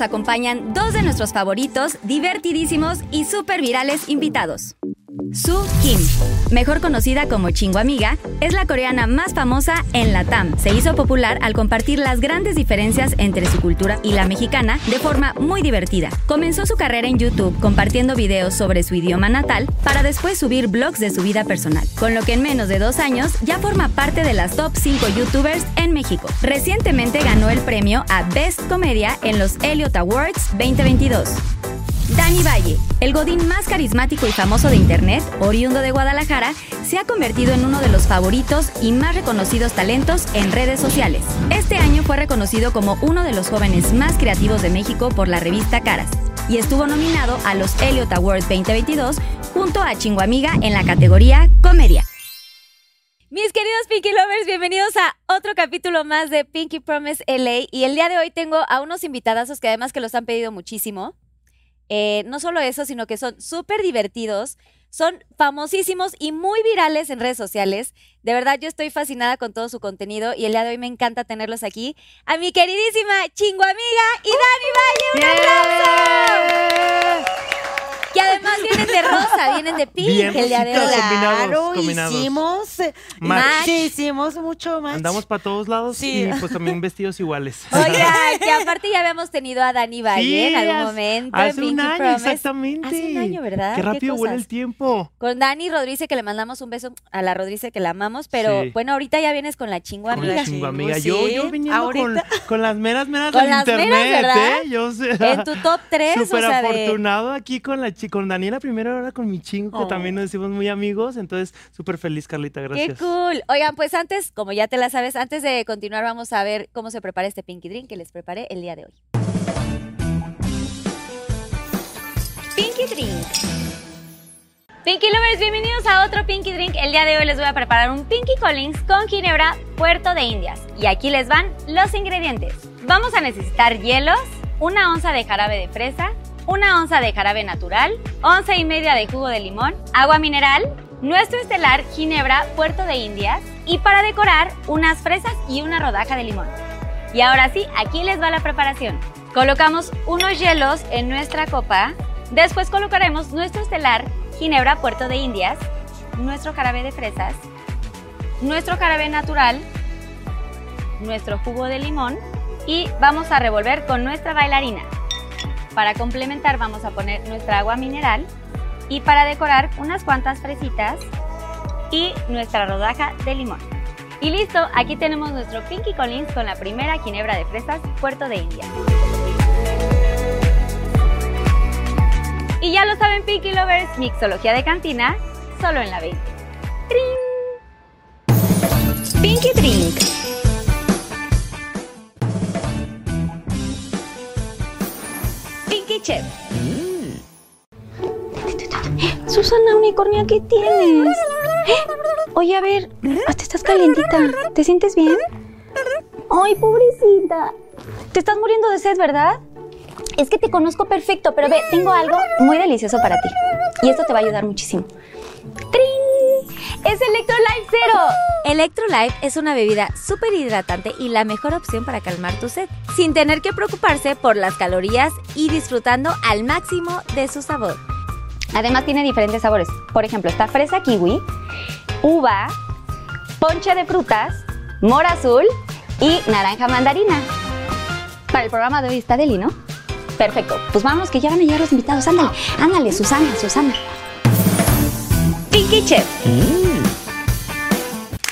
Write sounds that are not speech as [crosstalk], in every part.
Acompañan dos de nuestros favoritos, divertidísimos y súper virales invitados. Su Kim, mejor conocida como Chingo Amiga, es la coreana más famosa en la TAM. Se hizo popular al compartir las grandes diferencias entre su cultura y la mexicana de forma muy divertida. Comenzó su carrera en YouTube compartiendo videos sobre su idioma natal para después subir blogs de su vida personal, con lo que en menos de dos años ya forma parte de las top 5 YouTubers en México. Recientemente ganó el premio a Best Comedia en los Elliot Awards 2022. Dani Valle, el godín más carismático y famoso de Internet, oriundo de Guadalajara, se ha convertido en uno de los favoritos y más reconocidos talentos en redes sociales. Este año fue reconocido como uno de los jóvenes más creativos de México por la revista Caras y estuvo nominado a los Elliot Awards 2022 junto a Chingo Amiga en la categoría Comedia. Mis queridos Pinky Lovers, bienvenidos a otro capítulo más de Pinky Promise LA. Y el día de hoy tengo a unos invitadazos que además que los han pedido muchísimo. Eh, no solo eso, sino que son súper divertidos, son famosísimos y muy virales en redes sociales. De verdad, yo estoy fascinada con todo su contenido y el día de hoy me encanta tenerlos aquí. A mi queridísima Chingo Amiga y Dani Valle, un aplauso. Que además vienen de rosa, vienen de pink Bien el día de hoy. Claro, combinados. hicimos. eh, Match. Sí, hicimos mucho más. Andamos para todos lados Sí. y pues también vestidos iguales. Oigan, que aparte ya habíamos tenido a Dani Valle Sí, en algún momento. Hace un año, Promise. exactamente. Hace un año, ¿verdad? Qué Qué rápido vuela cosas. el tiempo. Con Dani Rodríguez, que le mandamos un beso a la Rodríguez que la amamos, pero Sí. bueno, ahorita ya vienes con la chingua Con amiga. la chingo amiga. Sí, Yo, yo viniendo con, con las meras meras Con del las meras, internet, ¿verdad? ¿eh? Yo sé. En tu top 3, o Súper sea, de... afortunado aquí con la chi- con Daniela primero, ahora con mi chingo, que Oh. también nos hicimos muy amigos. Entonces, súper feliz, Carlita, ¡Qué gracias. cool! Oigan, pues antes, como ya te la sabes, antes de continuar vamos a ver cómo se prepara este Pinky Drink que les preparé el día de hoy. Pinky Drink. Pinky Lovers, bienvenidos a otro Pinky Drink. El día de hoy les voy a preparar un Pinky Collins con ginebra Puerto de Indias. Y aquí les van los ingredientes. Vamos a necesitar hielos, una onza de jarabe de fresa, una onza de jarabe natural, onza y media de jugo de limón, agua mineral, nuestro estelar ginebra Puerto de Indias y para decorar unas fresas y una rodaja de limón. Y ahora sí, aquí les va la preparación. Colocamos unos hielos en nuestra copa, después colocaremos nuestro estelar ginebra Puerto de Indias, nuestro jarabe de fresas, nuestro jarabe natural, nuestro jugo de limón y vamos a revolver con nuestra bailarina. Para complementar vamos a poner nuestra agua mineral y para decorar unas cuantas fresitas y nuestra rodaja de limón. Y listo, aquí tenemos nuestro Pinky Collins con la primera ginebra de fresas Puerto de India. Y ya lo saben Pinky Lovers, mixología de cantina, solo en la 20. ¡Trin! Pinky Drink. Chef. Susana Unicornia, ¿qué tienes? Oye, a ver, te estás calientita. ¿Te sientes bien? Ay, pobrecita. Te estás muriendo de sed, ¿verdad? Es que te conozco perfecto, pero ve, tengo algo muy delicioso para ti. Y esto te va a ayudar muchísimo. ¡Trin! ¡Es Electrolyte Zero! Electrolyte es una bebida súper hidratante y la mejor opción para calmar tu sed, sin tener que preocuparse por las calorías y disfrutando al máximo de su sabor. Además tiene diferentes sabores. Por ejemplo, está fresa kiwi, uva, ponche de frutas, mora azul y naranja mandarina. Para el programa de hoy está Deli, ¿no? Perfecto. Pues vamos, que ya van a llegar los invitados. Ándale, ándale, Susana, Susana. Pinky Chef.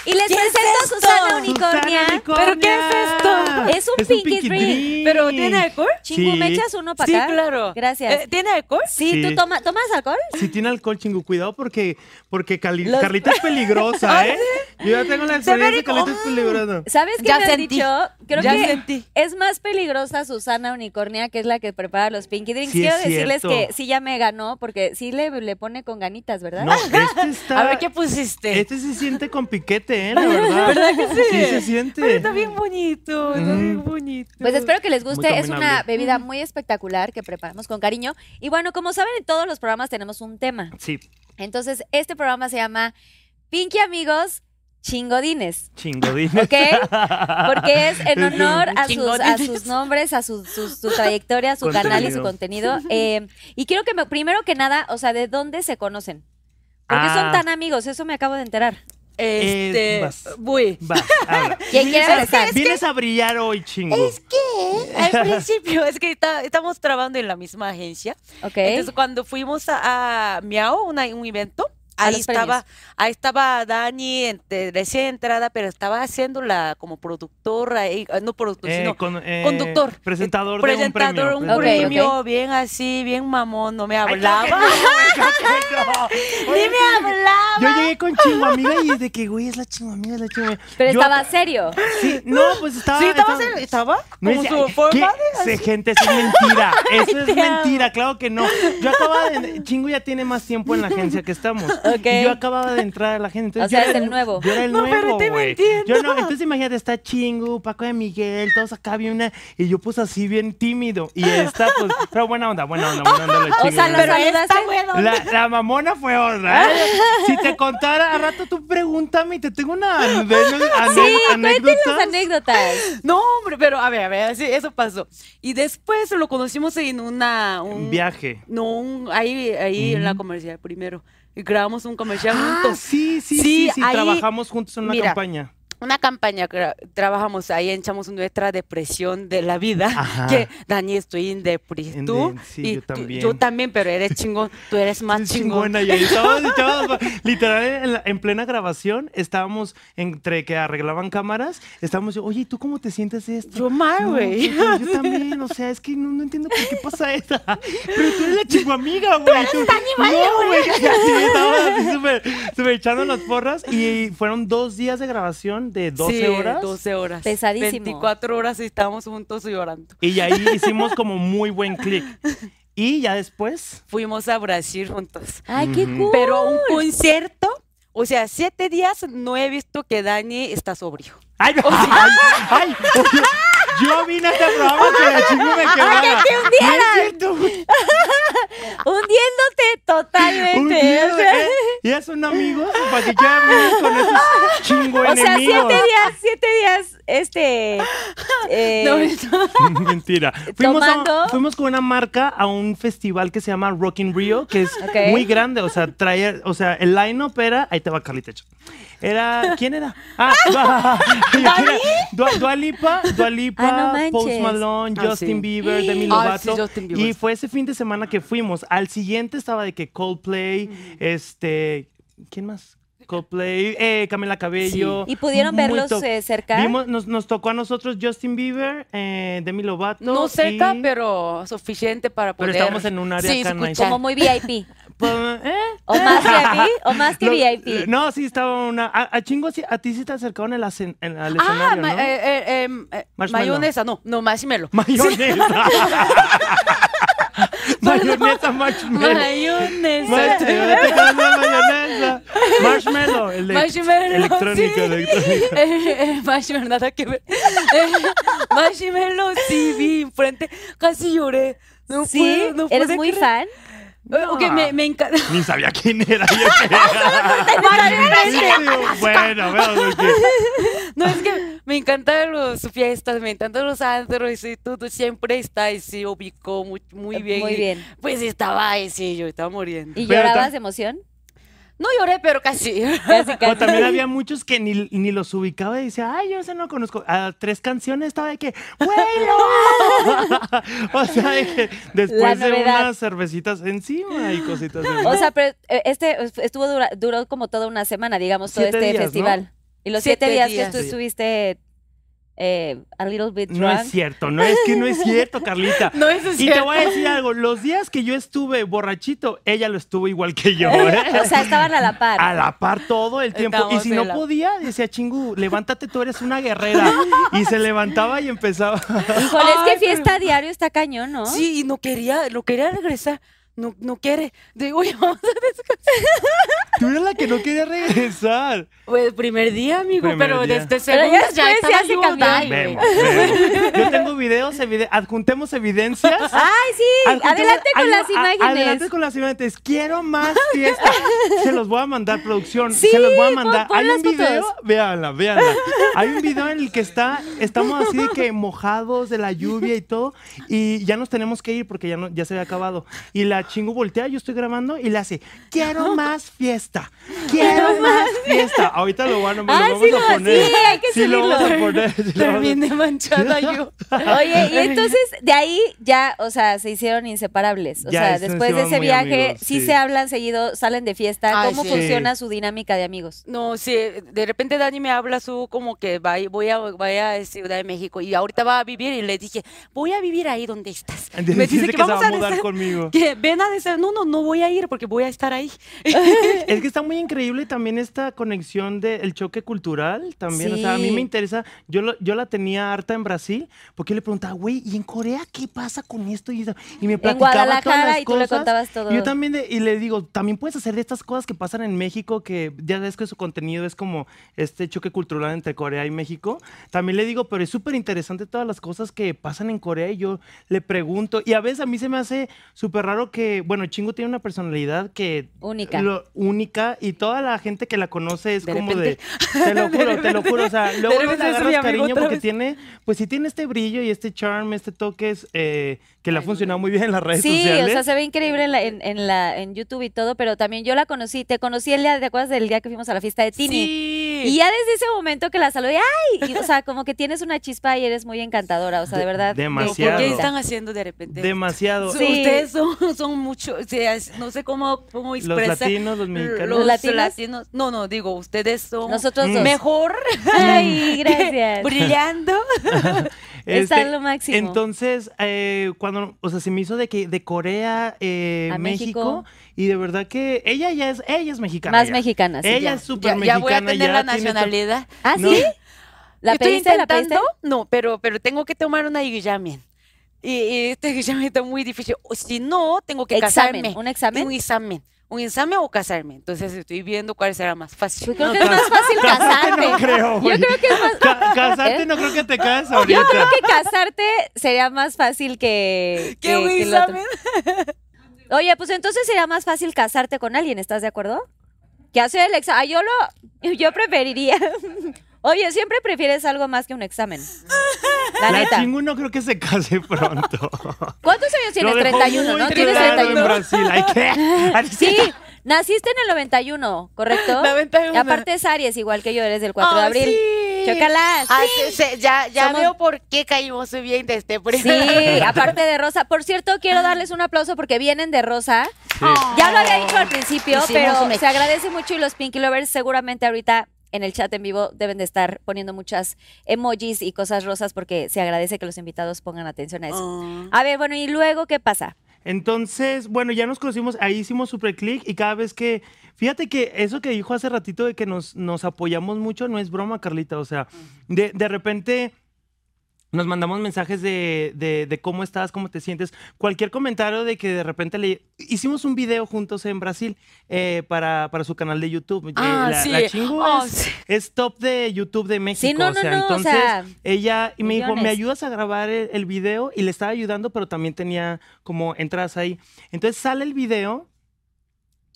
Y les ¿Qué es presento a? Susana Unicornia. Susana ¿Pero qué es esto? Es un Es Pinky, Drink. ¿Pero tiene alcohol? Chingu, Sí. ¿me echas uno para Sí, acá? claro. Gracias. Eh, ¿Tiene alcohol? sí, Sí. ¿tú toma- tomas alcohol? Si tiene alcohol, chingo, cuidado porque, porque Cali- Los- Carlita es peligrosa, [laughs] ¿eh? Yo ya tengo la experiencia de Carlita es peligrosa. ¿Sabes qué Ya me han dicho? Creo Ya que sentí. es más peligrosa Susana Unicornia, que es la que prepara los Pinky Drinks. Sí, Quiero es decirles que sí ya me ganó, porque sí le, le pone con ganitas, ¿verdad? No, este [laughs] está... A ver, ¿qué pusiste? Este se siente con piquete, ¿eh? La verdad. [laughs] ¿Verdad que sí? Sí se Pero siente. está bien bonito, está bien bonito. Pues espero que les guste. Es una bebida muy espectacular que preparamos con cariño. Y bueno, como saben, en todos los programas tenemos un tema. Sí, Entonces, este programa se llama Pinky Amigos Chingodines. chingodín. ¿Ok? Porque es en [laughs] honor a sus, a Chingodines. sus nombres, a su, su- su trayectoria, su canal y su contenido. [laughs] Eh, y quiero que me, primero que nada, o sea, ¿de dónde se conocen? ¿Por qué son Ah. tan amigos? Eso me acabo de enterar. Este, Eh, vas. ¿Quién quiere empezar? Vienes a brillar hoy, chingo. Al [laughs] principio, es que está- estamos trabajando en la misma agencia. Ok. Entonces, cuando fuimos a, a Miao, una- un evento, ahí estaba, ahí estaba Dani ente- recién entrada, pero estaba haciéndola como productora, ah, no productor, Eh, sino con- eh, conductor. Presentador, presentador, de un un premio. Bien así, bien mamón, no me Ay, claro hablaba. [laughs] no. Ni me hablaba. Yo llegué con chingo amiga y de que, güey, es la chingo amiga, es la chingo amiga. Pero Yo- estaba serio. Sí, no, pues estaba. Sí, estaba, serio, estaba No como decía, su forma ¿qué? de Se- gente, eso es mentira. [laughs] Eso es mentira, claro que no. Yo acababa de. Chingo ya tiene más tiempo en la agencia que estamos. Ok. Y yo acababa de entrar a la agencia. Entonces O sea, yo es era el nuevo. Yo era el No, pero nuevo, güey. Yo no, entonces imagínate, está Chingo, Paco de Miguel, todos acá bien una. Y yo, pues así bien tímido. Y esta, pues. Pero buena onda, buena onda, buena onda la O sea, lo Pero saludaste. está bueno. La, la mamona fue otra. ¿eh? Si te contara a rato, tú pregúntame y te tengo una ane- Sí, cuenten anécdota. las anécdotas. No, hombre, pero a ver, a ver, sí, eso pasó. Y después lo conocimos en una... Un, Viaje. No, un- ahí, ahí en la comercial primero. Y grabamos un comercial Ah, juntos. sí, sí, Sí, sí, sí, ahí- trabajamos juntos en una mira, campaña. Una campaña que trabajamos ahí, echamos nuestra depresión de la vida. Ajá. Que, Dani, estoy en depri. En ¿Tú? sí, Y yo tú- también. yo también, pero eres chingón. Tú eres más chingón. chingona, y ahí estábamos, estábamos, [laughs] literal, en, la- en plena grabación, estábamos entre que arreglaban cámaras, estábamos, oye, ¿y tú cómo te sientes de esto? Yo mal, güey. pues, yo también, o sea, es que no, no entiendo por qué pasa eso. Pero tú eres la chingo amiga, güey. Tú No, güey. [laughs] Sí, estábamos así súper, súper echando las porras y fueron dos días de grabación de 12 Sí, horas. 12 horas. Pesadísimo. 24 horas y estábamos juntos llorando. Y ahí hicimos como muy buen clic. [laughs] Y ya después, Fuimos a Brasil juntos. Ay, qué cool. Pero un concierto, o sea, siete días no he visto que Dani está sobrio. ¡Ay, ay, ay! oye, yo vine a este programa que la chingo me quedaba. que te hundieran! No. [laughs] Hundiéndote totalmente. O sea, ¿eh? Ya son amigos, para que quieran venir con esos chingo o sea, enemigos. siete días, siete días, este. [gasps] eh, [laughs] Mentira. Fuimos, a- fuimos con una marca a un festival que se llama Rock in Rio, que es muy grande. O sea, traer, o sea, el line-up era. Ahí te va Carlita. Era. [laughs] ¿Quién era? Ah, [laughs] ¿quién era? Dua, Dua Lipa, Dua Lipa, Ah, no. Post Malone, Ah, Justin sí. Bieber, Demi Ah, sí, Lovato. Justin Bieber. y fue ese fin de semana que fuimos. Al siguiente estaba de que Coldplay, este. ¿Quién más? Coldplay, eh, Camila Cabello. ¿Y pudieron muy verlos eh, cerca? Vimos, nos, nos tocó a nosotros Justin Bieber, eh, Demi Lovato. No cerca, y- pero suficiente para Pero poder. estábamos en un área sí, acá nice. Como muy VIP. [laughs] ¿eh? O más VIP, o más que VIP. No, sí, estaba una. A, a chingo, sí, a ti sí te acercaron el ascen- el- al Ah, escenario, ma- ¿no? eh, eh, eh, Marshmallow. mayonesa, no, no, marshmallow. Mayonesa. [laughs] [laughs] mayonesa, marshmallow. Mayonesa. Marshmallow. El de Marshmallow, electrónico, sí. electrónico. [laughs] Eh, eh, marshmallow, nada que ver. [laughs] Eh, marshmallow, sí, vi enfrente. Casi lloré. No ¿Sí? puedo, no ¿Eres puedo muy creer. fan? Ok, me, me encanta. Ni sabía quién era. Yo bueno. No, es que me encantan los sus fiestas, me encantan los antros y todo. Siempre está y se ubicó muy, muy bien. Muy bien. Pues estaba ahí, sí, yo estaba muriendo. ¿Y Pero llorabas de emoción? No lloré, pero casi. Casi, O también había muchos que ni, ni los ubicaba y decía, ay, yo ese no conozco. A tres canciones estaba de que, ¡Bueno! [laughs] o sea, de que después de unas cervecitas encima y cositas así. O sea, pero eh, este estuvo dura- duró como toda una semana, digamos, todo Siete este días, ¿no? Y los siete, Siete días, días. que tú estuviste eh, a little bit No es cierto, no es que no es cierto, Carlita. [laughs] No es Y te cierto. voy a decir algo, los días que yo estuve borrachito, ella lo estuvo igual que yo, ¿eh? [laughs] O sea, estaban a la par. A la par todo el tiempo. Estamos y si no la- podía, decía, chingu, levántate, tú eres una guerrera. [laughs] Y se levantaba y empezaba. Híjole, es que fiesta a diario está cañón, ¿no? Sí, y no quería, no quería regresar. No, no quiere. Digo, oye, [laughs] vamos a descansar. Tú eres la que no quería regresar. Pues primer día, amigo, Primer pero día. desde Pero segundo ya ya, después ya estaba se yo. Vemos, vemos. [laughs] Tengo videos, evide- adjuntemos evidencias. Ay, sí, Adjuntemos- adelante con las imágenes. Adelante con las imágenes. Quiero más fiesta. Se los voy a mandar, producción. Sí, Se los voy a pon- mandar. pon Hay las un video, véanla, véanla. Hay un video en el que está, estamos así de que mojados de la lluvia y todo. Y ya nos tenemos que ir porque ya, no, ya se había acabado. Y la chingo voltea, yo estoy grabando y le hace, quiero [laughs] más fiesta. Quiero más fiesta. Ahorita lo, van, lo Ah, vamos sí, a poner. sí, hay que Sí, lo vamos a poner. Terminé manchada yo. [laughs] Oye, y entonces de ahí ya, o sea, se hicieron inseparables. O Ya, sea, se después de ese viaje, amigos, sí. sí. se hablan seguido, salen de fiesta. Ay, ¿Cómo sí. funciona su dinámica de amigos? No, sí, de repente Dani me habla su como que va- voy a, vaya a Ciudad de México y ahorita va a vivir y le dije, voy a vivir ahí donde estás. [laughs] Me dice que que se va a mudar conmigo. que ven a decir, no, no, no voy a ir porque voy a estar ahí. [laughs] Es que está muy [laughs] increíble también esta conexión del choque cultural también. O sea, a mí Sí. me interesa, yo, lo- yo la tenía harta en Brasil, porque yo le preguntaba, güey, ¿y en Corea qué pasa con esto? Y, y me platicaba todas Guadalajara las y tú le cosas. contabas todo. Y yo también, de- y le digo, también puedes hacer de estas cosas que pasan en México, que ya ves que su contenido es como este choque cultural entre Corea y México. También le digo, pero es súper interesante todas las cosas que pasan en Corea y yo le pregunto. Y a veces a mí se me hace súper raro que, bueno, Chingo tiene una personalidad que Única. lo- única y toda la gente que la conoce es De como repente. de te lo [laughs] juro, te lo juro, o sea, luego le es mi agarras cariño porque vez. tiene, pues sí tiene este brillo y este charm, este toque es, eh, que le ha funcionado muy bien en las redes Sí, sociales. o sea, se ve increíble en, la- en, en la, en YouTube y todo, pero también yo la conocí, te conocí el día, ¿te acuerdas del día que fuimos a la fiesta de Tini? Sí. Y ya desde ese momento que la saludé, ¡ay! Y, o sea, como que tienes una chispa y eres muy encantadora, o sea, de De- verdad. demasiado. ¿Por qué están haciendo de repente? Demasiado. Sí. Ustedes son, son mucho, o sea, es- no sé cómo, cómo Los expresar. latinos, los mexicanos. Los ¿Los latinos? latinos. No, no, digo, ustedes son Nosotros dos. mejor. [laughs] Ay, gracias. [laughs] Brillando. [laughs] Está Este, lo máximo. Entonces, eh, cuando, o sea, se me hizo de que de Corea, eh, A México. México, y de verdad que ella ya es, ella es mexicana. Más ya. mexicana, sí. Ella ya. es súper Ya, mexicana. ya voy a tener la tiene nacionalidad. ¿Ah, No. sí? ¿La Estoy pediste? ¿La pediste? intentando, no, pero, pero tengo que tomar una examen. Y, y este examen está muy difícil. O si no, tengo que Examen, casarme. ¿un examen? Un examen. Un examen o casarme. Entonces estoy viendo cuál será más fácil. Yo creo que es más fácil [laughs] casarme. No creo, Yo creo que es más Ca- casarte ¿Eh? no creo que te cases ahorita. Yo creo que casarte sería más fácil que, ¿Qué que- un examen? Oye, pues entonces sería más fácil casarte con alguien, ¿estás de acuerdo? Que hacer el examen. Yo lo, yo preferiría. Oye, siempre prefieres algo más que un examen. La, La neta. chingu no creo que se case pronto. ¿Cuántos años tienes? Lo dejó 31, muy ¿no? Tienes claro 31. en Brasil. Ay, ¿qué? [laughs] Sí, naciste en el 91, ¿correcto? [laughs] 91. Y aparte es Aries, igual que yo, eres del 4 de abril. sí. Ah, sí, sí, ya ya Somos- veo por qué caímos bien de este Sí, aparte de Rosa. Por cierto, quiero darles un aplauso porque vienen de Rosa. Ya lo había dicho al principio, Hicimos pero un se agradece mucho y los Pinky Lovers seguramente ahorita en el chat en vivo deben de estar poniendo muchas emojis y cosas rosas porque se agradece que los invitados pongan atención a eso. Ah. A ver, bueno, ¿y luego qué pasa? Entonces, bueno, ya nos conocimos, ahí hicimos super click y cada vez que, fíjate que eso que dijo hace ratito de que nos, nos apoyamos mucho no es broma, Carlita, o sea, de, de repente nos mandamos mensajes de, de- de cómo estás, cómo te sientes, cualquier comentario de que de repente le hicimos un video juntos en Brasil eh, para, para su canal de YouTube. Eh, Ah, la, sí. la Chingu Oh, es, sí. es top de YouTube de México, no, o sea, no, entonces sea, ella y me dijo, ¿me ayudas a grabar el, el video? Y le estaba ayudando, pero también tenía como entradas ahí. Entonces sale el video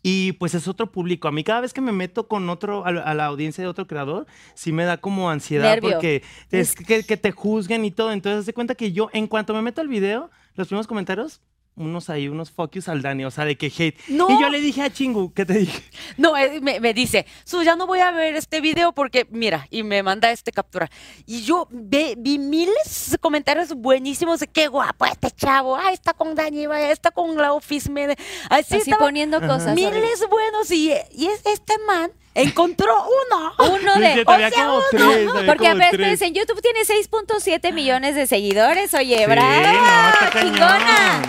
y pues es otro público. A mí cada vez que me meto con otro, a, la- a la audiencia de otro creador, sí me da como ansiedad Nervio. porque es que, que te juzguen y todo. Entonces se cuenta que yo, en cuanto me meto al video, los primeros comentarios, unos ahí, unos fuck yous al Dani, o sea, de que hate. No. Y yo le dije a Chingu, ¿qué te dije? No, eh, me, me dice, Su, ya no voy a ver este video porque, mira, y me manda este captura. Y yo ve- vi miles de comentarios buenísimos de qué guapo este chavo, ah, está con Dani, vaya, está con la Office Man. Así, Así estaba- poniendo cosas. miles buenos y, y es- este man encontró uno. Uno de. sí, como tres, había Porque a tres. en YouTube tiene 6.7 millones de seguidores. Oye, Sí, no, cañón. chingona.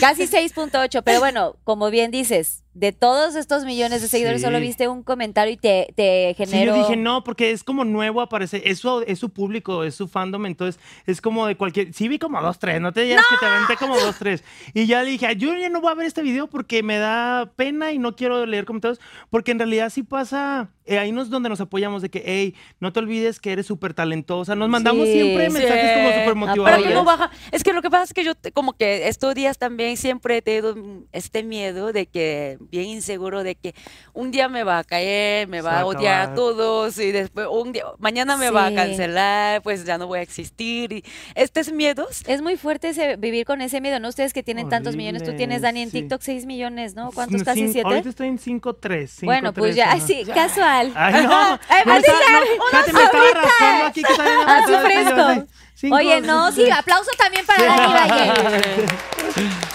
Casi 6.8, pero bueno, como bien dices, de todos estos millones de seguidores Sí. solo viste un comentario y te, te Sí, generó... yo dije, no, porque es como nuevo aparece, es su, es su público, es su fandom, entonces es como de cualquier, sí vi como dos, tres, no te digas que te aventé como dos, tres, y ya le dije, "Ay, yo ya no voy a ver este video porque me da pena y no quiero leer comentarios, porque en realidad sí pasa, eh, ahí es donde nos apoyamos de que, hey, no te olvides que eres súper talentosa, nos mandamos Sí, siempre sí. mensajes como súper Para motivadores. que no baja. Es que lo que pasa es que yo te- como que estos días también siempre he tenido este miedo de que, bien inseguro, de que un día me va a caer, me va va a odiar a todos y después un día, mañana me va a cancelar, pues ya no voy a existir. Y estos miedos. Es muy fuerte ese, vivir con ese miedo, ¿no? Ustedes que tienen tantos millones, tú tienes, Dani, en sí. TikTok 6 millones, ¿no? ¿Cuántos? No, ¿Casi cin- 7? Ahorita estoy en 5-3. Bueno, pues ya, [laughs] sí, casual. Ay, no. Ay, no me pues estaba- ya, no, espérate, me estaba raspando aquí que Así fresco. Cinco, Oye, no, sí, aplauso también para Dani Valle. [laughs]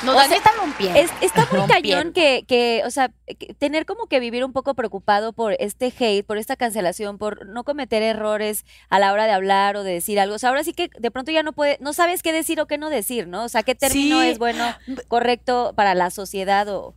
No, O Dani sea, está rompiendo. Es- está muy cañón que, que, o sea, que tener como que vivir un poco preocupado por este hate, por esta cancelación, por no cometer errores a la hora de hablar o de decir algo. O sea, ahora sí que de pronto ya no puede, no sabes qué decir o qué no decir, ¿no? O sea, qué término Sí. es bueno, correcto para la sociedad o...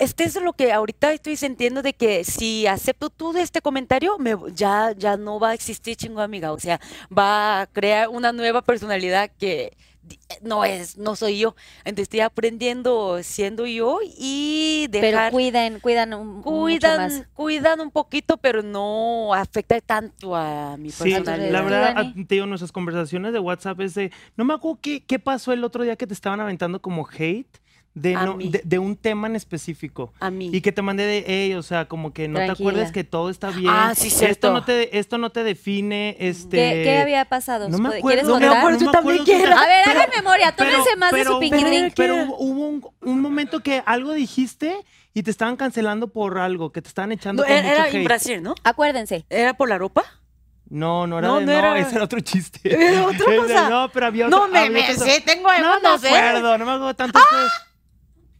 Este es lo que ahorita estoy sintiendo de que si acepto todo este comentario, me, ya, ya no va a existir chingo amiga. O sea, va a crear una nueva personalidad que di- no es, no soy yo. Entonces estoy aprendiendo siendo yo y Pero dejar, cuiden, cuidan un, mucho cuidan, más. cuidan un poquito, pero no afecta tanto a mi Sí, personalidad. la verdad, a- te digo, nuestras conversaciones de WhatsApp es de. No me acuerdo qué, qué pasó el otro día que te estaban aventando como hate de, no- de, de un tema en específico. A mí. Y que te mandé de, hey, o sea, como que no te acuerdes que todo está bien. Ah, sí, Esto cierto. no te, esto no te define, este. ¿Qué, qué había pasado? No me ¿Puede- acuerdo. ¿Quieres no contar? acuerdo, Yo no me también quiero. A ver, hagan memoria, tómense más de pero su hubo- pinky drink. Pero hubo hubo un, un momento que algo dijiste y te estaban cancelando por algo, que te estaban echando No, con era, mucho hate. en Brasil, ¿no? Acuérdense. ¿Era por la ropa? No, no era No, de- no no, era- ese era otro chiste. [laughs] Era otra [laughs] cosa. No, pero había No otro- me, había me otro- sí, tengo No me ¿eh? acuerdo, no me acuerdo tanto. Ah.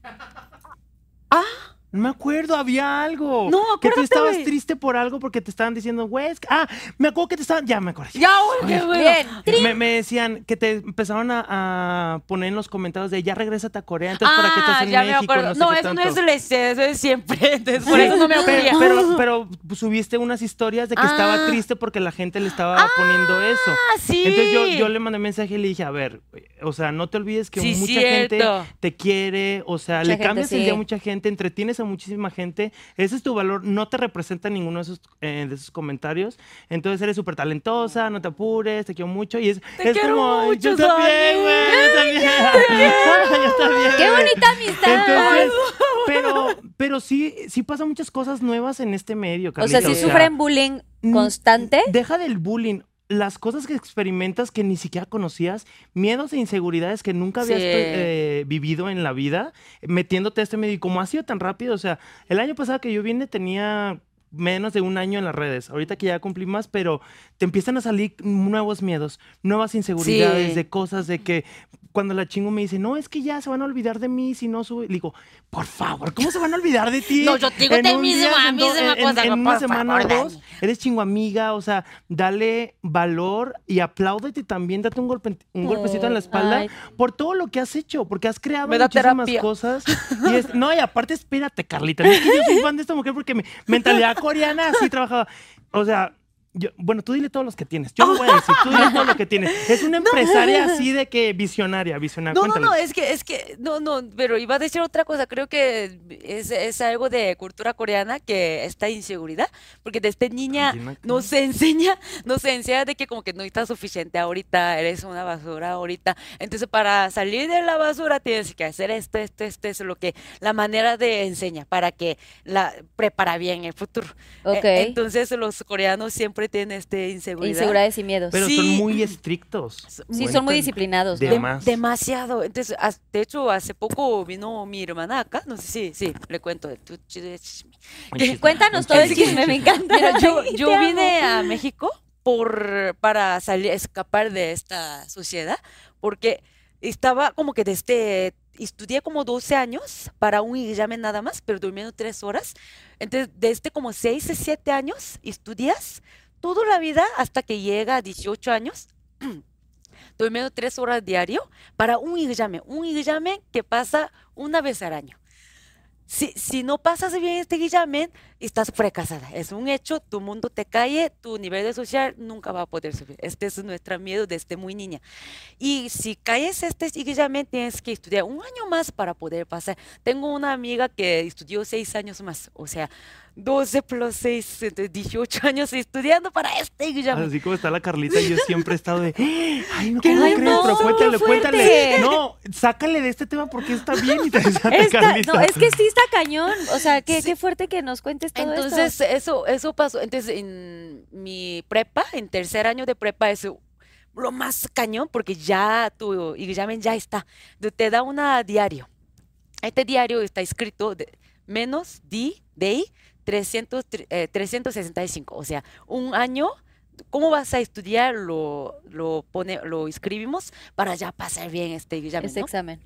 啊？No me acuerdo, había algo. No, Que tú acuérdate, estabas güey. triste por algo porque te estaban diciendo, güey, es que- ah, me acuerdo que te estaban, ya me acuerdo. Ya, güey, qué bueno. Bien. Me, me decían que te empezaron a, a poner en los comentarios de ya regrésate a Corea, entonces para qué estás en Ah, ya me México, acuerdo. no sé qué eso no tanto. es el este, eso es siempre. [laughs] Entonces, por eso no me Pero, acuerdo. pero, pero subiste unas historias de que estaba Ah. triste porque la gente le estaba poniendo eso. Ah, sí. Entonces yo, yo le mandé mensaje y le dije, a ver, o sea, no te olvides que Sí, mucha gente cierto. te quiere, o sea, Mucha le gente, cambias el día a mucha gente, entretienes a muchísima gente, ese es tu valor, no te representa ninguno de esos, eh, de esos comentarios, entonces eres súper talentosa, no te apures, te quiero mucho. Y es, Te es quiero como, mucho, yo también, güey, yo también, [laughs] ¡Qué güey". bonita amistad! Entonces, [laughs] pero, pero sí, sí pasan muchas cosas nuevas en este medio, o sea, si sufren bullying constante, Deja del bullying. Las cosas que experimentas que ni siquiera conocías, miedos e inseguridades que nunca habías Sí. eh, vivido en la vida, metiéndote a este medio. Y como ha sido tan rápido, o sea, el año pasado que yo vine tenía menos de un año en las redes. Ahorita que ya cumplí más, pero te empiezan a salir nuevos miedos, nuevas inseguridades Sí. de cosas, de que cuando la chingo me dice, no, es que ya se van a olvidar de mí si no sube. Le digo, por favor, ¿cómo se van a olvidar de ti? No, yo te digo En de un misma, día, en do- misma en- cosa, en por una semana o dos, Dani. eres chingo amiga, o sea, dale valor y apláudete también, date un, golpe, un golpecito en la espalda Ay. por todo lo que has hecho, porque has creado Me muchísimas terapia. cosas. Y es- no, y aparte, espérate, Carlita, no es que yo soy fan de esta mujer porque mi mentalidad coreana así trabajaba. O sea, yo, bueno, tú dile todos los que tienes. Yo no voy a decir, tú dile todo lo que tienes. Es una [laughs] empresaria así de que visionaria, visionaria. No, no, no, Cuéntales. es que, es que, no, no, pero iba a decir otra cosa, creo que es, es algo de cultura coreana que esta inseguridad, porque desde niña Bien acá. nos enseña, nos enseña de que como que no estás suficiente ahorita, eres una basura ahorita, entonces para salir de la basura tienes que hacer esto, esto, esto, eso, lo que la manera de enseña, para que la prepara bien el futuro. E- Ok. Entonces los coreanos siempre tienen este inseguridad. inseguridades y miedos. Pero sí. son muy estrictos. Sí, son muy Cuentan disciplinados, de ¿no? Más. demasiado. Entonces, de hecho, hace poco vino mi hermana acá. No sé si, sí, le cuento. Cuéntanos todo el chisme. me encanta. Mira, yo, [laughs] yo amo. vine a México por, para salir, escapar de esta sociedad, porque estaba como que desde estudié como 12 años para un examen nada más, pero durmiendo tres horas. Entonces, desde como 6 o 7 años estudias toda la vida hasta que llega a 18 años, [clears throat] durmiendo tres horas diario para un examen, un examen que pasa una vez al año. Si, si no pasas bien este examen, estás fracasada. Es un hecho, tu mundo te cae, tu nivel de social nunca va a poder subir. Este es nuestro miedo desde muy niña. Y si caes este examen, tienes que estudiar un año más para poder pasar. Tengo una amiga que estudió seis años más, o sea, 12 plus 6, 18 años estudiando para este examen. Así como está la Carlita, yo siempre he estado de, [gasps] ay, no, ¿Qué? ¿cómo crees? no, Pero cuéntale, cuéntale. fuerte. No, sácale de este tema porque está bien interesante, [laughs] Está- Carlita. no, es que sí está cañón. O sea, qué, Sí. qué fuerte que nos cuentes todo esto. Entonces, eso, eso pasó. Entonces, en mi prepa, en tercer año de prepa, es lo más cañón porque ya tu examen ya está. Te- Te da una diario. Este diario está escrito de menos D, day 300, tri- eh, 365. O sea, un año. ¿Cómo vas a estudiar? Lo, lo, pone, lo escribimos para ya pasar bien este examen. este ¿no? examen.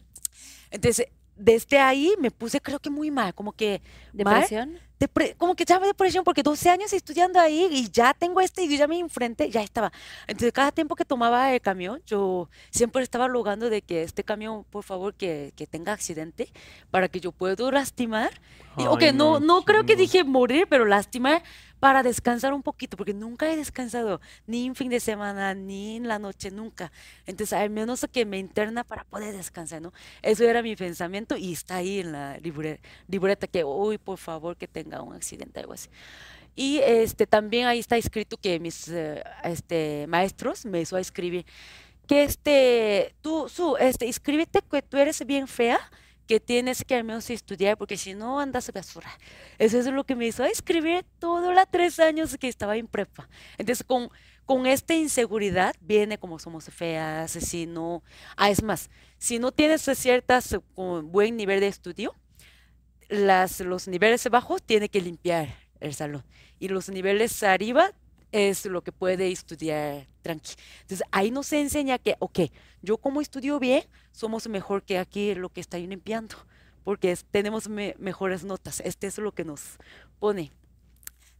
Entonces, desde ahí me puse, creo que muy mal, como que mal, ¿Depresión? Depre- como que ya me depresión porque 12 años estudiando ahí y ya tengo este examen enfrente, ya estaba. Entonces, cada tiempo que tomaba el camión, yo siempre estaba rogando de que este camión, por favor, que, que tenga accidente para que yo pueda lastimar. Y, ok, no, no, no creo que dije morir, pero lastimar para descansar un poquito, porque nunca he descansado, ni en fin de semana, ni en la noche, nunca. Entonces, al menos que me interna para poder descansar, ¿no? Eso era mi pensamiento y está ahí en la libre- libreta que, uy, por favor, que tenga un accidente, algo así. Y este, también ahí está escrito que mis eh, este, maestros me hizo escribir que este, tú, su, este, escríbete que tú eres bien fea, que tienes que al menos estudiar, porque si no andas a basura. Eso es lo que me hizo escribir todos los tres años que estaba en prepa. Entonces, con, con esta inseguridad viene como somos feas, si no, ah, es más, si no tienes ciertas, eh, con buen nivel de estudio, las, los niveles bajos tiene que limpiar el salón. Y los niveles arriba es lo que puede estudiar tranqui. Entonces, ahí nos enseña que, ok, yo como estudio bien, somos mejor que aquí lo que está limpiando, porque es- tenemos me- mejores notas. Este es lo que nos pone.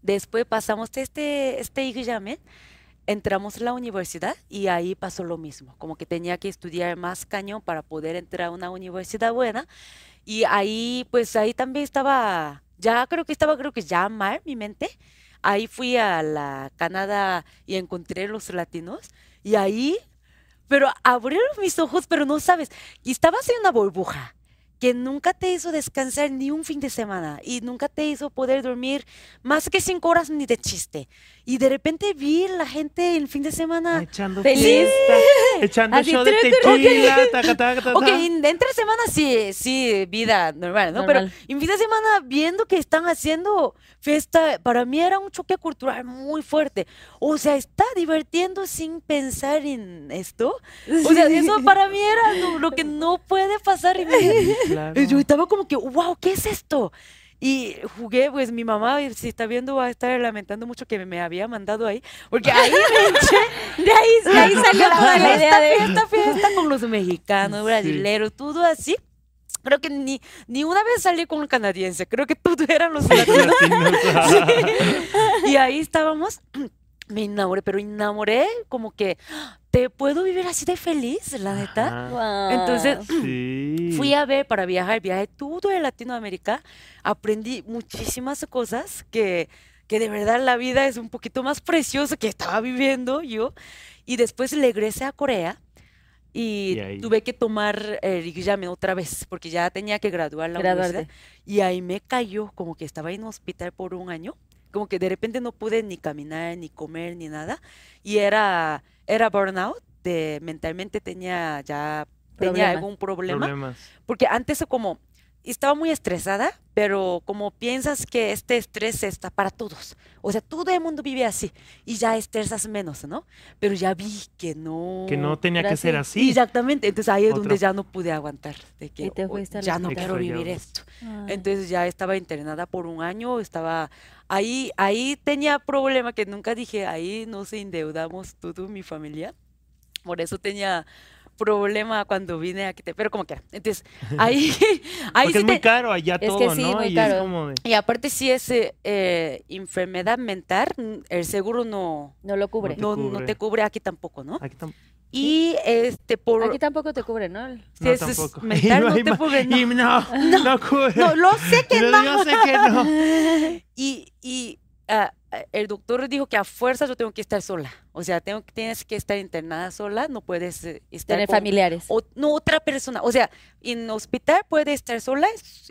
Después pasamos este, este examen, entramos a la universidad y ahí pasó lo mismo, como que tenía que estudiar más cañón para poder entrar a una universidad buena. Y ahí, pues ahí también estaba, ya creo que estaba, creo que ya mal mi mente. Ahí fui a la Canadá y encontré los latinos y ahí, pero abrieron mis ojos, pero no sabes, y estabas en una burbuja que nunca te hizo descansar ni un fin de semana y nunca te hizo poder dormir más que cinco horas ni de chiste. Y de repente vi la gente el fin de semana Echando Feliz. fiesta, echando Así, show de tequila, taca, taca, taca. Ok, en- entre semana sí, sí, vida normal, ¿no? Normal. Pero en fin de semana viendo que están haciendo fiesta, para mí era un choque cultural muy fuerte. O sea, está divirtiendo sin pensar en esto. O sea, eso para mí era lo, lo que no puede pasar. Claro. Y Yo estaba como que, wow, ¿qué es esto? Y jugué, pues mi mamá, si está viendo, va a estar lamentando mucho que me, había mandado ahí, porque ahí me De ahí, de ahí salió toda la idea de... fiesta, fiesta con los mexicanos, Sí. brasileros, todo así. Creo que ni, ni una vez salí con un canadiense, creo que todos eran los latinos. [laughs] Y ahí estábamos, me enamoré, pero enamoré como que, ¿te puedo vivir así de feliz, la neta? Guau. Entonces, [clears throat] Sí. Fui a ver para viajar, viajé todo en Latinoamérica, aprendí muchísimas cosas que, que de verdad la vida es un poquito más preciosa que estaba viviendo yo. Y después regresé a Corea y, Y tuve que tomar el examen otra vez porque ya tenía que graduar la Graduarte. universidad. Y ahí me cayó como que estaba en un hospital por un año, como que de repente no pude ni caminar, ni comer, ni nada. Y era, era burnout, de, mentalmente tenía ya tenía algún problema Problemas. porque antes como estaba muy estresada, pero como piensas que este estrés está para todos, o sea, todo el mundo vive así y ya estresas menos, ¿no? Pero ya vi que no. Que no tenía que ser así. Exactamente, entonces ahí es Otra- donde ya no pude aguantar, de que "Oh, ya no quiero vivir esto. Ay. Entonces ya estaba internada por un año, estaba ahí, ahí tenía problema que nunca dije, ahí nos endeudamos todo mi familia. Por eso tenía problema cuando vine aquí, pero como que, entonces, [laughs] ahí, [laughs] ahí Porque sí es muy te- caro allá Es todo, que sí, ¿no? muy y caro. es como de- y aparte si es eh, enfermedad mental, el seguro no, No lo cubre. te no, no cubre. te cubre aquí tampoco, ¿no? Aquí, tam- Y este por Aquí tampoco te cubre, ¿no? si no, es, tampoco. [laughs] mental no Y te cubre, no. y no, no, cubre. No, lo sé que no. Yo sé que no. Y, y ah, el doctor dijo que a fuerza yo tengo que estar sola. O sea, tengo, tienes que estar internada sola, no puedes eh, estar Tener con familiares. o- no otra persona. O sea, en hospital puedes estar sola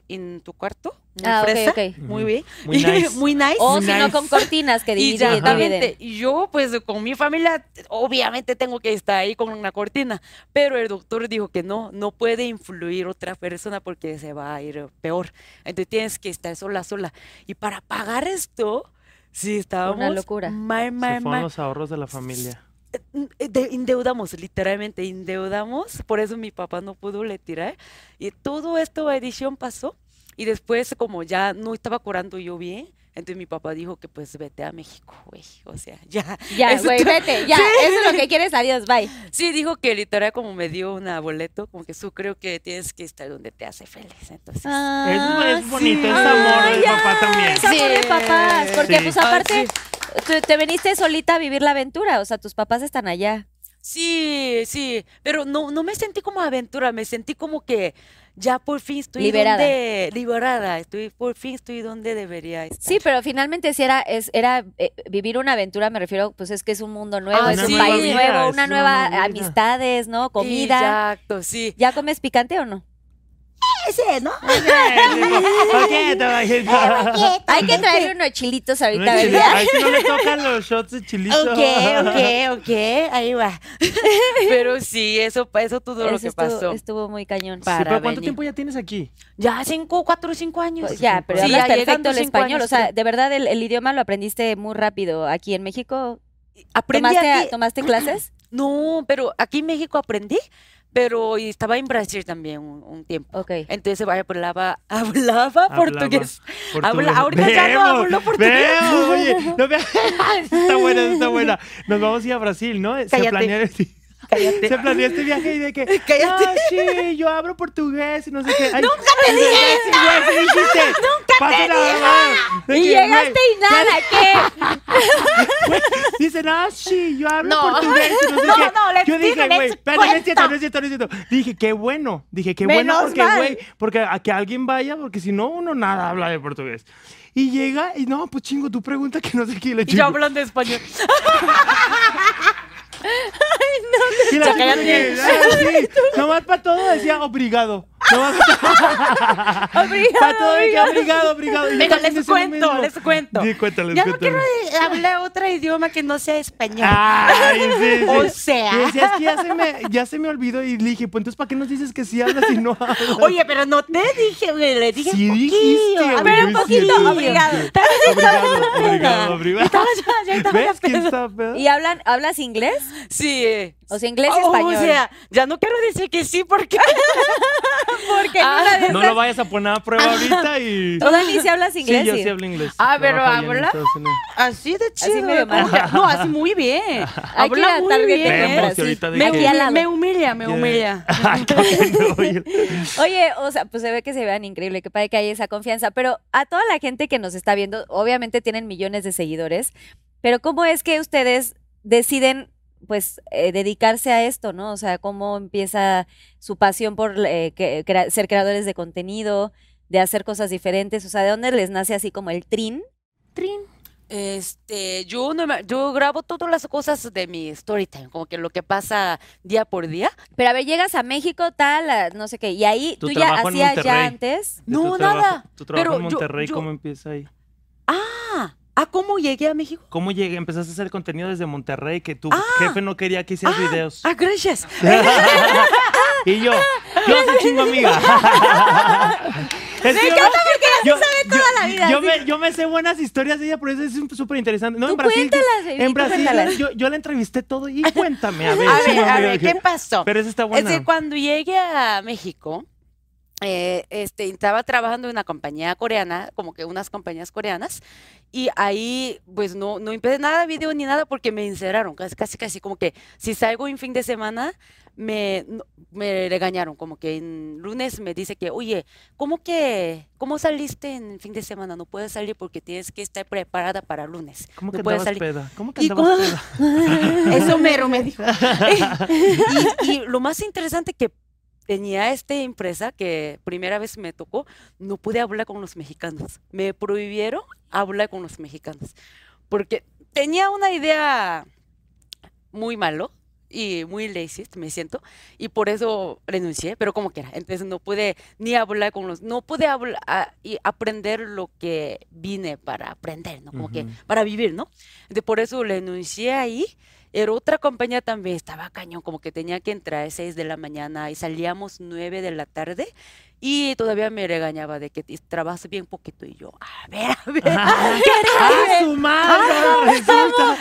en tu cuarto, muy Ah, ok, fresa, ok. muy bien, Muy [laughs] nice. muy nice. O si no, nice. con cortinas que [laughs] Y dividen. exactamente, dividen. y yo pues con mi familia obviamente tengo que estar ahí con una cortina, pero el doctor dijo que no, no puede influir otra persona porque se va a ir peor. Entonces tienes que estar sola, sola. Y para pagar esto, sí estábamos locura. mal, Se fueron mal. los ahorros de la familia. Eh, de- endeudamos, literalmente endeudamos, por eso mi papá no pudo retirar. Y todo esto edición pasó y después como ya no estaba curando yo bien, entonces mi papá dijo que pues vete a México, güey, o sea, [laughs] ya. Ya, güey, to- vete, ya. [laughs] Eso es lo que quieres, adiós, bye. Sí, dijo que literal como me dio una boleto, como que tú creo que tienes que estar donde te hace feliz, entonces. Ah, es, es bonito, sí. es amor Ay, del ya, papá también. Es amor de Sí. papás. Porque, Sí. pues, Ah, aparte, sí. tú te viniste solita a vivir la aventura. O sea, tus papás están allá. Sí, sí, pero no, no me sentí como aventura, me sentí como que ya por fin estoy Liberada. donde, liberada, estoy, por fin estoy donde debería estar. Sí, pero finalmente sí era, es, era eh, vivir una aventura, me refiero, pues es que es un mundo nuevo, Ah, es un país nuevo, una una nueva nueva amistades, ¿no? Comida. Exacto, sí. ¿Ya comes picante o no? Ese, ¿no? Hay que traerle unos chilitos ahorita, ¿verdad? Ay, si no le tocan los shots de chilito. Ok, ok, ok, ahí va. [laughs] [laughs] Pero sí, eso, eso todo lo Eso que estuvo, pasó. estuvo muy cañón. Sí, para pero ¿cuánto venir. tiempo ya tienes aquí? Ya cinco, cuatro o cinco años. Pues ya, pero Sí, hablas ya perfecto el español. años, o sea, de verdad el, el idioma lo aprendiste muy rápido. Aquí en México, Aprendí ¿tomaste, aquí- ¿tomaste clases? [clears throat] No, pero aquí en México aprendí, pero estaba en Brasil también un, un tiempo. Ok. Entonces vaya, [laughs] hablaba, hablaba portugués. Portugués. Habla- ahorita ya no Vemos, hablo portugués. vemos, oye, no me- [laughs] [laughs] está buena, está buena. Nos vamos a ir a Brasil, ¿no? Se Cállate. planea, Cállate. se planea este viaje y de que, [laughs] Cállate. ah, sí, yo hablo portugués y no sé qué. Ay, ¡Nunca te dije! [laughs] ¡Nunca dijiste! ¡Nunca te dije! Y llegaste y nada, ¿qué? [laughs] Dicen, ah, sí, yo hablo No. portugués y no sé No, qué. no, yo dije, güey, espérate, no es cierto, no es cierto, no es cierto. Dije, qué bueno. Dije, qué bueno porque, güey, porque a que alguien vaya, porque si no, uno nada habla de portugués. Y llega y no, pues chingo, tu pregunta que no sé qué le Y yo chingo. hablando español. Y la Ya chica cállate. que, ah, nomás para todo decía obrigado. Para todo obrigado, obrigado. Pero también les cuento, les cuento. Sí, cuéntales, Ya no quiero hablar otro idioma que no sea español. Ay, sí, sí. [laughs] O sea. Y decía, es que ya se, me, ya se me olvidó y le dije, pues entonces, ¿para qué nos dices que sí hablas y no hablas? Oye, pero no te dije, güey, le dije Sí poquillo, dijiste, a güey, ver, no un poquito, cierto. obrigado. Obrigado, obrigado, obrigado. ¿Y hablan, hablas inglés? Sí. O sea, inglés y Oh, español. O sea, ya no quiero decir que sí porque [laughs] porque Ah, No lo vayas a poner a prueba ahorita y... Tú, Dani, si hablas inglés. Sí, yo sí. hablo inglés. Ah, pero habla- así de chido. medio ¿eh? Que- No, así muy bien. Habla muy bien. de Me, me humilla, me humilla. [laughs] [laughs] Oye, o sea, pues se ve que se vean increíble, que padre que hay esa confianza, pero a toda la gente que nos está viendo, obviamente tienen millones de seguidores, pero ¿cómo es que ustedes deciden pues eh, dedicarse a esto, ¿no? O sea, ¿cómo empieza su pasión por eh, que- crea- ser creadores de contenido, de hacer cosas diferentes? O sea, ¿de dónde les nace así como el trin? Trin. Este, yo no me- yo grabo todas las cosas de mi story time, como que lo que pasa día por día. Pero a ver, llegas a México, tal, a no sé qué, y ahí tú ya hacías ya antes. No, tu trabajo- nada. Tu trabajo Pero en yo- Monterrey, yo- ¿cómo empieza ahí? Ah, ¿a cómo llegué a México? ¿Cómo llegué? Empezaste a hacer contenido desde Monterrey que tu Ah. jefe no quería que hicieras videos. Ah, gracias. [laughs] y yo, yo soy chingo amiga. [laughs] [laughs] Es que yo me- yo- yo- Yo me, yo me sé buenas historias de ella, por eso es súper interesante. No, Tú en Brasil, cuéntalas, en Brasil cuéntalas. yo, yo la entrevisté todo y cuéntame, a ver. A sí, ver, a ver, que- ¿qué pasó? Pero esa está Es buena. decir, cuando llegué a México, eh, este, estaba trabajando en una compañía coreana, como que unas compañías coreanas, y ahí pues no, no empecé nada de video ni nada porque me encerraron, casi, casi, casi como que si salgo en fin de semana, me, me regañaron, como que en lunes me dice que, oye, ¿cómo que, cómo saliste en fin de semana? No puedes salir porque tienes que estar preparada para lunes. ¿Cómo no que puedes salir. peda? ¿Cómo que andabas peda? [laughs] Eso mero me dijo. [laughs] [laughs] y, y lo más interesante que tenía esta empresa, que primera vez me tocó, no pude hablar con los mexicanos. Me prohibieron hablar con los mexicanos. Porque tenía una idea muy malo y muy lazy, me siento, y por eso renuncié, pero como quiera. Entonces no pude ni hablar con los, no pude hablar a- y aprender lo que vine para aprender, ¿no? Como que para vivir, ¿no? De por eso renuncié ahí. Era otra compañía también, estaba cañón, como que tenía que entrar a 6 de la mañana y salíamos 9 de la tarde y todavía me regañaba de que trabajas bien poquito y yo, a ver, a ver. ¡Ah, su madre! Resulta.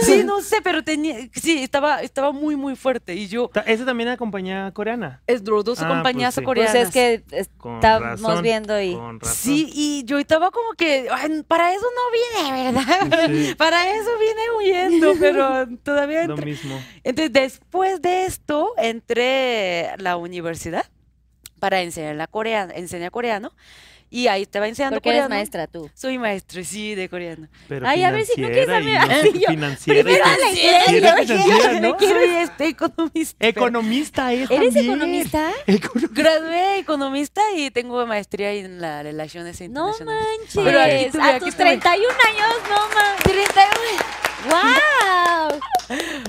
[laughs] sí, no sé, pero tenía, sí, estaba, estaba muy, muy fuerte y yo, Esa también era compañía coreana. es dos dos Ah, compañías pues sí. Pues coreanas. es que razón, viendo y... Con razón. Sí, y yo estaba como que, "Ay, para eso no vine, ¿verdad? Sí. [laughs] Para eso vine huyendo, pero todavía Lo entré. mismo. Entonces, después de esto, entré a la universidad para enseñar, la coreana, enseñar coreano. Y ahí estaba enseñando Porque eres coreano. maestra tú. Soy maestra, sí, de coreano. Pero Ay, a ver si no quieres [laughs] y no financiera. primero la eres financiera, ¿no? Soy este economista. Economista es ¿Eres también. economista? Econo- Gradué economista y tengo maestría en las relaciones No internacionales. manches. Pero aquí estuve, a aquí tus estuve. 31 años, no manches. 31. ¡Wow!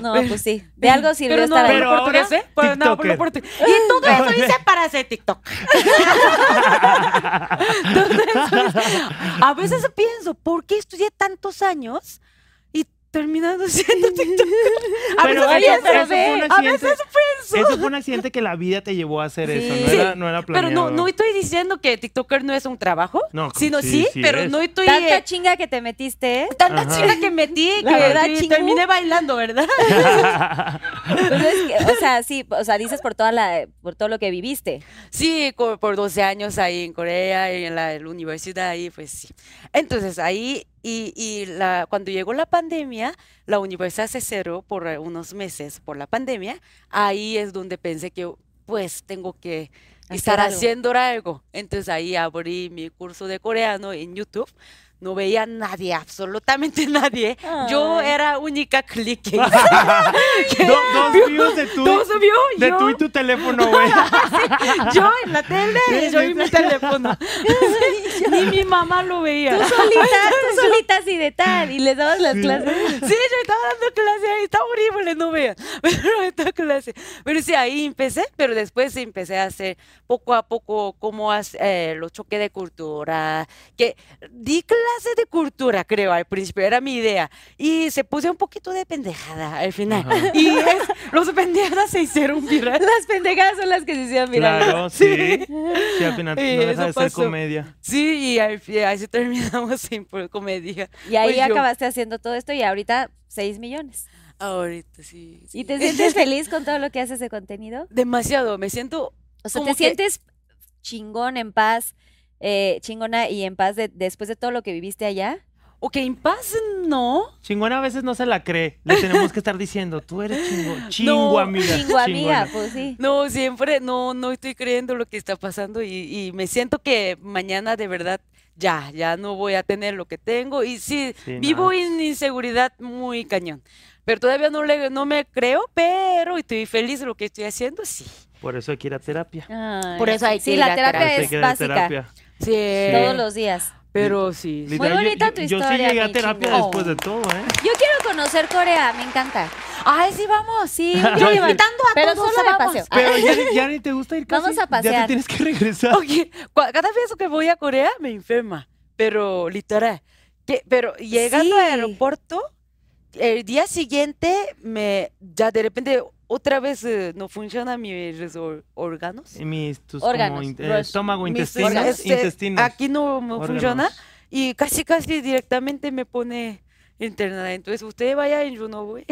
No, pues sí. De algo sirvió Pero no estar ahí. Pero ahora, no portugués. Y todo eso hice [laughs] para hacer TikTok. Todo eso hice. A veces pienso, ¿por qué estudié tantos años y terminando siendo [laughs] TikTok? A Pero veces eso, eso fue un a accidente. veces pienso. Eso fue un accidente que la vida te llevó a hacer eso. No Sí. era, no era Pero planeado. no, no estoy diciendo que TikToker no es un trabajo, No, sino sí, sí, sí pero es. no estoy... Tanta eh, chinga que te metiste. ¿eh? Tanta Ajá. chinga que metí La que verdad, terminé bailando, ¿verdad? [laughs] Pues es que, o sea, sí, o sea, dices por toda la, por todo lo que viviste. Sí, por 12 años ahí en Corea, y en la, en la universidad ahí, pues sí. Entonces ahí, y, y la, cuando llegó la pandemia, la universidad se cerró por unos meses por la pandemia, ahí es donde pensé que pues tengo que estar algo. haciendo algo. Entonces ahí abrí mi curso de coreano en YouTube. No veía a nadie, absolutamente nadie. Yo Ay. era única click. [laughs] [laughs] Do- dos views de tu, Dos views, de yo. tú y tu teléfono, güey. [laughs] Yo en la tele, yo en mi teléfono. Ni mi mamá lo veía. Tú solita, tú solita así de tal. Y les dabas las clases. Sí, yo estaba dando clase ahí, está horrible, no vean. Pero esta clase. Pero sí, ahí empecé, pero después empecé a hacer poco a poco como hace- eh, los choques de cultura, que di clase de cultura, creo, al principio, era mi idea. Y se puso un poquito de pendejada al final. Ajá. Y es, los pendejadas se hicieron viral. Las pendejadas son las que se hicieron virales. Claro, [laughs] sí. Sí, al final Sí, no deja de ser pasó. comedia. Sí, y así terminamos [laughs] sin por comedia. Y ahí Pues yo- acabaste haciendo todo esto y ahorita 6 millones. Ahorita sí. ¿Y sí. te sientes [laughs] feliz con todo lo que haces de contenido? Demasiado, me siento O sea, Como ¿te que- sientes chingón, en paz, eh, chingona y en paz de- después de todo lo que viviste allá? Ok, en paz no. Chingona a veces no se la cree. Le tenemos que estar diciendo, tú eres chingo, [laughs] chingo amiga. Chingo amiga, chingona. pues sí. No, siempre no, no estoy creyendo lo que está pasando y, y me siento que mañana de verdad ya, ya no voy a tener lo que tengo y sí, Sí, vivo no. en inseguridad muy cañón. Pero todavía no, le, no me creo, pero estoy feliz de lo que estoy haciendo, sí. Por eso hay que ir a terapia. Ay, Por eso hay sí, que la ir a terapia Por eso hay es básica. terapia. Sí. Todos los días. Pero sí. Literal, yo- bonita yo, tu yo sí historia, llegué a mi terapia chingón. después de todo, ¿eh? Yo quiero conocer Corea, me encanta. Ay, sí, vamos. Sí, [laughs] invitando a Pero todos, solo de vamos. paseo. Pero ya, ni- [laughs] ya ni te gusta ir casi. Vamos a Ya pasear. te tienes que regresar. Ok, cua- cada vez que voy a Corea me enferma, pero literal. Que, pero llegando Sí. al aeropuerto, el día siguiente me ya de repente otra vez eh, no funcionan mis or- órganos. Y mis, tus Órganos, como in- eh, estómago, Mis intestinos, órganos, este, intestinos. Aquí no me funciona y casi casi directamente me pone internada. Entonces usted vaya y yo no voy.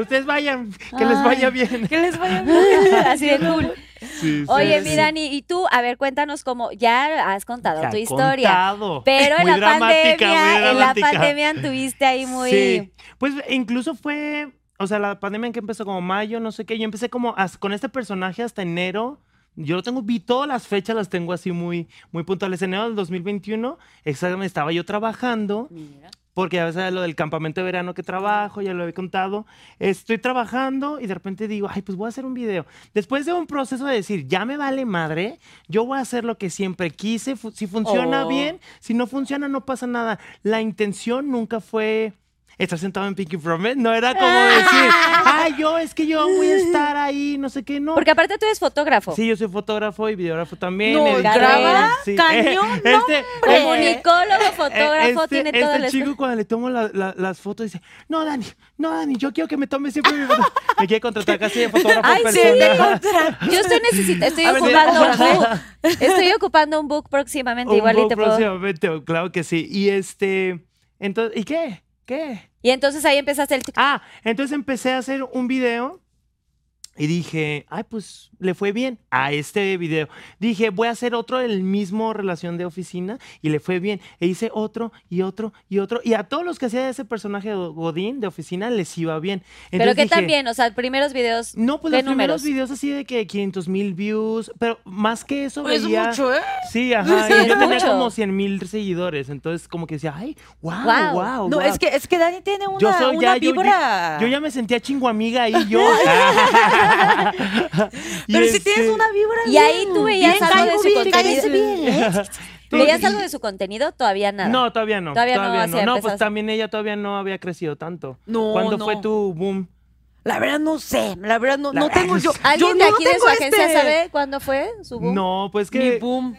Ustedes vayan, que les vaya Ay. bien. que les vaya [laughs] bien. Así de cool. Sí, Oye, sí, mi sí. Dani, y tú, a ver, cuéntanos cómo, ya has contado Ya tu historia. contado. Pero en Muy la pandemia, en la pandemia anduviste ahí muy. Sí, pues incluso fue, o sea, la pandemia en que empezó como mayo, no sé qué, yo empecé como as- con este personaje hasta enero. Yo lo tengo, vi todas las fechas, las tengo así muy, muy puntuales. Enero del 2021, exactamente, estaba yo trabajando, porque a veces lo del campamento de verano que trabajo, ya lo había contado. Estoy trabajando y de repente digo, ay, pues voy a hacer un video. Después de un proceso de decir, ya me vale madre, yo voy a hacer lo que siempre quise. Si funciona Oh. bien, si no funciona, no pasa nada. La intención nunca fue estar sentado en Pinky Promise. No era como decir, [laughs] ay, yo es que yo voy a estar ahí, no sé qué, no. Porque aparte tú eres fotógrafo. Sí, yo soy fotógrafo y videógrafo también. No, graba sí. [laughs] cañón, [laughs] este, Comunicólogo, fotógrafo, este, tiene este todo el chico cuando le tomo la- la- las fotos dice, no, Dani, no, Dani, yo quiero que me tome siempre mi foto. Me quiere contratar casi de fotógrafo Ay, sí, personal. contra- Yo estoy necesitando, estoy A ver, ocupando un sí. book. Estoy ocupando un book próximamente, Un igual y poco te puedo. próximamente, claro que sí. Y este, entonces, ¿y qué? ¿Qué? Y entonces ahí empezaste el. Ah, entonces empecé a hacer un video y dije, ay, pues le fue bien a este video. Dije, voy a hacer otro del mismo relación de oficina y le fue bien. E hice otro y otro y otro. Y a todos los que hacía ese personaje de Godín de oficina les iba bien. Pero que también, o sea, primeros videos. No, pues ¿Qué los primeros videos así de que 500 mil views, pero más que eso Es veía... mucho, ¿eh? Sí, ajá. Sí, y es yo tenía mucho. como 100 mil seguidores. Entonces, como que decía, ay, wow, Guau. wow. No, es que, es que Dani tiene una, Yo soy una ya, yo- yo- vibra. Yo, ya me sentía chingo amiga ahí, yo. [laughs] [laughs] [laughs] Y Pero si tienes este, una vibra. Y ahí tú veías algo de su contenido. ¿eh? [laughs] ¿Veías algo de su contenido? Todavía nada. No, todavía no. Todavía no Todavía no. No, empezabas. pues también ella todavía no había crecido tanto. No, ¿Cuándo no. fue tu boom? La verdad no sé, la verdad no, La no verdad tengo no [laughs] yo. ¿Alguien yo de no aquí de su agencia este- sabe cuándo fue su boom? No, pues Mi que. boom.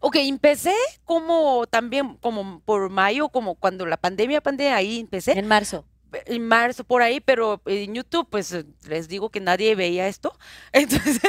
Ok, empecé como también, como por mayo, como cuando la pandemia, pandemia, ahí empecé. En marzo. En marzo por ahí, pero en YouTube, pues eh, les digo que nadie veía esto. [laughs] Entonces,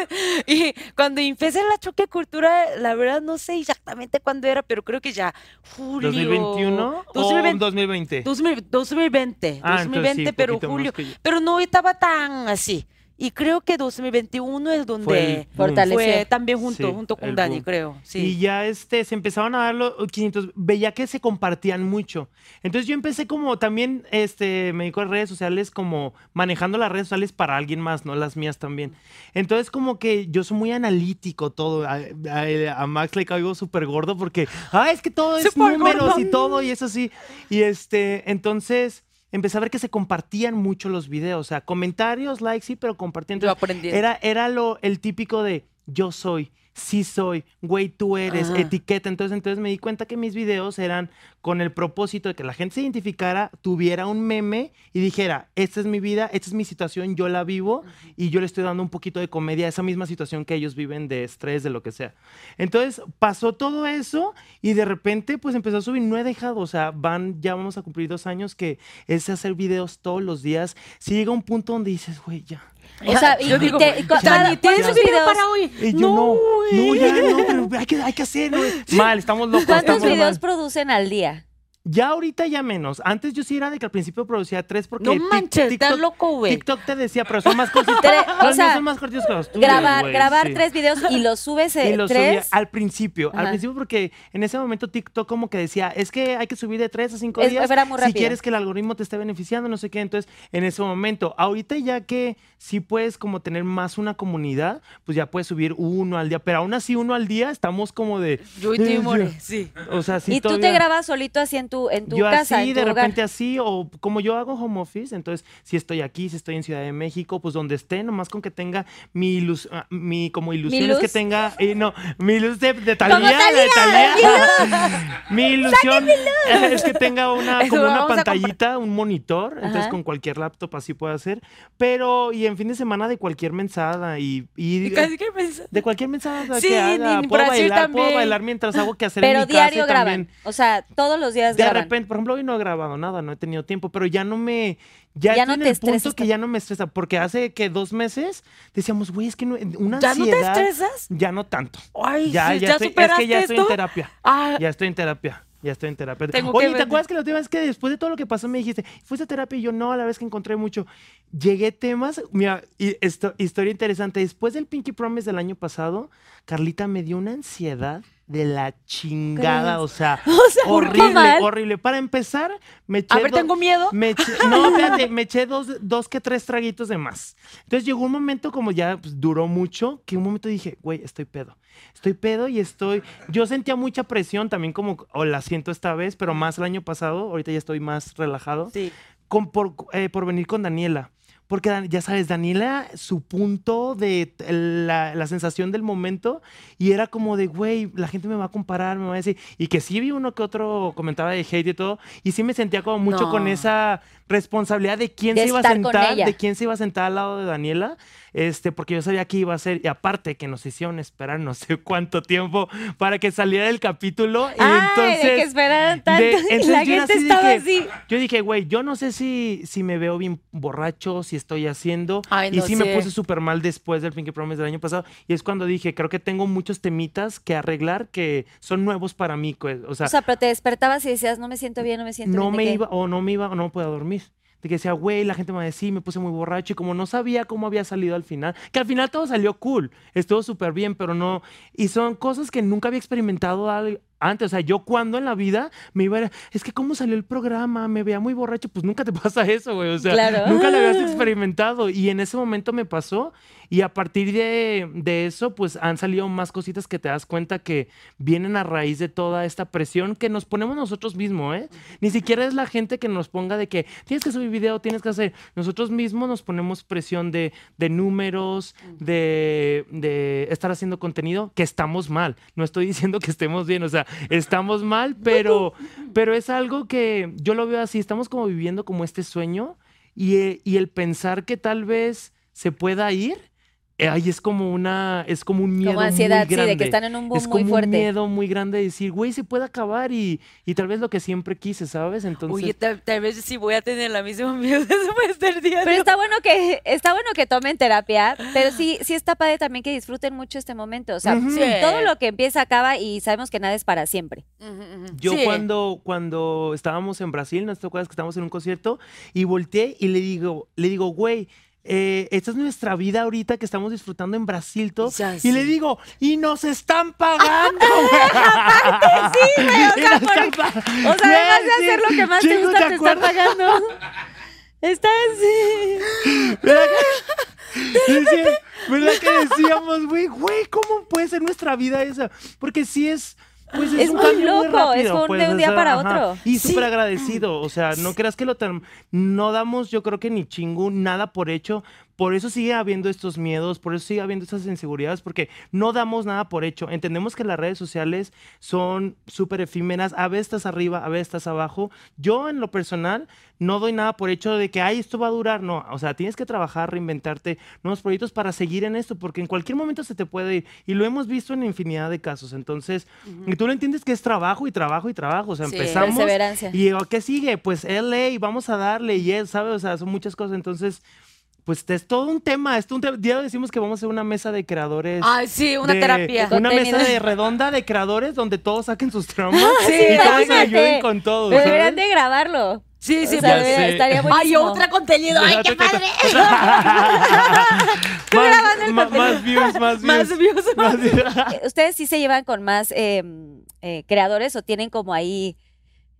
y cuando empecé la choque cultura, la verdad no sé exactamente cuándo era, pero creo que ya julio. ¿2021 o 2020. 2020? 2000 2020, Ah, entonces 2020, sí, pero julio. que. Pero no estaba tan así. Y creo que 2021 es donde Fue también junto, Sí, junto con Dani, boom. creo. Sí. Y ya este, se empezaban a dar los 500, veía que se compartían mucho. Entonces yo empecé como también, este, me dedico a redes sociales como manejando las redes sociales para alguien más, no las mías también. Entonces como que yo soy muy analítico todo. A, a- a Max le caigo súper gordo porque, ah, es que todo es números gordo. y todo y eso sí. Y este, entonces empecé a ver que se compartían mucho los videos, o sea, comentarios, likes, sí, pero compartiendo. Yo aprendí. Era, era lo, el típico de yo soy, sí soy, güey, tú eres, Ajá. etiqueta. Entonces, entonces me di cuenta que mis videos eran con el propósito de que la gente se identificara, tuviera un meme y dijera, esta es mi vida, esta es mi situación, yo la vivo y yo le estoy dando un poquito de comedia a esa misma situación que ellos viven de estrés, de lo que sea. Entonces pasó todo eso y de repente pues empezó a subir, no he dejado, o sea, van, ya vamos a cumplir dos años que es hacer videos todos los días. Si llega un punto donde dices, güey, ya. O sea, y, Yo y digo, te- cada- ¿tienes ¿cuántos un video videos, para hoy? Y yo no, no, ya no, pero hay que, hay que hacer. Mal, estamos locos. ¿cuántos estamos videos mal. producen al día? Ya ahorita ya menos. Antes yo sí era de que al principio producía tres porque No manches, estás loco, güey. TikTok te decía, pero son más cortitos. [laughs] O sea, son más cortitos que los tuyos, grabar grabar sí. tres videos y los subes [laughs] eh, Y los subía tres. al principio, al principio porque en ese momento TikTok como que decía, es que hay que subir de tres a cinco Es- días era muy si quieres que el algoritmo te esté beneficiando, no sé qué. Entonces, en ese momento, ahorita ya que sí puedes como tener más una comunidad, pues ya puedes subir uno al día, pero aún así uno al día estamos como de... Yo y tú, more, [laughs] sí. O sea, sí y tú te grabas solito así en tu, en tu yo casa, así, en tu de hogar. repente así, o como yo hago home office, entonces si estoy aquí, si estoy en Ciudad de México, pues donde esté, nomás con que tenga mi luz, ah, mi como ilusiones que luz? tenga, eh, no, mi luz de, de Talía, de Talía. mi [laughs] ilusión [laughs] es que tenga una, Eso como una pantallita, un monitor, entonces Ajá. con cualquier laptop así puedo hacer, pero y en fin de semana de cualquier mensada y, y- Y casi que de cualquier mensada Sí, que haga, en puedo bailar, puedo también. bailar mientras hago que hacer en Pero mi casa y diario graban. también. O sea, todos los días De repente, por ejemplo, hoy no he grabado nada, no he tenido tiempo, pero ya no me. Ya, Ya no te el punto estresas que ya no me estresa, porque hace que dos meses decíamos, güey, es que no, una ¿Ya no te estresas? Ya no tanto. Ay, Ya, ya, ¿ya estoy, es superaste que ya estoy en esto? terapia. Ah, Ya estoy en terapia. Ya estoy en terapia. Tengo Oye, ¿te acuerdas que la última vez que después de todo lo que pasó me dijiste, ¿fuiste a terapia? Y yo, no, a la vez que encontré mucho. Llegué temas, mira, y esto, historia interesante. Después del Pinky Promise del año pasado, Carlita me dio una ansiedad de la chingada, o sea, [laughs] O sea, ¿por qué horrible, horrible. Para empezar, me eché A ver, tengo miedo. me eché- [laughs] no, me eché dos, dos que tres traguitos de más. Entonces llegó un momento, como ya pues, duró mucho, que un momento dije, güey, estoy pedo. Estoy pedo y estoy. Yo sentía mucha presión también, como, o la siento esta vez, pero más el año pasado. Ahorita ya estoy más relajado. Sí. Con, por, eh, por venir con Daniela. Porque ya sabes, Daniela, su punto de la, la sensación del momento, y era como de, güey, la gente me va a comparar, me va a decir, y que sí vi uno que otro comentaba de hate y todo, y sí me sentía como mucho No. con esa responsabilidad de quién De se iba a sentar, de quién se iba a sentar al lado de Daniela, este, porque yo sabía que iba a ser, y aparte que nos hicieron esperar no sé cuánto tiempo para que saliera el capítulo, y entonces... de que esperaran tanto de- y entonces la gente estaba así. yo dije, güey, yo no sé si, si me veo bien borracho, si estoy haciendo. Ay, y no sí me puse súper mal después del Pinky Promise del año pasado. Y es cuando dije, creo que tengo muchos temitas que arreglar que son nuevos para mí. pues, O sea, O sea, pero te despertabas y decías, no me siento bien, no me siento no bien. ¿de me qué? iba, o no me iba, o no me podía dormir. De que decía, güey, la gente me va a decir, me puse muy borracho. Y como no sabía cómo había salido al final, que al final todo salió cool, estuvo súper bien, pero no. Y son cosas que nunca había experimentado antes. O sea, yo cuando en la vida me iba a. Es que, ¿cómo salió el programa? Me veía muy borracho. Pues nunca te [laughs] pasa eso, güey. O sea, Claro. nunca lo habías experimentado. Y en ese momento me pasó. Y a partir de, de eso, pues han salido más cositas que te das cuenta que vienen a raíz de toda esta presión que nos ponemos nosotros mismos, ¿eh? Ni siquiera es la gente que nos ponga de que tienes que subir video, tienes que hacer. Nosotros mismos nos ponemos presión de, de números, de, de estar haciendo contenido, que estamos mal. No estoy [laughs] diciendo que estemos bien, o sea, estamos mal, pero, pero es algo que yo lo veo así. Estamos como viviendo como este sueño y, y el pensar que tal vez se pueda ir. Eh, Ay, es como una, es como un miedo Como ansiedad, muy sí, de que grande. están en un boom es muy como fuerte. un miedo muy grande de decir, güey, se puede acabar y, y tal vez lo que siempre quise, ¿sabes? Entonces, Oye, tal, tal vez sí voy a tener la misma miedo [laughs] después del día. Pero está bueno que está bueno que tomen terapia, pero sí sí está padre también que disfruten mucho este momento, o sea, Ujú. Sí. todo lo que empieza acaba y sabemos que nada es para siempre. Yo Sí. cuando, cuando estábamos en Brasil, ¿no te acuerdas que estábamos en un concierto? Y volteé y le digo, le digo, güey, eh, esta es nuestra vida ahorita que estamos disfrutando en Brasil todo. Ya Y le digo, y nos están pagando, [laughs] güey. sí, [laughs] güey, o sea, nos por- están pa- O sea, además de hacer lo que más te gusta, te está acuerdas? pagando. Está así. ¿Verdad que, Decía- ¿verdad que decíamos, güey, güey, cómo puede ser nuestra vida esa? Porque sí es, pues es, Es un muy cambio muy loco, es rápido. un- pues, de un o día sea, para ajá. otro. Y Sí. súper agradecido, o sea, no creas que lo tan- no damos, yo creo que ni chingún nada por hecho. Por eso sigue habiendo estos miedos, por eso sigue habiendo estas inseguridades, porque no damos nada por hecho. Entendemos que las redes sociales son súper efímeras, a veces estás arriba, a veces estás abajo. Yo en lo personal no doy nada por hecho de que, ay, esto va a durar. No, o sea, tienes que trabajar, reinventarte nuevos proyectos para seguir en esto, porque en cualquier momento se te puede ir. Y lo hemos visto en infinidad de casos. Entonces, y tú lo entiendes que es trabajo y trabajo y trabajo. O sea, Sí. empezamos. Perseverancia. Y ¿qué sigue? Pues LA, vamos a darle, y es, ¿sabes? O sea, son muchas cosas. Entonces, pues es todo un tema. Es todo un tema. Ya decimos que vamos a hacer una mesa de creadores. Ay, sí, una de- terapia. Una Contenido. mesa de redonda de creadores donde todos saquen sus [laughs] traumas Sí, y todos se ayuden con todo. Pero ¿sabes? deberían de grabarlo. Sí, sí, o sea, sé. estaría [laughs] Ay, buenísimo. otra contenido. Ay, qué padre. [laughs] más, ma- más views, más views. Más views. Más views. Eh, ¿Ustedes sí se llevan con más eh, eh, creadores o tienen como ahí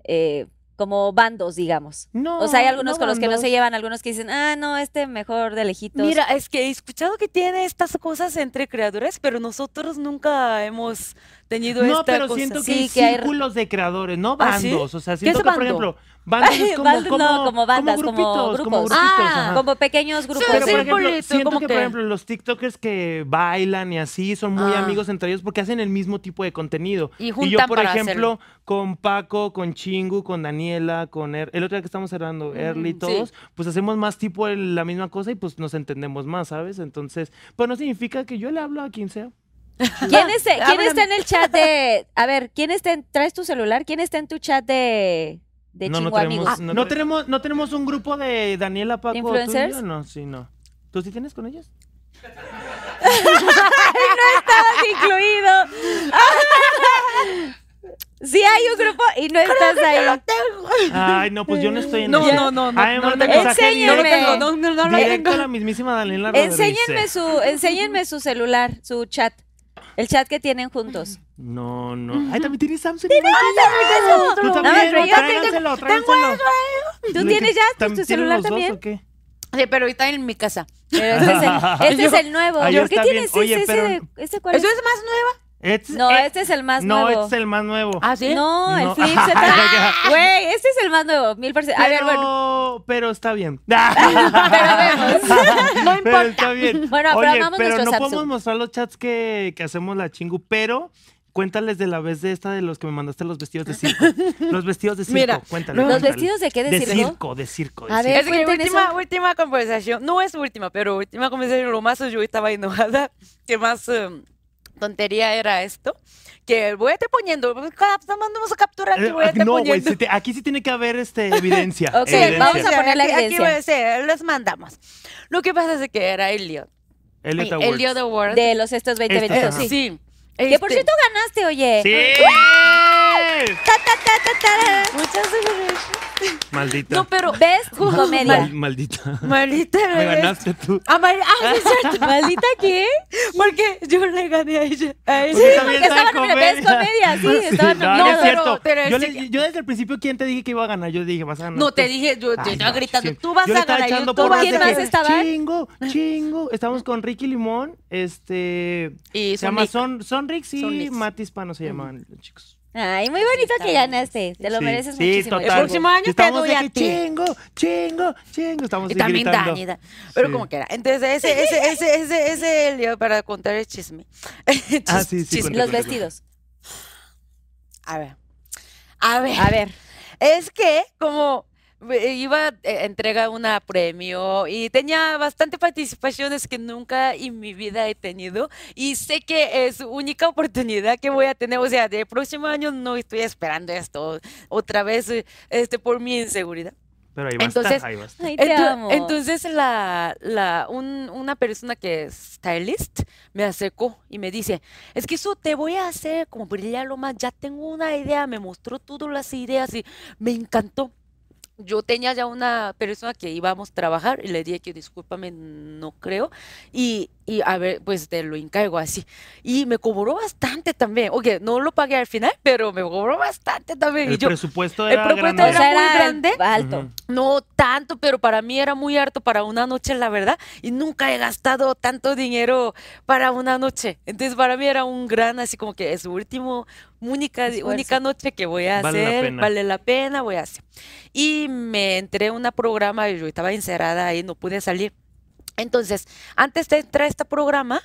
eh, como bandos, digamos? No, o sea, hay algunos no con los que no se llevan, algunos que dicen, ah, no, este mejor de lejitos. Mira, es que he escuchado que tiene estas cosas entre creadores, pero nosotros nunca hemos tenido No, esta pero cosa. siento que Sí, hay que hay- círculos de creadores, no ¿Ah, sí? bandos. O sea, ¿Qué siento es que, por ejemplo, bandos es como, Bandos no, como, como bandas, como grupitos, como grupos. grupitos. Ah, como pequeños grupos. Pero, Sí, por ejemplo, siento como que, que- por ejemplo, los TikTokers que bailan y así son muy Ah. amigos entre ellos porque hacen el mismo tipo de contenido. Y yo, juntan por para ejemplo, hacerlo. con Paco, con Chingu, con Daniela, con Er- el otro día que estamos hablando, Early, sí. todos, pues hacemos más tipo el- la misma cosa y pues nos entendemos más, ¿sabes? Entonces, pues no significa que yo le hablo a quien sea. [laughs] ¿Quién, es- quién Háblame. está en el chat de... A ver, ¿quién está en... ¿Traes tu celular? ¿Quién está en tu chat de, de no, no amigos? tenemos, no, no tenemos, no tenemos un grupo de Daniela, Paco, ¿Influencers? tuyo? No, sí, no. ¿Tú sí tienes con ellos? [laughs] incluido. [laughs] sí hay un grupo y no estás ahí. Ay, no, pues yo no estoy en [laughs] No, no, no, no, Ay, no lo tengo. No lo Enséñame. tengo, no, no, no lo Directo a tengo. la mismísima Daniela Rodríguez. Enséñenme su, enséñenme su celular, su chat. El chat que tienen juntos. No, no. Ay, también tienes Samsung. Samsung. Tú No, también, yo tráiganselo, tráiganselo. ¿Tú tienes ya tu ¿Tam- tienen celular también? o qué? Sí, pero está en mi casa. Pero este es el, [laughs] este es el nuevo. ¿Por qué tienes Oye, ese? ¿Este cuál ¿Eso es? es más nueva? No, eh, este es el más No, nuevo. este es el más nuevo. ¿Ah, sí? No, el No. Flip [laughs] Z. Güey, este es el más nuevo, mil por ciento. A ver, Pero, bueno. pero está bien. [laughs] Pero vemos. No Pero importa. está bien. Bueno, pero Oye, amamos pero nuestro no Samsung. podemos mostrar los chats que, que hacemos la chingu, pero cuéntales de la vez de esta de los que me mandaste los vestidos de circo. [laughs] los vestidos de circo, Mira, cuéntale. ¿Los vestidos de qué? ¿De De circo? circo, de circo. de A circo. ver, Es que última, eso. última conversación, no es última, pero última conversación, lo más yo estaba enojada, que más eh, tontería era esto, que voy a estar poniendo, mandamos a capturar que voy a estar no, güey, poniendo. te- aquí sí tiene que haber este, [laughs] evidencia. Ok, evidencia. vamos a poner la aquí, aquí evidencia. voy a hacer, les mandamos. Lo que pasa es que era Elliot. Elliot Awards. Elliot Award. De los estos 20 Este, Eh, ajá. sí. Que por Este, cierto ganaste, oye. ¡Sí! Ta, ta, ta, ta. Muchas gracias. Maldita. No, pero Best comedia. Mal- maldita. Maldita Me ganaste tú. Ah, ah, sí, es cierto. [laughs] ¿Maldita qué? Porque yo le gané a ella. A ella. También porque en [laughs] estaban en Best Comedia, sí, estaban no, nominados. no es No, cierto. pero- pero yo, le- desde el principio, ¿quién te dije que iba a ganar? Yo dije, vas a ganar. No, te dije, yo, yo Ay, estaba no, gritando, sí. tú vas a estaba ganar. yo- tú ¿Quién más estaban? Chingo, chingo. Estamos con Ricky Limón, este... Y se llama. Son, Sonrix y. Mati Hispano se llamaban los chicos. Ay, muy bonito que ganaste. Te lo Sí, mereces sí, muchísimo. total. El próximo año te Estamos doy de a que ti. Chingo, chingo, chingo. Estamos Y así también gritando. Dani. da- Pero Sí. como quiera. Entonces, ese, ese, ese, ese, ese lío para contar el chisme. [laughs] Ah, sí, sí, cuenta, Los cuenta, vestidos. A ver. A ver. A ver. Es que como iba a eh, entregar una premio y tenía bastante participaciones que nunca en mi vida he tenido y sé que es única oportunidad que voy a tener, o sea, de próximo año no estoy esperando esto otra vez este por mi inseguridad. Pero ahí va a Entonces- estar, ahí va a estar. Ay, te Ento- amo. Entonces la, la, un- una persona que es stylist me acercó y me dice, es que eso te voy a hacer como brillar lo más, ya tengo una idea, me mostró todas las ideas y me encantó. Yo tenía ya una persona que íbamos a trabajar y le dije que discúlpame, no creo. Y, y a ver, pues te lo encargo así. Y me cobró bastante también. Oye, no lo pagué al final, pero me cobró bastante también. y El yo, presupuesto el era presupuesto grande. o sea, muy era grande. alto. No tanto, pero para mí era muy harto para una noche, la verdad. Y nunca he gastado tanto dinero para una noche. Entonces, para mí era un gran, así como que es su último, única, Esfuerzo. única noche que voy a Vale la hacer. pena. Vale la pena, voy a hacer. Y me entré en un programa y yo estaba encerrada ahí, no pude salir. Entonces, antes de entrar a este programa,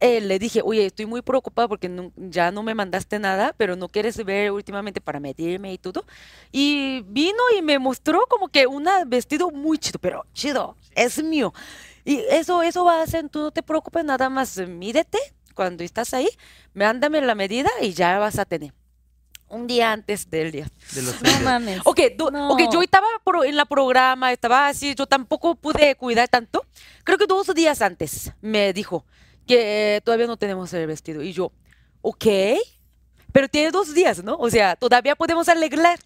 eh, le dije, oye, estoy muy preocupada porque ya no me mandaste nada, pero no quieres ver últimamente para medirme y todo. Y vino y me mostró como que un vestido muy chido, pero chido, es mío. Y eso, eso va a hacer, tú no te preocupes, nada más eh, mídete cuando estás ahí, mándame la medida y ya vas a tener. Un día antes del día. De los No mames. Ok, du- ok, yo No. estaba pro- en la programa, estaba así, yo tampoco pude cuidar tanto. Creo que dos días antes me dijo que eh, todavía no tenemos el vestido. Y yo, ok, pero tiene dos días, ¿no? O sea, todavía podemos arreglar.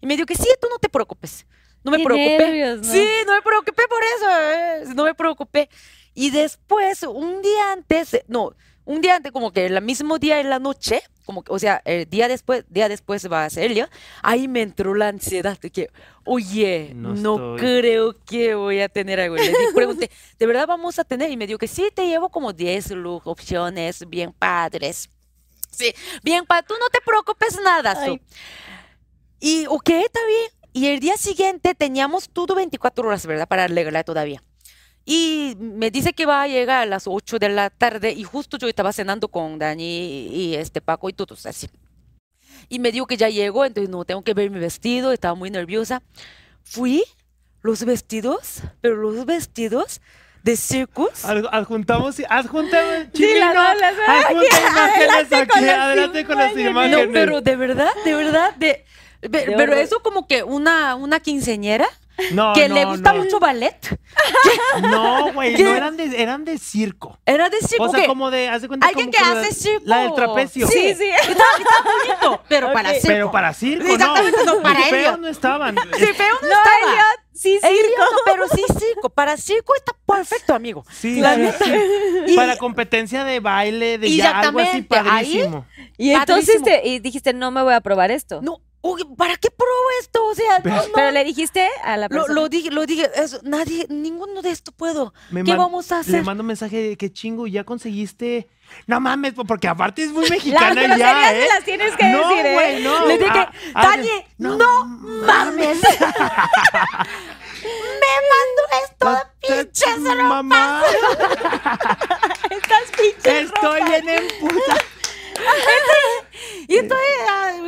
Y me dijo que sí, tú no te preocupes. No me Qué preocupé. nervios, ¿no? Sí, no me preocupé por eso. eh, No me preocupé. Y después, un día antes, no, un día antes, como que el mismo día en la noche, como que, o sea, el día después, día después va a día, ahí me entró la ansiedad de que, oye, No no, estoy. creo que voy a tener algo. Le pregunté, ¿de verdad vamos a tener? Y me dijo que sí, te llevo como 10 look, opciones bien padres. Sí, bien padre, tú no te preocupes nada. Ay. Y, ok, está bien. Y el día siguiente teníamos todo 24 horas, ¿verdad? Para arreglar todavía. Y me dice que va a llegar a las 8 de la tarde y justo yo estaba cenando con Dani y, este Paco y todos así. Y me dijo que ya llegó, entonces no tengo que ver mi vestido, estaba muy nerviosa. Fui, los vestidos, pero los vestidos de circus. Ad- Adjuntamos, adjuntamos, [laughs] Sí, chileno, las- las- adjunta [laughs] aquí, imágenes adelante con aquí, las adelante con las imágenes. No, pero de verdad, de verdad, de, pe- pero eso como que una, una quinceñera No, que no, le gusta no. mucho ballet. [laughs] No, güey, no eran de, eran de circo. Era de circo O sea, como de, haz de cuenta alguien como- que como hace la- circo. La del trapecio. Sí, sí. [laughs] Está, está bonito, pero para circo. Pero para circo, Exactamente, no. no, para Feos Elliot. no estaban. Sí, feo no, No, estaba. Elliot, sí. Elliot no, pero sí circo. Para circo está perfecto, amigo. Sí, La sí, neta. sí. Y- Para competencia de baile, de ya algo así ahí- padrísimo. Y entonces Padrísimo. te, y dijiste, no me voy a probar esto. No, oye, ¿para qué pruebo esto? O sea, no, no. Pero le dijiste a la persona. lo dije, lo dije, eso, nadie, ninguno de esto puedo. Me ¿Qué vamos a Le hacer? mando un mensaje de que chingo, ya conseguiste. No mames, porque aparte es muy las mexicana groserías ya, ¿eh? las tienes que no, decir, ¿eh? güey, no. Le dije, Ah, ah, de- no mames. [laughs] Me mandó esto de pinches Mamá, [laughs] Estás pinche estoy bien emputa. [laughs] [laughs] Y estoy,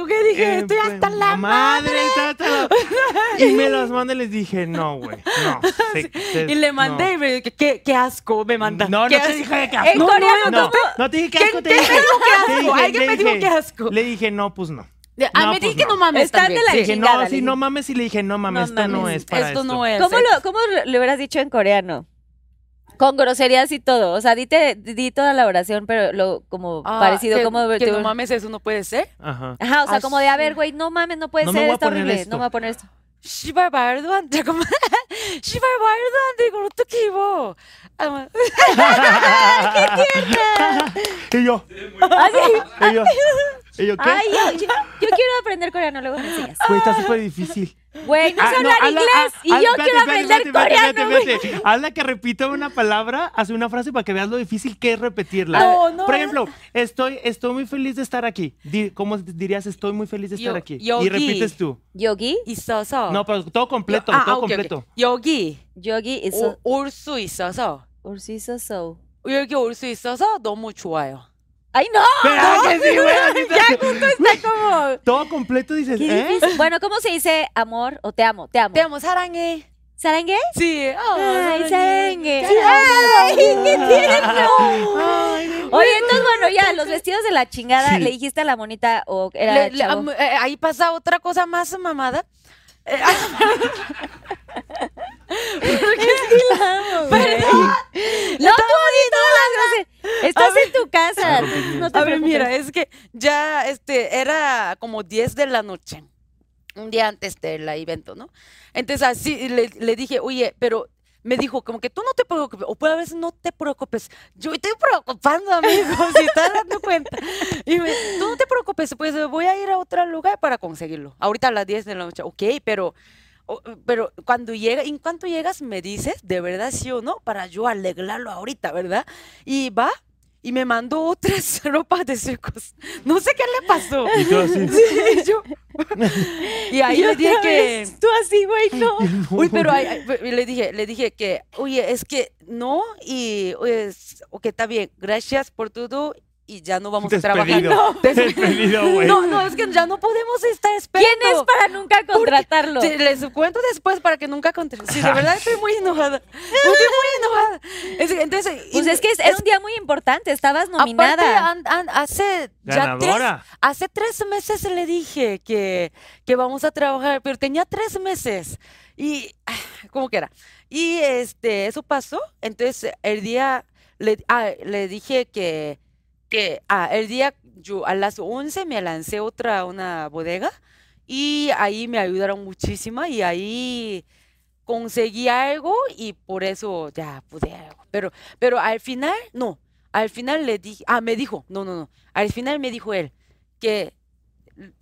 ¿qué dije? Estoy hasta la Eh, madre. hasta la- [laughs] Y me las mandé y les dije, no, güey, no. [laughs] se- se- Y le mandé no. y me dije, ¿qué, qué asco me manda. No, no ¿Qué te asco? dije que En asco. coreano, no, ¿cómo? no te dije que ¿Quién- asco, te quién dije. me dijo que asco? dije, Alguien le me dijo dije- que asco. Le dije, no, pues no. A No, mí pues dije que no. no mames Están de la. Dije, chingada, no, sí, no mames. Y le dije, no mames, No esto no mames, es para esto no es. ¿Cómo, lo, ¿Cómo le hubieras dicho en coreano? Con groserías y todo. O sea, dite, di toda la oración, pero lo como Ah, parecido. que, como que te- no mames, eso no puede ser. Ajá. Ajá, o sea, como de, a Así. ver, güey, no mames, no puede No me ser, voy a está poner horrible. esto. No me voy a poner esto. 씨발 말도 안 돼. 잠깐만. 씨발 말도 안 돼. 이걸 어떻게 입어? 아마. Y yo, Así. y yo, y yo, ¿qué? Ay, yo, yo- yo quiero aprender coreano, luego me enseñas. Güey, está súper difícil. Güey, no Ah, sé hablar hazla- inglés ah, y haz- yo espérate, quiero espérate, aprender espérate, coreano, espérate, güey. espérate. Hazla que repita una palabra, hace una frase para que veas lo difícil que es repetirla. No, no, Por no. ejemplo, estoy, estoy muy feliz de estar aquí. Di- ¿Cómo dirías estoy muy feliz de estar Yo- aquí? Y 여기. repites tú. Yogi, 있어서. No, pero todo completo, 아, todo 아, 오케이, completo. 오케이. 여기 yogi is 올 수 있어서. Ursiso so. 여기 올 수 있어서 너무 좋아요. ¡Ay, no! ¿Verdad no, ah, que sí, güey? [laughs] Ya justo está como... Todo completo dices, ¿eh? Bueno, ¿cómo se dice amor o te amo? Te amo. Te amo, sarangue. ¿Sarangue? Sí. Oh, ay, sarangue. [laughs] ¡Ay, qué tierno! Oye, entonces, bueno, ya, los vestidos de la chingada, ¿le dijiste a la monita o era le, eh, ahí pasa otra cosa más mamada. Eh, [laughs] No, tú di todas las groserías. Estás en tu casa. no te A ver, mira, es que ya este era como 10 de la noche, un día antes del evento, ¿no? Entonces así le, le dije, oye, pero me dijo como que tú no te preocupes, o puede a veces no te preocupes. Yo estoy preocupando, amigo, [laughs] si estás dando cuenta. Y me, tú no te preocupes, pues voy a ir a otro lugar para conseguirlo. Ahorita a las 10 de la noche, ok, pero... o- Pero cuando llega, en cuanto llegas me dices, de verdad sí o no, para yo alegrarlo ahorita, ¿verdad? Y va y me mandó otras [laughs] ropas de circos. No sé qué le pasó. Y tú así. Sí, yo- [laughs] y ahí Y le dije que. vez, Tú así, güey, no. Uy, pero ahí- le dije, le dije que, oye, es que no, y pues, ok, está bien, gracias por todo, y ya no vamos a trabajar. No, [laughs] des- Despedido, güey. no, no, es que ya no podemos estar esperando. ¿Quién es para nunca contratarlo? Les cuento después para que nunca conté. Sí, de verdad estoy muy enojada. Estoy muy enojada. Es- entonces, Pues y- es que es- un día muy importante, estabas Aparte, nominada. an- an- hace ya tres, Ganadora. hace tres meses le dije que, que vamos a trabajar, pero tenía tres meses. Y, [sighs] ¿cómo que era? Y este, eso pasó. Entonces, el día, le, ah, le dije que, que, ah, el día, yo a las 11 me lancé otra, una bodega. Y ahí me ayudaron muchísimo y ahí conseguí algo y por eso ya pude algo. Pero, pero al final, no. Al final le dije, ah, me dijo, no, no, no. Al final me dijo él que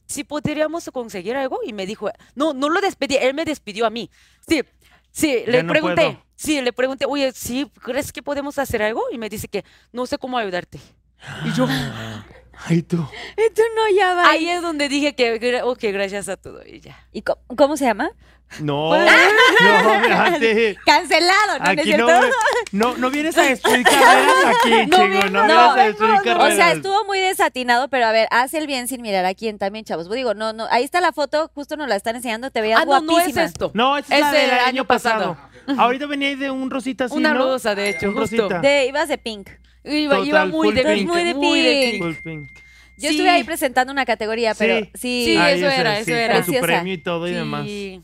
si podríamos conseguir algo y me dijo, no, no lo despedí, él me despidió a mí. Sí, sí, le no pregunté, puedo. sí, le pregunté, oye, ¿sí crees que podemos hacer algo? Y me dice que no sé cómo ayudarte. Y yo, [gasps] Ay, tú. Y tú no, ya va. ahí es donde dije que, ok, gracias a todo y ya. ¿Y co- cómo se llama? No, [laughs] no. Cancelado, ¿no? ¿No es Aquí no, cierto? no, no vienes a destruir [laughs] carreras aquí, No No, no vienes a destruir no. O carreras. sea, estuvo muy desatinado, pero a ver, haz el bien sin mirar a quién también, chavos. Digo, no, no, ahí está la foto, justo nos la están enseñando, te veías Ah, no, no es guapísima. esto. No, esta es la del el año año pasado. pasado. Ahorita venía de un rosita así, Una ¿no? rosa, de hecho, Un justo. rosita. De, ibas de pink. Iba, Total, iba muy de pink. Muy de muy de pink. Yo Sí. estuve ahí presentando una categoría, pero sí. Sí, Ahí eso era, sí, eso era. Con su premio y todo y demás. Sí.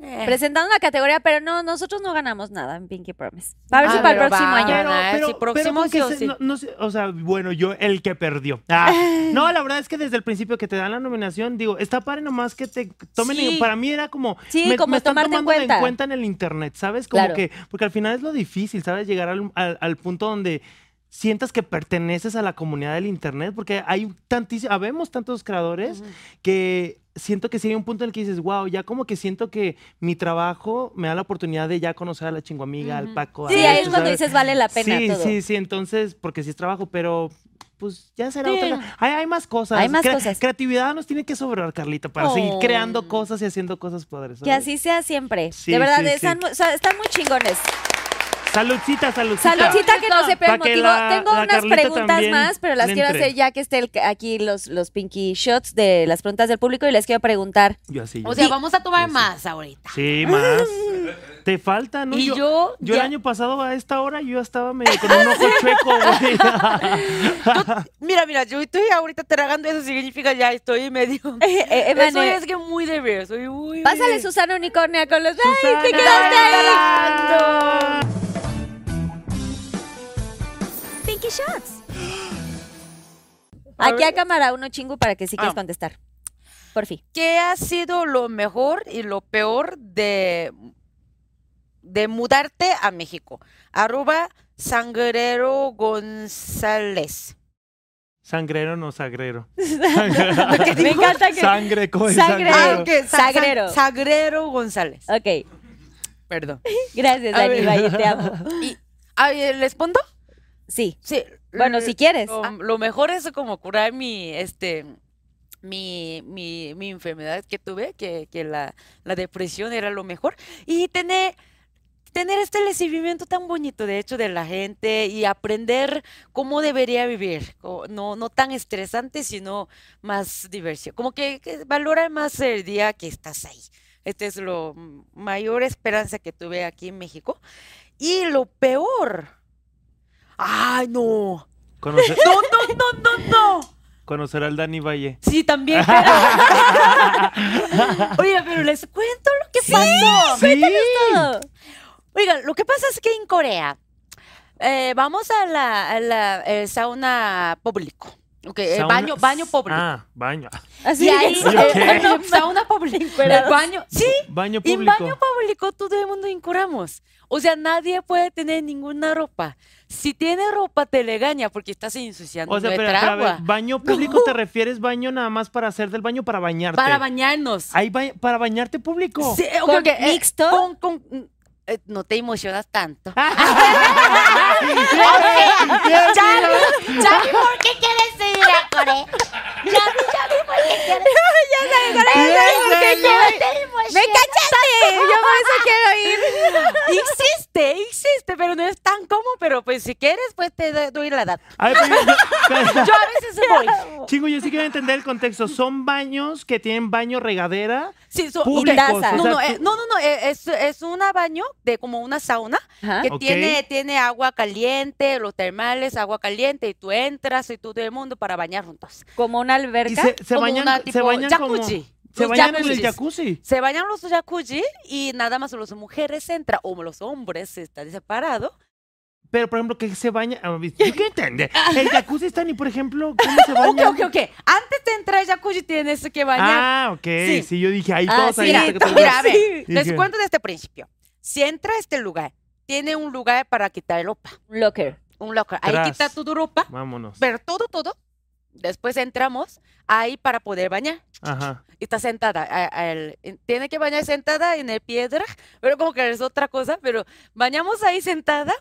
Eh. Presentando una categoría, pero no, nosotros no ganamos nada en Pinky Promise. A ver Ah, si para el pero próximo va. año. Pero- Ah, sí, próximo con que sí o se- sí. No, no sé, o sea, bueno, yo el que perdió. [laughs] Ah, no, la verdad es que desde el principio que te dan la nominación, digo, está padre nomás que te tomen. en- para mí era como. Sí, como están tomarte en tomando cuenta. en cuenta en el internet, ¿sabes? Como Claro. que. Porque al final es lo difícil, ¿sabes? Llegar al, al- al punto donde sientas que perteneces a la comunidad del internet, porque hay tantísimos, habemos tantos creadores que siento que sí hay un punto en el que dices, wow, ya como que siento que mi trabajo me da la oportunidad de ya conocer a la chinguamiga, al Ujú. Paco. a Sí, esto, ahí es cuando ¿sabes? dices vale la pena Sí, todo. sí, sí, entonces, porque sí es trabajo, pero pues ya será Sí. otra. Hay, hay más cosas. Hay más cosas. Creatividad nos tiene que sobrar, Carlita, para seguir Oh. creando cosas y haciendo cosas padres. Que ¿sabes? así sea siempre. Sí, de verdad, sí, están, o sea, están muy chingones. Saludcita, saludcita. Saludcita que no se que motivo. la- Tengo la unas Carlita preguntas más, pero las quiero hacer ya que esté el- aquí los, los pinky shots de las preguntas del público y les quiero preguntar. Yo así. yo O sea, vamos a tomar más ahorita. Sí, más. [laughs] Te falta, ¿no? Y yo, Yo el año pasado a esta hora yo estaba medio con un ojo [laughs] chueco, güey. [laughs] Mira, mira, yo estoy ahorita tragando, eso significa ya estoy medio. Eh, eh, Eso Emane, es que muy de ver, soy muy. Pásale Susana Unicornia con los. ¡Ay, te Susana, quedaste ahí! Pinky Shots. [gasps] A Aquí ver. a cámara uno chingo para que sí quieres Ah. contestar. Por fin. ¿Qué ha sido lo mejor y lo peor de, de mudarte a México? Arroba Sangrero González. Sangrero no sagrero. [laughs] Me encanta que. Sangre, ¿cómo es Sangre. sangrero? Ah, ok, Sa- Sa- Sagrero. Sagrero González. Ok, Perdón. [laughs] gracias, Dani te amo. [laughs] Y, ¿Les respondo? Sí. Sí. Bueno, si quieres. Lo, lo mejor es como curar mi, este, mi, mi, mi enfermedad que tuve, que, que la, la depresión era lo mejor. Y tener, tener este recibimiento tan bonito, de hecho, de la gente y aprender cómo debería vivir. No, no tan estresante, sino más diversión. Como que, que valora más el día que estás ahí. Esta es lo mm, mayor esperanza que tuve aquí en México. Y lo peor. Ay, no. Conocer, [laughs] No, no, no, no, no. conocer al Dani Valle. Sí, también. [laughs] [laughs] Oiga, pero les cuento lo que pasó. Sí. Todo. Oiga, lo que pasa es que en Corea eh, vamos a la, a la, eh, sauna público. Ok, el Sauna- baño, baño público. Ah, baño. Así y ahí. ¿Y eh, no, sauna público. El baño, sí, Baño y en público. baño público todo el mundo incuramos. O sea, nadie puede tener ninguna ropa. Si tiene ropa, te regaña porque estás ensuciando O sea, pero, nuestra pero, a ver, agua. baño público te refieres baño nada más para hacer del baño para bañarte. Para bañarnos. Hay ba- para bañarte público. Sí, ok, ¿Con ok, eh, mixto? con- con- eh, no te emocionas tanto. [laughs] [laughs] Charlie, ¿por qué quieres ir a Corea? Charlie, Charlie, ¿por qué quieres Ya sabes, ahora ya sabes por qué quiero ir. ¡Me cachaste! Yo por eso quiero ir. [laughs] existe, existe, pero no es tan común. Pero pues si quieres, pues te do- doy la edad. A ver, [laughs] pero yo- Yo a veces voy. Chingo, yo sí quiero entender el contexto. Son baños que tienen baño regadera Sí, so- públicos. no, no, tú- eh, no, no, no, eh, es, es un baño de como una sauna Ajá. que Ok. tiene, tiene agua caliente, los termales, agua caliente, y tú entras y todo el mundo para bañar juntos. Como una y alberca. se, se como bañan, una se tipo bañan como... jacuzzi. Se Los bañan en el jacuzzi. Se bañan los jacuzzi y nada más los mujeres entran, o los hombres están separados. Pero, por ejemplo, que se baña... ah, [laughs] quiero entender. El jacuzzi está ni, por ejemplo, ¿cómo se Ok, baña? ok, ok. Antes de entrar al jacuzzi tienes que bañar. Ah, ok. Sí. Sí. yo dije, ahí Ah, todos sí, ahí. mira, a ver, Sí. les Dije, cuento de este principio. Si entra a este lugar, tiene un lugar para quitar ropa, Un locker. un locker. Ahí Tras. quita tu ropa, Vámonos. pero todo, todo. Después entramos ahí para poder bañar. Ajá. Y está sentada. a- a el- en- tiene que bañar sentada en el piedra, pero como que es otra cosa, pero bañamos ahí sentada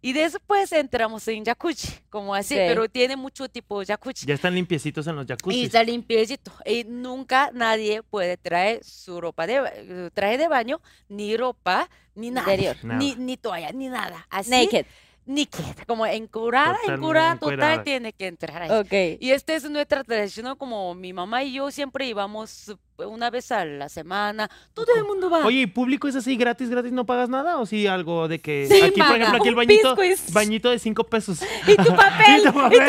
y después entramos en jacuzzi, como así, pero tiene mucho tipo de jacuzzi. Ya están limpiecitos en los Y jacuzzi. está limpiecito. Y nunca nadie puede traer su ropa de traje de baño, ni ropa, ni nada. Interior. Ni, Nada. ni toalla, ni nada. Así. Naked. Naked. Como encurada, Totalmente encurada, total, tiene que entrar ahí. Ok. Y esta es nuestra tradición, ¿no? como mi mamá y yo siempre íbamos eh, una vez a la semana. Todo el mundo va. Oye, ¿y público es así gratis, gratis? ¿No pagas nada? ¿O sí algo de que... Sí, aquí, por ejemplo, aquí el bañito, bañito de cinco pesos. Y tu [laughs] papel. Y tu papel.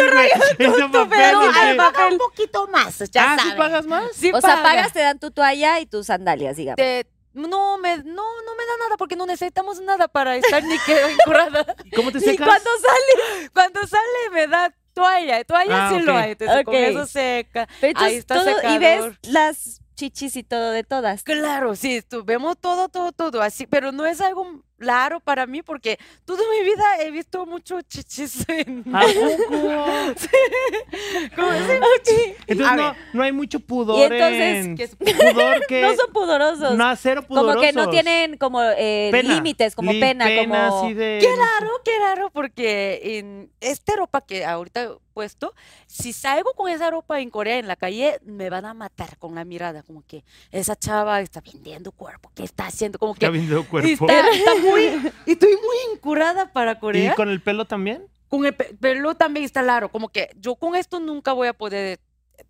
Y tu papel, pero güey. ahí paga un poquito más, ya Ah, ¿sí pagas más? Sí O sea, paga. pagas, te dan tu toalla y tus sandalias, digamos. Te, No me, no, no me da nada porque no necesitamos nada para estar ni que [laughs] encurrada. ¿Cómo te ¿Y secas? cuando sale? Cuando sale me da toalla, toalla Ah, sí lo hay, entonces con Ok. eso seca. Pero Ahí está todo, y ves las chichis y todo de todas. Claro, sí, tu- vemos todo, todo, todo así, pero no es algo raro para mí porque toda mi vida he visto mucho chichis [laughs] en... ¿A poco? [laughs] ¿Cómo se- Entonces no, hay mucho pudor Y entonces, en... ¿qué es [laughs] Pudor que... No son pudorosos. No, cero pudorosos. como que no tienen como eh, límites, como Li- pena, como... de... Qué raro, qué raro, porque en esta ropa que ahorita puesto, si salgo con esa ropa en Corea en la calle, me van a matar con la mirada, como que esa chava está vendiendo cuerpo, ¿qué está haciendo? Como que Está viendo cuerpo. está, está muy, [laughs] estoy muy encurada para ¿Y Corea. con el pelo también? Con el pe- pelo también está raro, como que yo con esto nunca voy a poder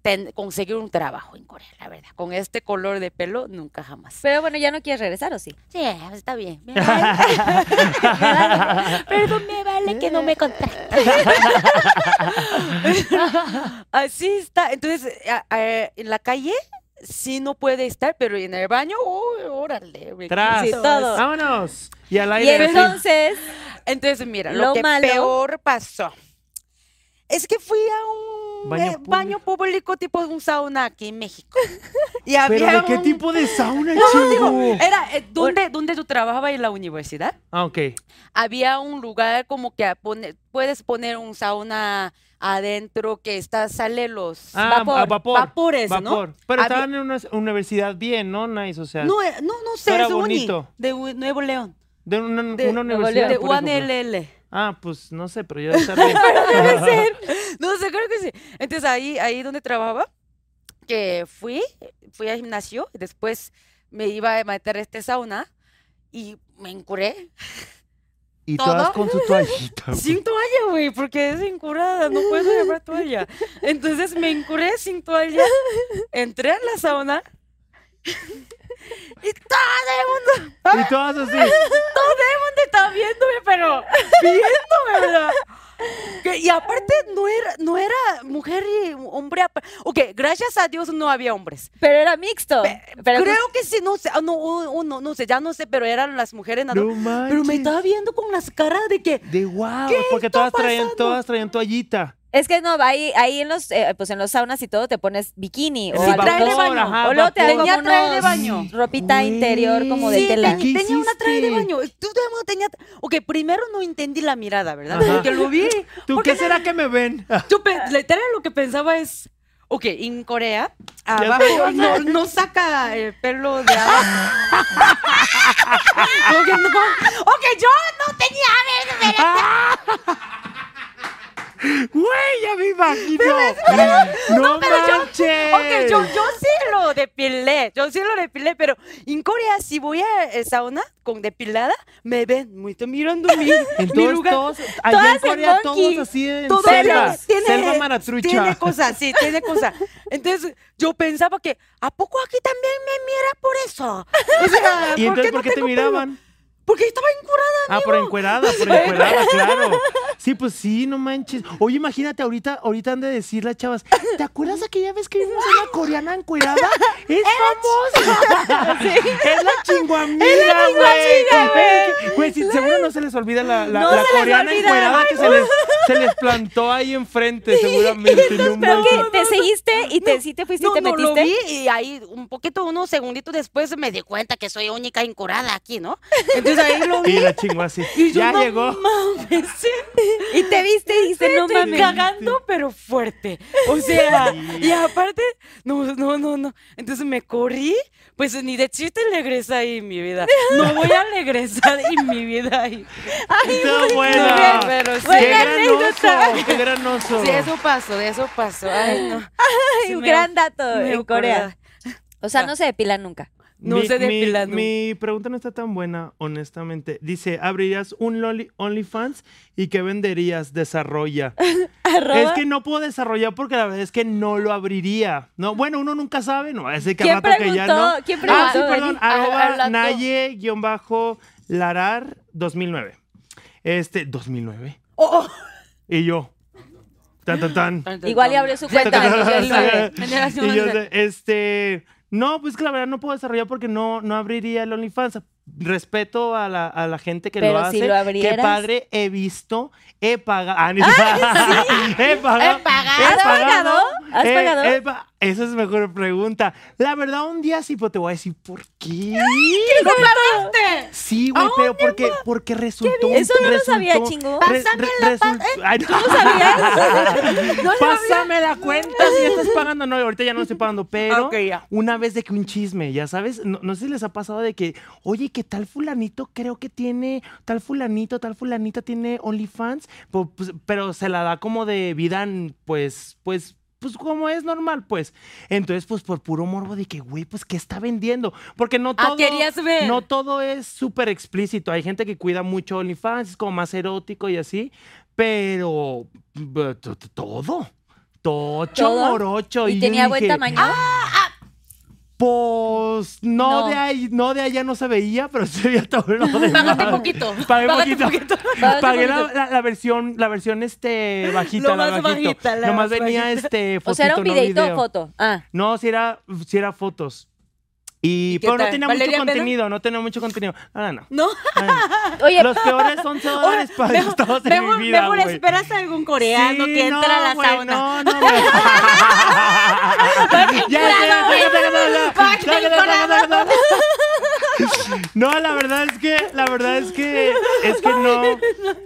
ten- conseguir un trabajo en Corea, la verdad. Con este color de pelo, nunca jamás. Pero bueno, ya no quieres regresar, ¿o sí? Sí, está bien. Me vale. [laughs] Me vale. Pero me vale que no me contraten. [laughs] Así está. Entonces, a- a- en la calle sí no puede estar, pero en el baño, uy, órale. Tras. Sí, todo. Vámonos. Y al Y aire. así. entonces, Entonces, mira, Lo lo, que malo- peor pasó es que fui a un Baño eh, baño público tipo un sauna aquí en México. [laughs] Y ¿Pero había de qué un- tipo de [laughs] sauna, No, chico? digo, era eh, donde, donde tú trabajabas en la universidad. Ah, ok. Había un lugar como que a pone- puedes poner un sauna adentro que está sale los Ah, Vapor. a vapor. vapores, ¿no? Vapor. Pero Había- estaban en una universidad bien, ¿no? Nice, o sea. No, eh, no, no sé, era es uni, de U- Nuevo León, de una, de- una Nuevo universidad. de por. UNLL. Ah, pues no sé, pero yo [laughs] debe [laughs] estar bien. No sé, creo que sí. Entonces ahí, ahí donde trabajaba, que fui, fui al gimnasio, y después me iba a meter a este sauna y me encuré Y ¿Todo? todas con su toallita. [laughs] güey. sin toalla, güey, porque es encurada, no puedo llevar toalla. Entonces me encuré sin toalla, entré a la sauna y todo el mundo, Y todas así. todo el mundo estaba viéndome, pero viéndome, ¿verdad? Que- y aparte no era, no era mujer y hombre. Ok, gracias a Dios no había hombres. pero era mixto. Pero Creo que sí, no sé, ah, no, uno, no sé, ya no sé, pero eran las mujeres nada No más. Pero me estaba viendo con las caras de que De wow, ¿Qué porque está todas traían, todas traían toallita. Es que no, ahí, ahí en los, eh, pues en los saunas y todo te pones bikini. O, Sí, a trae de baño. ajá, o luego te como de baño. ropita interior como de. Sí, tela. ten- ¿Qué tenía una traje de baño. Tú tenía. Ok, primero no entendí la mirada, ¿verdad? Ajá. Porque lo vi. ¿Tú qué será que me ven? Pe- literal lo que pensaba es. Ok, en Corea, abajo no, no saca el pelo de abajo. [laughs] No- ok, yo no tenía. [laughs] Güey, ya me imagino. no pero yo- manches. Ok, yo, yo sí lo depilé, yo sí lo depilé, pero en Corea si voy a sauna con depilada, me ven, muy están mirando mi, [laughs] mi Entonces lugar. todos, allá en en Corea monkey. todos así en Todo selva, tiene, selva maratrucha. tiene cosas, sí, tiene cosas. Entonces yo pensaba que, ¿a poco aquí también me mira por eso? O sea, [laughs] ¿Y entonces por no qué te tengo pelo? Porque estaba encurada. Ah, por encuerada, por [laughs] encuerada, claro. Sí, pues sí, no manches. Oye, imagínate, ahorita, ahorita han de decir las chavas, ¿te acuerdas aquella vez que vimos a una coreana encuerada? [laughs] ¡Es famosa! [laughs] Es la chinguamiga, güey. Güey, sí, seguro no se les olvida la, la, No la coreana olvida. encuerada que se les, se les plantó ahí enfrente, seguramente. no Pero que te seguiste y te, sí te fuiste No, y te no, lo metiste. vi y ahí un poquito, unos segunditos después me di cuenta que soy única incurada aquí, ¿no? Entonces ahí lo vi. Y la chingó así. Y yo, Ya no llegó. mames. Y te viste y dijiste, no Estoy mames. cagando, pero fuerte. O sea, y aparte, no, no, no, no. Entonces me corrí, pues ni de chiste regresé ahí en mi vida. No voy a regresar en mi vida ahí. Estuvo buena. no, bien, pero sí. Qué Buena gran anécdota. oso, qué gran oso. Sí, eso pasó, de eso pasó. Ay, no. Ay, Sí un me- gran dato me en Corea. O sea, no se depilan nunca. No mi, se mi-. Mi, pregunta no está tan buena, honestamente. Dice, ¿abrirías un Loli- OnlyFans y qué venderías? Desarrolla. [laughs] Arroba. Es que no puedo desarrollar porque la verdad es que no lo abriría. No, bueno, uno nunca sabe, no, ese que ¿Quién rato que ya preguntó? no. ¿Quién Ah, sí, preguntó, perdón, arroba naye-larar 2009. Este, 2009. Oh, Y yo, tan, tan, tan. Igual y abrió su cuenta [laughs] en 2009. Generación [laughs] Y yo, este, No, pues que la verdad no puedo desarrollar porque no, no abriría el OnlyFans. Respeto a la, a la gente que Pero lo hace. si lo Qué padre, he visto, he pagado. Ah, [laughs] he pagado. He pagado. he ¿Has pagado? ¿Has he- pagado? Esa es mejor pregunta. La verdad, un día sí, pero te voy a decir por qué. Sí, güey, pero porque, porque resultó. Eso no lo sabía, chingo. re- Pásame la resultó- [laughs] Ay, no. sabías? [laughs] Pásame la cuenta si ya estás pagando. No, ahorita ya no estoy pagando, pero una vez de que un chisme, ya sabes, no, no sé si les ha pasado de que, oye, que tal fulanito creo que tiene, tal fulanito, tal fulanita tiene OnlyFans, po- pues, pero se la da como de vida, en, pues, pues, pues como es normal, pues. Entonces, pues por puro morbo de que, güey, pues, ¿qué está vendiendo? Porque no Ah, todo, querías ver. no todo es súper explícito. Hay gente que cuida mucho OnlyFans, es como más erótico y así, pero todo. Tocho, ¿Todo? morocho. ¿Y tenía buen tamaño? Pues no, No. de ahí, no de allá no se veía, pero se veía todo lo [laughs] demás. Págate poquito. Pagué Págate poquito. Págate Pagué la, poquito. la- la versión, la versión este bajita, Lo la más bajito. bajita, la Nomás más venía bajita. este fotito, [laughs] o sea, era un no videito video. o foto. Ah. No, si era, sí era fotos. Y, pero no tenía mucho contenido, no tenía mucho contenido. Ah, no. ¿No? [laughs] Oye, Los peores 11 dólares para estados en mejor, mi vida, mejor esperas a algún coreano Sí, que entra no, a la güey, sauna. No, no, güey. ya. No, la verdad es que, la verdad es que, es que no,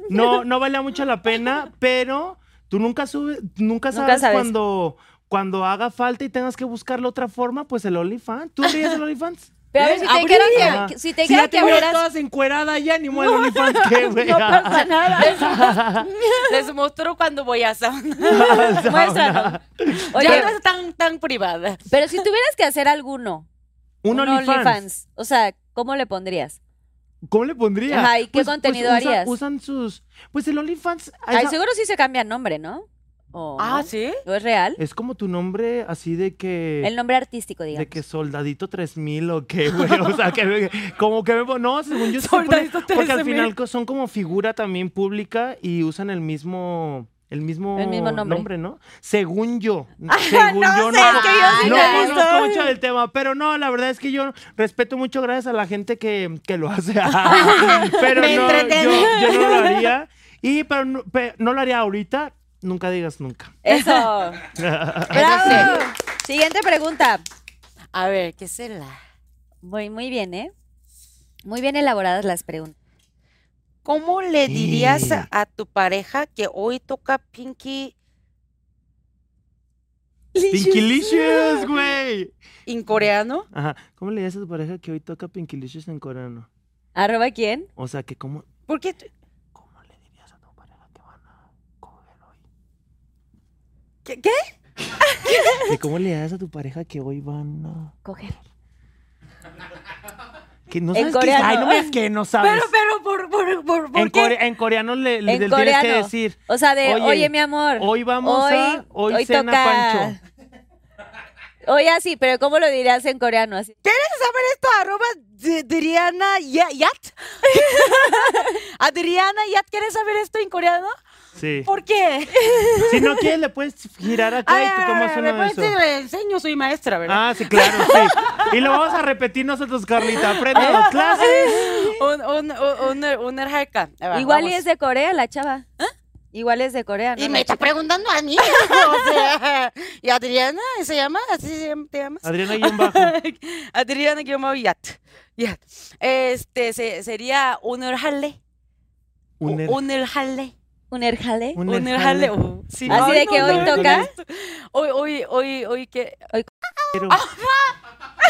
no, no valía mucho la pena, pero tú nunca subes, nunca sabes, Nunca sabes. cuando, cuando haga falta y tengas que buscarle otra forma, pues el OnlyFans. ¿Tú abrías el OnlyFans? [laughs] pero a ver, si te dijeran que, si te Si ya que te veo abrieras... todas encueradas ya, ni modo el OnlyFans, [laughs] ¿qué, güey? No pasa nada. [laughs] Les muestro cuando voy a sauna. Muéstranos. Oye, ya no es tan, tan privada. pero si tuvieras que hacer alguno, Un OnlyFans. O sea, ¿cómo le pondrías? ¿Cómo le pondría? Ajá, ¿y qué contenido usa- harías? Usan sus. Pues el OnlyFans. Ay, esa- seguro sí se cambia nombre, ¿no? ¿O Ah, no? ¿sí? ¿O es real? Es como tu nombre así de que. El nombre artístico, digamos. de que soldadito 3000 o qué, güey. O sea, que como que me- no, según yo se pone- Soldadito porque al 13,000. final son como figura también pública y usan el mismo el mismo, El mismo nombre. ¿no? Según yo. [laughs] Según yo sé, no. es que yo sí no lo he visto. conozco mucho del tema, pero no, la verdad es que yo respeto mucho gracias a la gente que, que lo hace. [laughs] pero Me no, yo, yo no lo haría. Y pero no, pe- no lo haría ahorita, nunca digas nunca. Eso. [laughs] ¡Bravo! Siguiente pregunta. A ver, ¿qué será? Muy, muy bien, ¿eh? Muy bien elaboradas las preguntas. ¿Cómo le dirías Sí. a, tu pareja que hoy toca Pinky Pinkylicious, güey. en coreano? Ajá. ¿Cómo le dices a tu pareja que hoy toca Pinkylicious en coreano? ¿Arroba quién? O sea, que cómo, ¿Por qué? tú- ¿cómo le dirías a tu pareja que van a coger hoy? ¿Qué? qué? [laughs] ¿Que cómo le dirías a tu pareja que hoy van a... Coger. Que no En sabes qué coreano. Ay, no me digas que no sabes. Pero, pero, ¿por, por, por, por en, qué? core- en coreano le, le- En le tienes que decir... O sea, de, Oye, oye, mi amor. Hoy vamos a... Hoy, cena Pancho. Oye, así, pero ¿cómo lo dirías en coreano? Así. ¿Quieres saber esto? Arroba de- Adriana Ya- Yat. [laughs] Adriana Yat, ¿quieres saber esto en coreano? Sí. ¿Por qué? [laughs] Si no quieres, le puedes girar acá y tú cómo suena después eso. te le enseño, soy maestra, ¿verdad? Ah, sí, claro, sí. Y lo vamos a repetir nosotros, Carlita. Aprende las clases. [laughs] Un, un, un, un, un Igual y es de Corea la chava. Igual es de Corea, ¿no? Y me está preguntando a mí. [laughs] o sea, ¿y Adriana se llama? ¿Así te llamas? Adriana guion bajo. Adriana guion bajo Yat. Yat. Este, se- sería. Uner- Unerhalle. ¿Un erjale? Uner- Unerhalle. oh, sí. Así Ay, de que no, hoy no, toca. Hoy, hoy, hoy, hoy, que. Pero-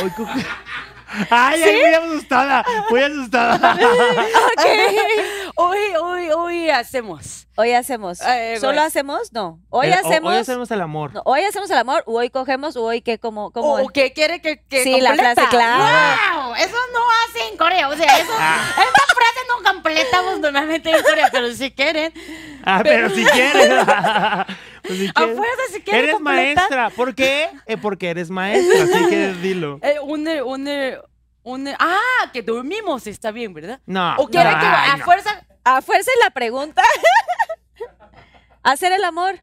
Hoy cu- [laughs] Ay, ay, muy asustada, muy asustada. [laughs] Hoy, hoy, hoy hacemos. Hoy hacemos. Eh, ¿Solo hacemos? No. Hoy Eh, hacemos. Hoy hacemos el amor. no, hoy hacemos el amor, o hoy cogemos, o hoy qué, como, cómo O, que quiere que, que Sí, la completa. frase, claro. ¡Wow! Eso no hace en Corea. O sea, eso, esa frase no completamos normalmente en Corea, pero si quieren. Ah, pero si quieres. [laughs] Pues si A quieres. fuerza, si quieren Eres completar. maestra. ¿Por qué? Eh, porque eres maestra, así que dilo. [laughs] Eh, un, un, un, ah, que dormimos está bien, ¿verdad? No. O quiere no, que a no. fuerza. A fuerza es la pregunta. [laughs] Hacer el amor.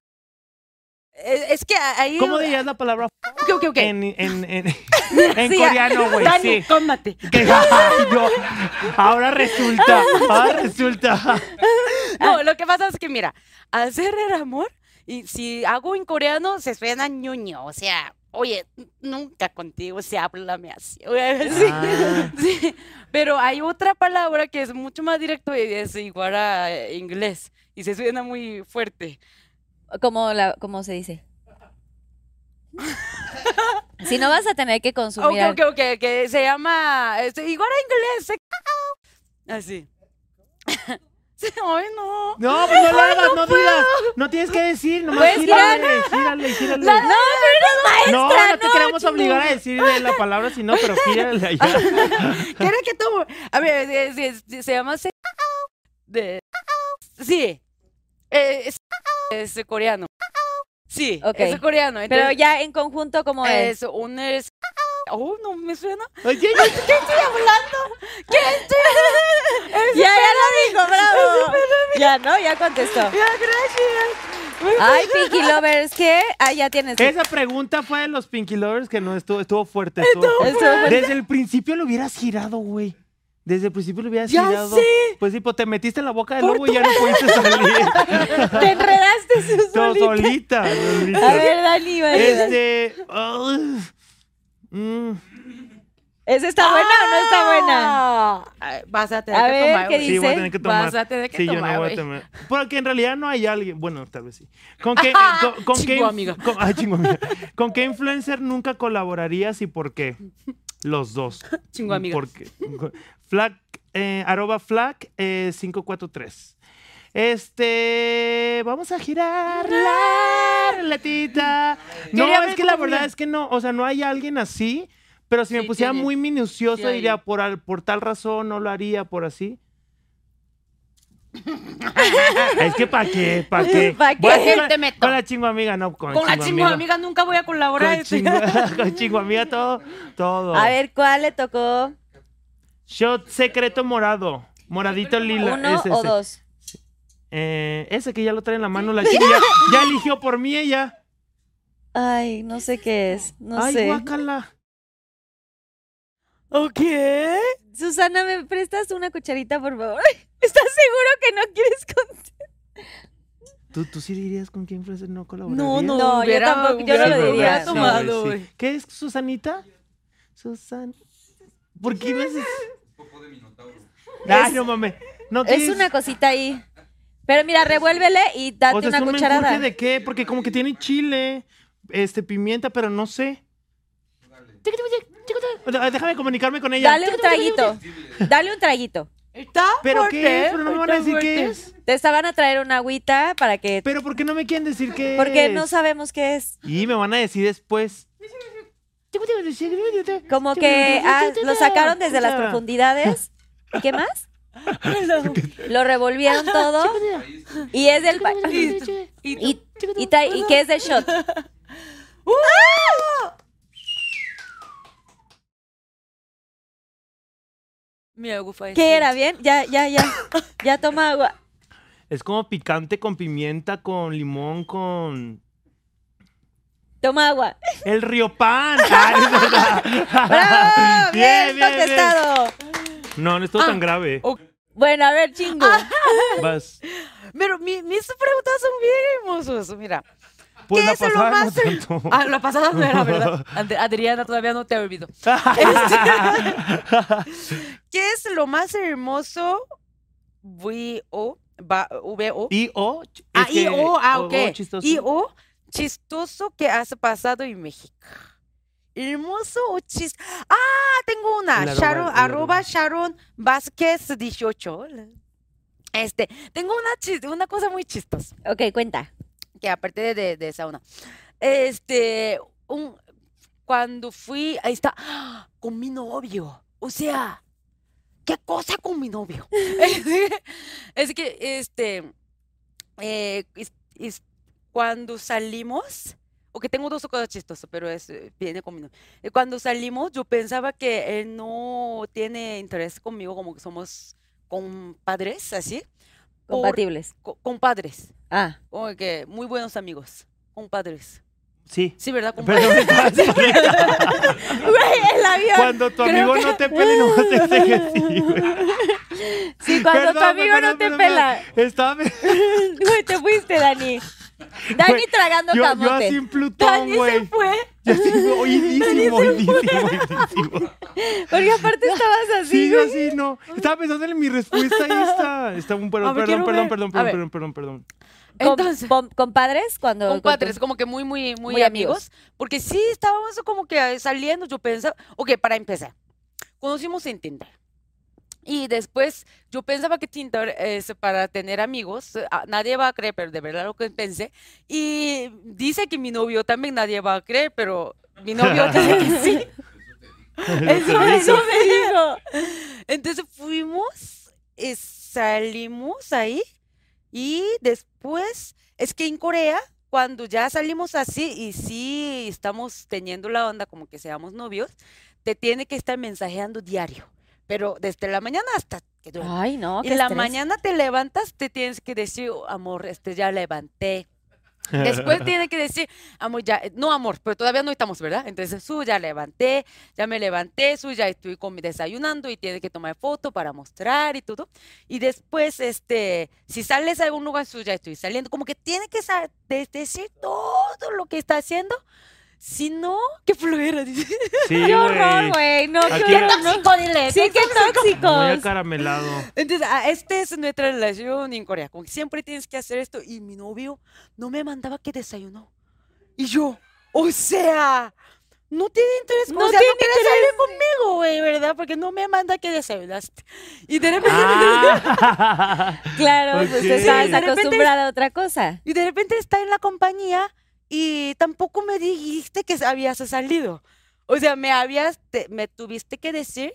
Eh, Es que ahí. ¿Cómo dirías la palabra Ok, ok, ok. en, en, en, en Sí, coreano, güey? Dani, Sí. cómate. Que- ay, no. Ahora resulta, ahora resulta. No, lo que pasa es que, mira, hacer el amor, y si hago en coreano, se suena ñoño. O sea, oye, nunca contigo se háblame así. [laughs] Ah. Sí, Pero hay otra palabra que es mucho más directo y es igual a eh, inglés. Y se suena muy fuerte. ¿Cómo, la, ¿Cómo se dice? si no vas a tener que Ok, consumir. ok, ok, que se llama este, igual a inglés. se- Así. [laughs] Ay, no. No, pues no lo hagas, no digas. No tienes que decir, nomás Puedes gírale, gírale, gírale. No, pero No, no te queremos obligar a decir la palabra, si no, pero gírale allá. [laughs] ¿Quiere que tomo? A ver, eh, sí, se llama se- de Sí. Eh, es, es coreano. Sí, Ok. es coreano. Pero ya en conjunto, ¿cómo es? es un es Oh, no me suena. Oye, ¿Qué estoy hablando? ¿Qué estoy Ya, ya lo dijo, bravo. Ya, ¿no? Ya contestó. Ya, gracias. Ay, Pinky Lovers, ¿qué? Ah, ya tienes. esa pregunta fue de los Pinky Lovers que no estuvo, estuvo fuerte. Estuvo fuerte. Estuvo fuerte. Desde el principio lo hubieras girado, güey. Desde el principio lo hubieras Ya girado. sé. Pues sí, pues te metiste en la boca del lobo y ya no pudiste [laughs] salir. Te enredaste su solita. solita. solita. A ver, Dani, va. Este. ugh, mm, ¿Esa está buena o no está buena? Ah, ay, Vas a tener A que ver, tomar. ¿qué güey. sí, voy a tener que tomar. Vas a tener que sí, yo tomar, no voy a tomar. Porque en realidad no hay alguien. Bueno, tal vez sí. ¿Con qué, [laughs] con, con qué, Chingo, amiga. con- ay, chingo, amiga. ¿Con qué influencer nunca colaborarías y por qué? Los dos. [laughs] Chingo, amiga. ¿Por qué? Flag, eh, arroba flag eh, 543. Este, vamos a girar la relatita. No, Quería es que la verdad es que no, o sea, no hay alguien así, pero si me pusiera muy minucioso diría por, al- por tal razón no lo haría por así. [laughs] es que para qué, para qué. ¿Pa' [laughs] Voy a qué? decir con- Te meto. Con la chingo amiga, no con, Con la chingo amiga nunca voy a colaborar. Con chingo, [laughs] con chingo amiga todo, todo. A ver, ¿cuál le tocó? Shot secreto morado. Moradito lila. ¿Uno es o ese. dos? Eh, ese que ya lo trae en la mano la chica. Ya, [laughs] ya eligió por mí ella. Ay, no sé qué es. No Ay, sé. guácala. Ok. Susana, ¿me prestas una cucharita, por favor? [laughs] ¿Estás seguro que no quieres con... ¿Tú, tú sí dirías con quién influencer no colaborarías? No, no, No, yo tampoco, yo no lo diría. tomado, Sí. güey. ¿Qué es Susanita? Susan. ¿Por qué me haces? Ay, no mames. No, ¿qué Es una cosita ahí. Pero mira, revuélvele y date O sea, una ¿es un cucharada. menjurje de qué? Porque como que tiene chile, este, pimienta, pero no sé. Déjame comunicarme con ella. Dale un traguito. Dale un traguito. Está ¿Pero fuerte, qué es? Pero no me van a decir qué es. Te estaban a traer una agüita para que... ¿Pero por qué no me quieren decir qué Porque es? no sabemos qué es. Y me van a decir después. Como que ah, lo sacaron desde las profundidades. ¿Y qué más? [laughs] Lo revolvieron todo. Y es del... Y, Y, y, que es del shot. [laughs] Mi agua fue ¿Qué era? ¿Bien? Ya, ya, ya. [laughs] Ya toma agua. Es como picante con pimienta, con limón, con... Toma agua. El río pan. ¡Bravo! Bien, Bien, bien, contestado. No, no estuvo tan grave. Bueno, a ver, chingo. [laughs] Vas. Pero mi- mis preguntas son bien hermosos. Mira. Pues ¿Qué la es lo pasada no más- tanto. Ah, la pasada no era verdad. [laughs] Adriana, todavía no te olvido. [laughs] ¿Qué es lo más hermoso? V-O. va- V-O. Y o. es Ah, I-O. Ah, ok. o chistoso. I-O. Chistoso que has pasado en México. Hermoso o chis... Ah, tengo una. Arroba, Sharon, el arroba arroba. Sharon Vázquez 18. Hola. Este, tengo una, chis- una cosa muy chistosa. Ok, cuenta. que aparte de, de, de sauna, este, un, cuando fui, ahí está, ¡ah! con mi novio, o sea, ¿qué cosa con mi novio? [laughs] [laughs] es que, este, eh, es- es cuando salimos, o que tengo dos cosas chistosas, pero es, eh, viene con mi novio. Eh, Cuando salimos, yo pensaba que él no tiene interés conmigo, como que somos compadres, así, por- Compatibles. co- compadres Ah, como que muy buenos amigos, compadres. Sí. Sí, ¿verdad, compadres? Perdón, estabas correcta. Güey, el avión. Cuando tu Creo amigo que- no te pela y no te dice que sí, güey. Sí, cuando tu amigo perdón, no te perdón, pela. Estaba... [laughs] Güey, te fuiste, Dani. [laughs] Dani Güey, tragando yo, yo camote. así en Plutón, Dani se güey. fue. Yo así, oidísimo, oidísimo, oidísimo. Porque aparte estabas así, Sí, yo güey. así, no. Estaba pensando en mi respuesta y está. Está un perdón, ver, perdón, perdón, perdón, perdón, perdón, perdón, perdón. Entonces, ¿Compadres? Cuando, compadres, con como que muy, muy, muy, Muy amigos. amigos. Porque sí, estábamos como que saliendo, yo pensaba, ok, para empezar, conocimos en Tinder. Y después yo pensaba que Tinder es para tener amigos, eh, nadie va a creer, pero de verdad lo que pensé. Y dice que mi novio también nadie va a creer, pero mi novio [laughs] dice que sí. Eso, [laughs] eso me dijo. Entonces fuimos, eh, salimos ahí y después, es que en Corea, cuando ya salimos así y sí estamos teniendo la onda como que seamos novios, te tiene que estar mensajeando diario, pero desde la mañana hasta que duermes. Ay, no, y qué la estrés. mañana te levantas, te tienes que decir, "Oh, amor, este ya levanté. [laughs] Después tiene que decir, amor, ya, no amor, pero todavía no estamos, ¿verdad? Entonces, su ya levanté, ya me levanté, su ya estoy con mi desayunando y tiene que tomar foto para mostrar y todo. Y después, este, si sales a algún lugar, su ya estoy saliendo, como que tiene que decir todo lo que está haciendo. Si no, qué flojera. Sí, Qué horror, güey. No, qué. Tóxico, dile. Sí, qué Muy tóxicos. acaramelado. Entonces, ah, esta es nuestra relación en Corea. Como que siempre tienes que hacer esto. Y mi novio no me mandaba que desayunó. Y yo, o sea, no tiene interés. No o sea, tiene no quiere salir conmigo, güey, ¿verdad? Porque no me manda que desayunaste. Y de repente, Ah. [laughs] Claro, pues Ok. tú estabas Sí, de repente- acostumbrada a otra cosa. y de repente está en la compañía y tampoco me dijiste que habías salido. O sea, me habías, te- me tuviste que decir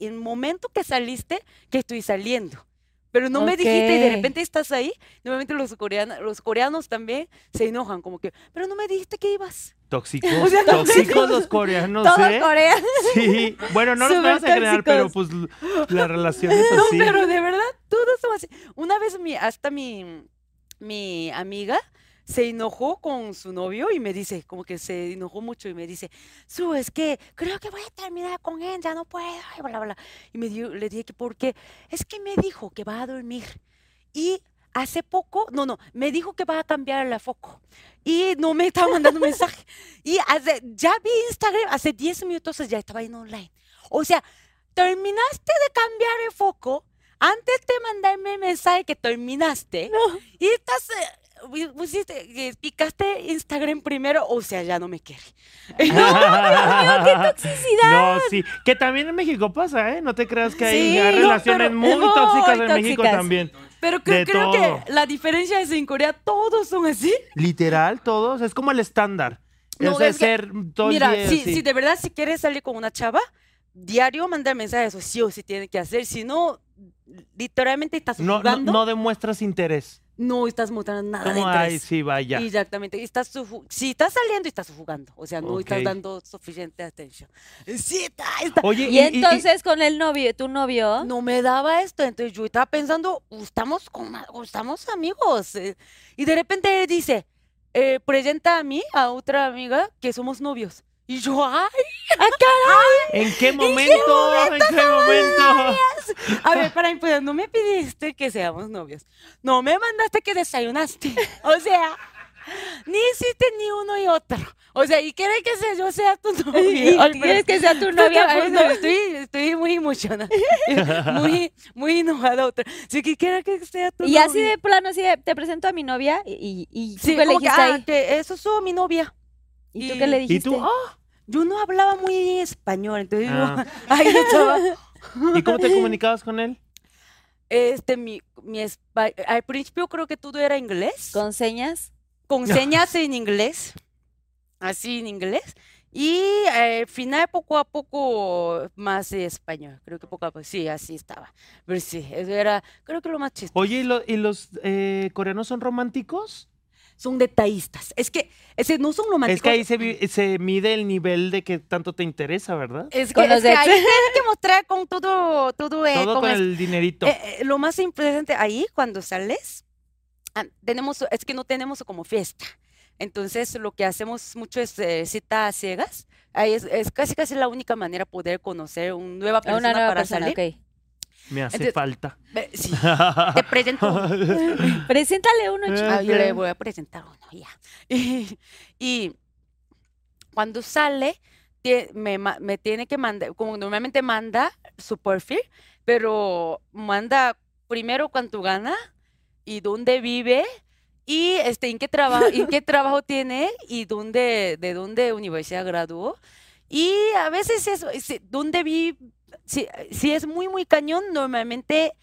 en el momento que saliste que estoy saliendo. Pero no me dijiste y de repente estás ahí. Normalmente los coreanos, los coreanos también se enojan, como que, pero no me dijiste que ibas. Tóxicos, [laughs] O sea, tóxicos los coreanos, Todo ¿eh? Corea. Sí, bueno, no los vamos a generar, pero pues la relación es [laughs] No, así. pero de verdad, todos son así. Una vez mi, hasta mi, mi amiga se enojó con su novio y me dice, como que se enojó mucho y me dice, Su, es que creo que voy a terminar con él, ya no puedo, y bla, bla. Y me dio, le dije que porque es que me dijo que va a dormir y hace poco, no, no, me dijo que va a cambiar el foco y no me estaba mandando [laughs] mensaje. Y hace, ya vi Instagram, hace 10 minutos ya estaba en online. O sea, terminaste de cambiar el foco antes de mandarme el mensaje que terminaste y estás eh, pusiste que picaste Instagram primero o sea ya no me quiere [laughs] toxicidad. No, sí. Que también en México pasa, ¿eh? No te creas que hay, Sí, no, relaciones pero- muy [laughs] muy tóxicas en México tóxicas. también. pero creo, De creo todo. que la diferencia es en Corea todos son así Literal, todos. Es como el estándar. No, Eso es es que, ser todo el mira día si, así. si de verdad si quieres salir con una chava diario mandar mensajes o sí o sí tiene que hacer si no literalmente estás no, no, jugando no demuestras interés. no estás mostrando nada de Como, ay, interés sí, vaya. Exactamente. Estás si estás saliendo, estás jugando. O sea, no estás Ok. dando suficiente atención. Sí, está, está. Oye, Y entonces con el novio, tu novio, No me daba esto. Entonces yo estaba pensando, "Uh, estamos, con, estamos amigos. eh". Y de repente dice, eh, presenta a mí, a otra amiga, que somos novios. Y yo, ay, ¿En qué momento? ¿En qué momento? a ver, para empezar, no me pidiste que seamos novios. No me mandaste que desayunaste. O sea, ni hiciste ni uno y otro. O sea, y quieres que sea, yo sea tu [laughs] y pero- quieres que sea tu [laughs] No, novia, ay, pues no, no. estoy, estoy muy emocionada. [laughs] muy, muy enojada otra. Si que quiera que sea tu Y así novio. de plano, así de, te presento a mi novia y, y, y tú Sí, qué le como que, dijiste ah, ahí. que eso es mi novia. ¿Y tú y- qué le ¿Y dijiste? tú? Ah, Yo no hablaba muy bien español, entonces Ah. yo [laughs] ahí estaba. ¿Y cómo te comunicabas con él? Este, mi, mi espa- al principio creo que todo era inglés. ¿Con señas? con señas en inglés, así en inglés, y al final poco a poco más de español, creo que poco a poco, sí, así estaba, pero sí, eso era, creo que lo más chistoso, Oye, ¿y, lo- y los eh, coreanos son románticos? Son detallistas, es que, ese, no son románticos, Es que ahí se, se mide el nivel de que tanto te interesa, ¿verdad? es que, es que ahí tienes que mostrar con todo, todo, eh, Todo con con es- el dinerito. eh, eh, lo más importante ahí, cuando sales, ah, tenemos, es que no tenemos como fiesta. Entonces, lo que hacemos mucho es eh, cita a ciegas. Ahí es, es casi casi la única manera poder conocer una nueva persona una nueva para persona, salir. ok. Me hace Entonces- falta. Sí, [laughs] te presento uno. [laughs] Preséntale uno, Eh, chico. Ah, yo le voy a presentar uno, ya. [laughs] Y, y cuando sale, me, me tiene que mandar, como normalmente manda su perfil, pero manda primero cuánto gana y dónde vive y este, en qué trabajo, en qué trabajo tiene y dónde, de dónde universidad graduó. Y a veces es, si- dónde vi, si, si es muy, muy cañón, normalmente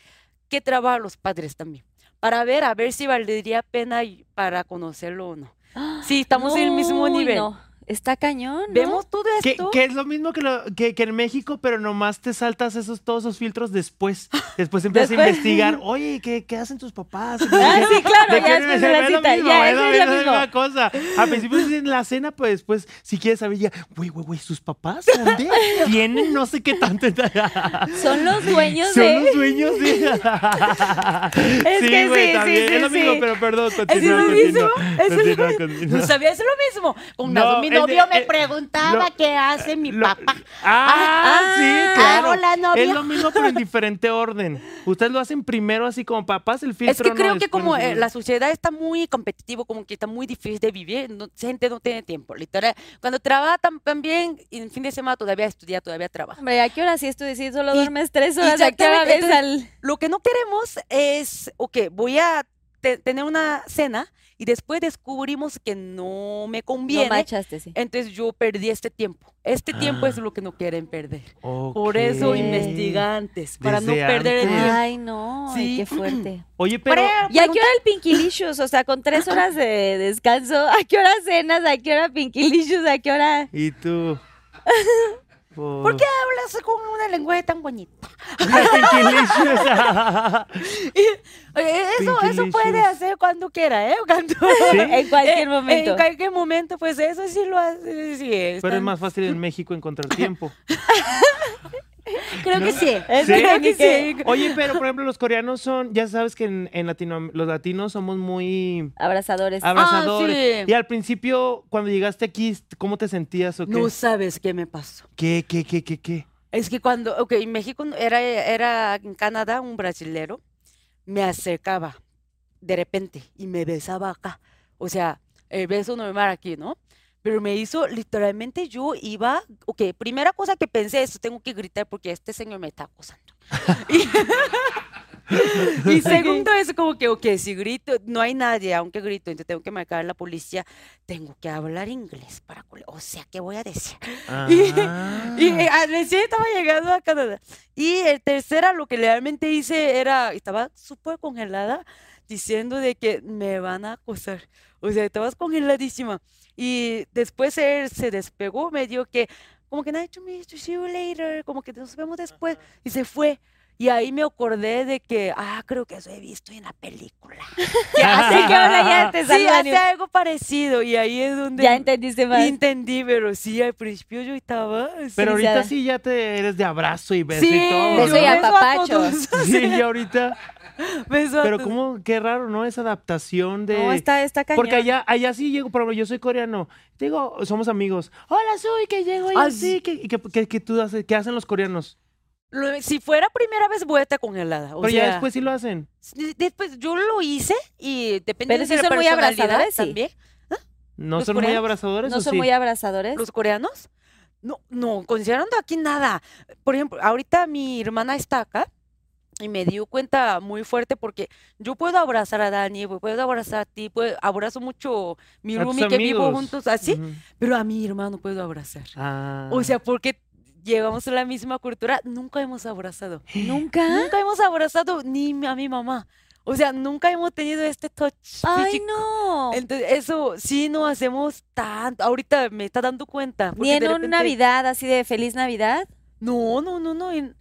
qué trabajan los padres también para ver, a ver si valdría pena para conocerlo o no. Sí, estamos en el mismo nivel. no. Está cañón, ¿no? Vemos todo Que, esto. que es lo mismo que, lo- que, que en México, pero nomás te saltas esos, todos esos filtros después. [laughs] Después empiezas a investigar, oye, ¿qué, qué hacen tus papás? [laughs] Ah, sí, claro, ¿De ya después de la es lo cita, mismo, ya, es lo es mismo, misma cosa. Al principio es en la cena, pues después, si quieres saber ya, güey, güey, güey, ¿sus papás dónde? [laughs] Tienen no sé qué tanto. Son los dueños Son de... los dueños de... Es que güey, sí, también, sí, es lo sí, mismo, sí. pero perdón, Es continúa, lo mismo, continúa, es lo mismo. No sabía, es lo mismo. Con No, es novio me eh, preguntaba lo- qué hace mi Lo- papá. Ah, sí, Ah, claro. hola, novio. Es lo mismo, pero en diferente orden. Ustedes lo hacen primero así como papás, el filtro Es que no, creo que como eh, la sociedad está muy competitivo, como que está muy difícil de vivir, no, gente no tiene tiempo, literal. Cuando trabaja tam- también, en fin de semana todavía estudia, todavía trabaja. Hombre, ¿a qué hora si tú decís solo Y- duermes tres horas? ¿A qué hora exactamente, ves al...? Lo que no queremos es, ok, voy a te- tener una cena y después descubrimos que no me No conviene. machaste, sí. entonces yo perdí este tiempo. Este tiempo es Ah. lo que no quieren perder. Por eso investigantes, para no perder el tiempo. Ay, no, ay, qué fuerte. [clears throat] Oye, pero... Pero- ¿Y a qué hora el Pinkilicious? O sea, con tres [clears throat] horas de descanso, ¿a qué hora cenas? ¿A qué hora Pinkilicious? ¿A qué hora...? ¿Y tú? [laughs] ¿Por qué hablas con una lenguaje tan bonita? [laughs] Eso, eso puede hacer cuando quiera, ¿eh? Cuando, [laughs] En cualquier Eh, momento. En cualquier momento, pues eso sí lo hace. Sí, Pero es más fácil en México encontrar tiempo. [laughs] [laughs] Creo que sí. Creo que sí. Oye, pero por ejemplo, los coreanos son, ya sabes que en, en Latino, los latinos somos muy Abrazadores. abrazadores. sí. Y al principio, cuando llegaste aquí, ¿cómo te sentías o qué? No sabes qué me pasó. ¿Qué, qué, qué, qué, qué? Es que cuando, ok, en México era, era en Canadá un brasilero, me acercaba de repente y me besaba acá. O sea, el beso normal aquí, ¿no? Pero me hizo, literalmente yo iba, ok, primera cosa que pensé es, tengo que gritar porque este señor me está acosando. [laughs] y, [laughs] y segundo es como que, ok, si grito, no hay nadie, aunque grito, entonces tengo que marcar a la policía, tengo que hablar inglés para, o sea, ¿qué voy a decir? [laughs] Y, Ah. y eh, ah, recién estaba llegando a Canadá. Y el tercera, lo que realmente hice era, estaba súper congelada, diciendo de que me van a acosar. O sea, estabas congeladísima. Y después él se despegó, me dijo que, como que, nice to meet you, see you later, como que nos vemos después. Y se fue. Y ahí me acordé de que, ah, creo que eso he visto en la película. [laughs] Así que ahora ya te Sí, hace algo parecido. Y ahí es donde Ya entendiste más. entendí, pero sí, al principio yo estaba... Pero ahorita sí ya te eres de abrazo y beso Sí, y todo. Beso y beso a apapacho. todos. Sí, y ahorita. [laughs] Beso Pero cómo, qué raro, ¿no? Esa adaptación de. No, está, está cañón. Porque allá, allá sí llego, por ejemplo, yo soy coreano. Digo, somos amigos. Hola, soy que llego y Ah, así. sí. Que, que, que- que tú haces, ¿Qué hacen los coreanos? Lo- si fuera primera vez, voy a estar congelada. O Pero sea, ya después sí lo hacen. después yo lo hice y depende Pero de la son muy abrazadores, sí. también. ¿No ¿Los son muy abrazadores ¿No o son sí? muy abrazadores? ¿Los coreanos? No, no, considerando aquí nada. Por ejemplo, ahorita mi hermana está acá y me dio cuenta muy fuerte porque yo puedo abrazar a Dani, puedo abrazar a ti, puedo, abrazo mucho mi roomie que vivo juntos así, pero a mi hermano puedo abrazar. Ah. O sea, porque llevamos la misma cultura, nunca hemos abrazado. [gasps] ¿Nunca? Nunca hemos abrazado ni a mi mamá. O sea, nunca hemos tenido este touch Ay, físico. no. Entonces, eso sí no hacemos tanto. Ahorita me está dando cuenta. Ni en una Navidad así de Feliz Navidad. No, no, no, no. en-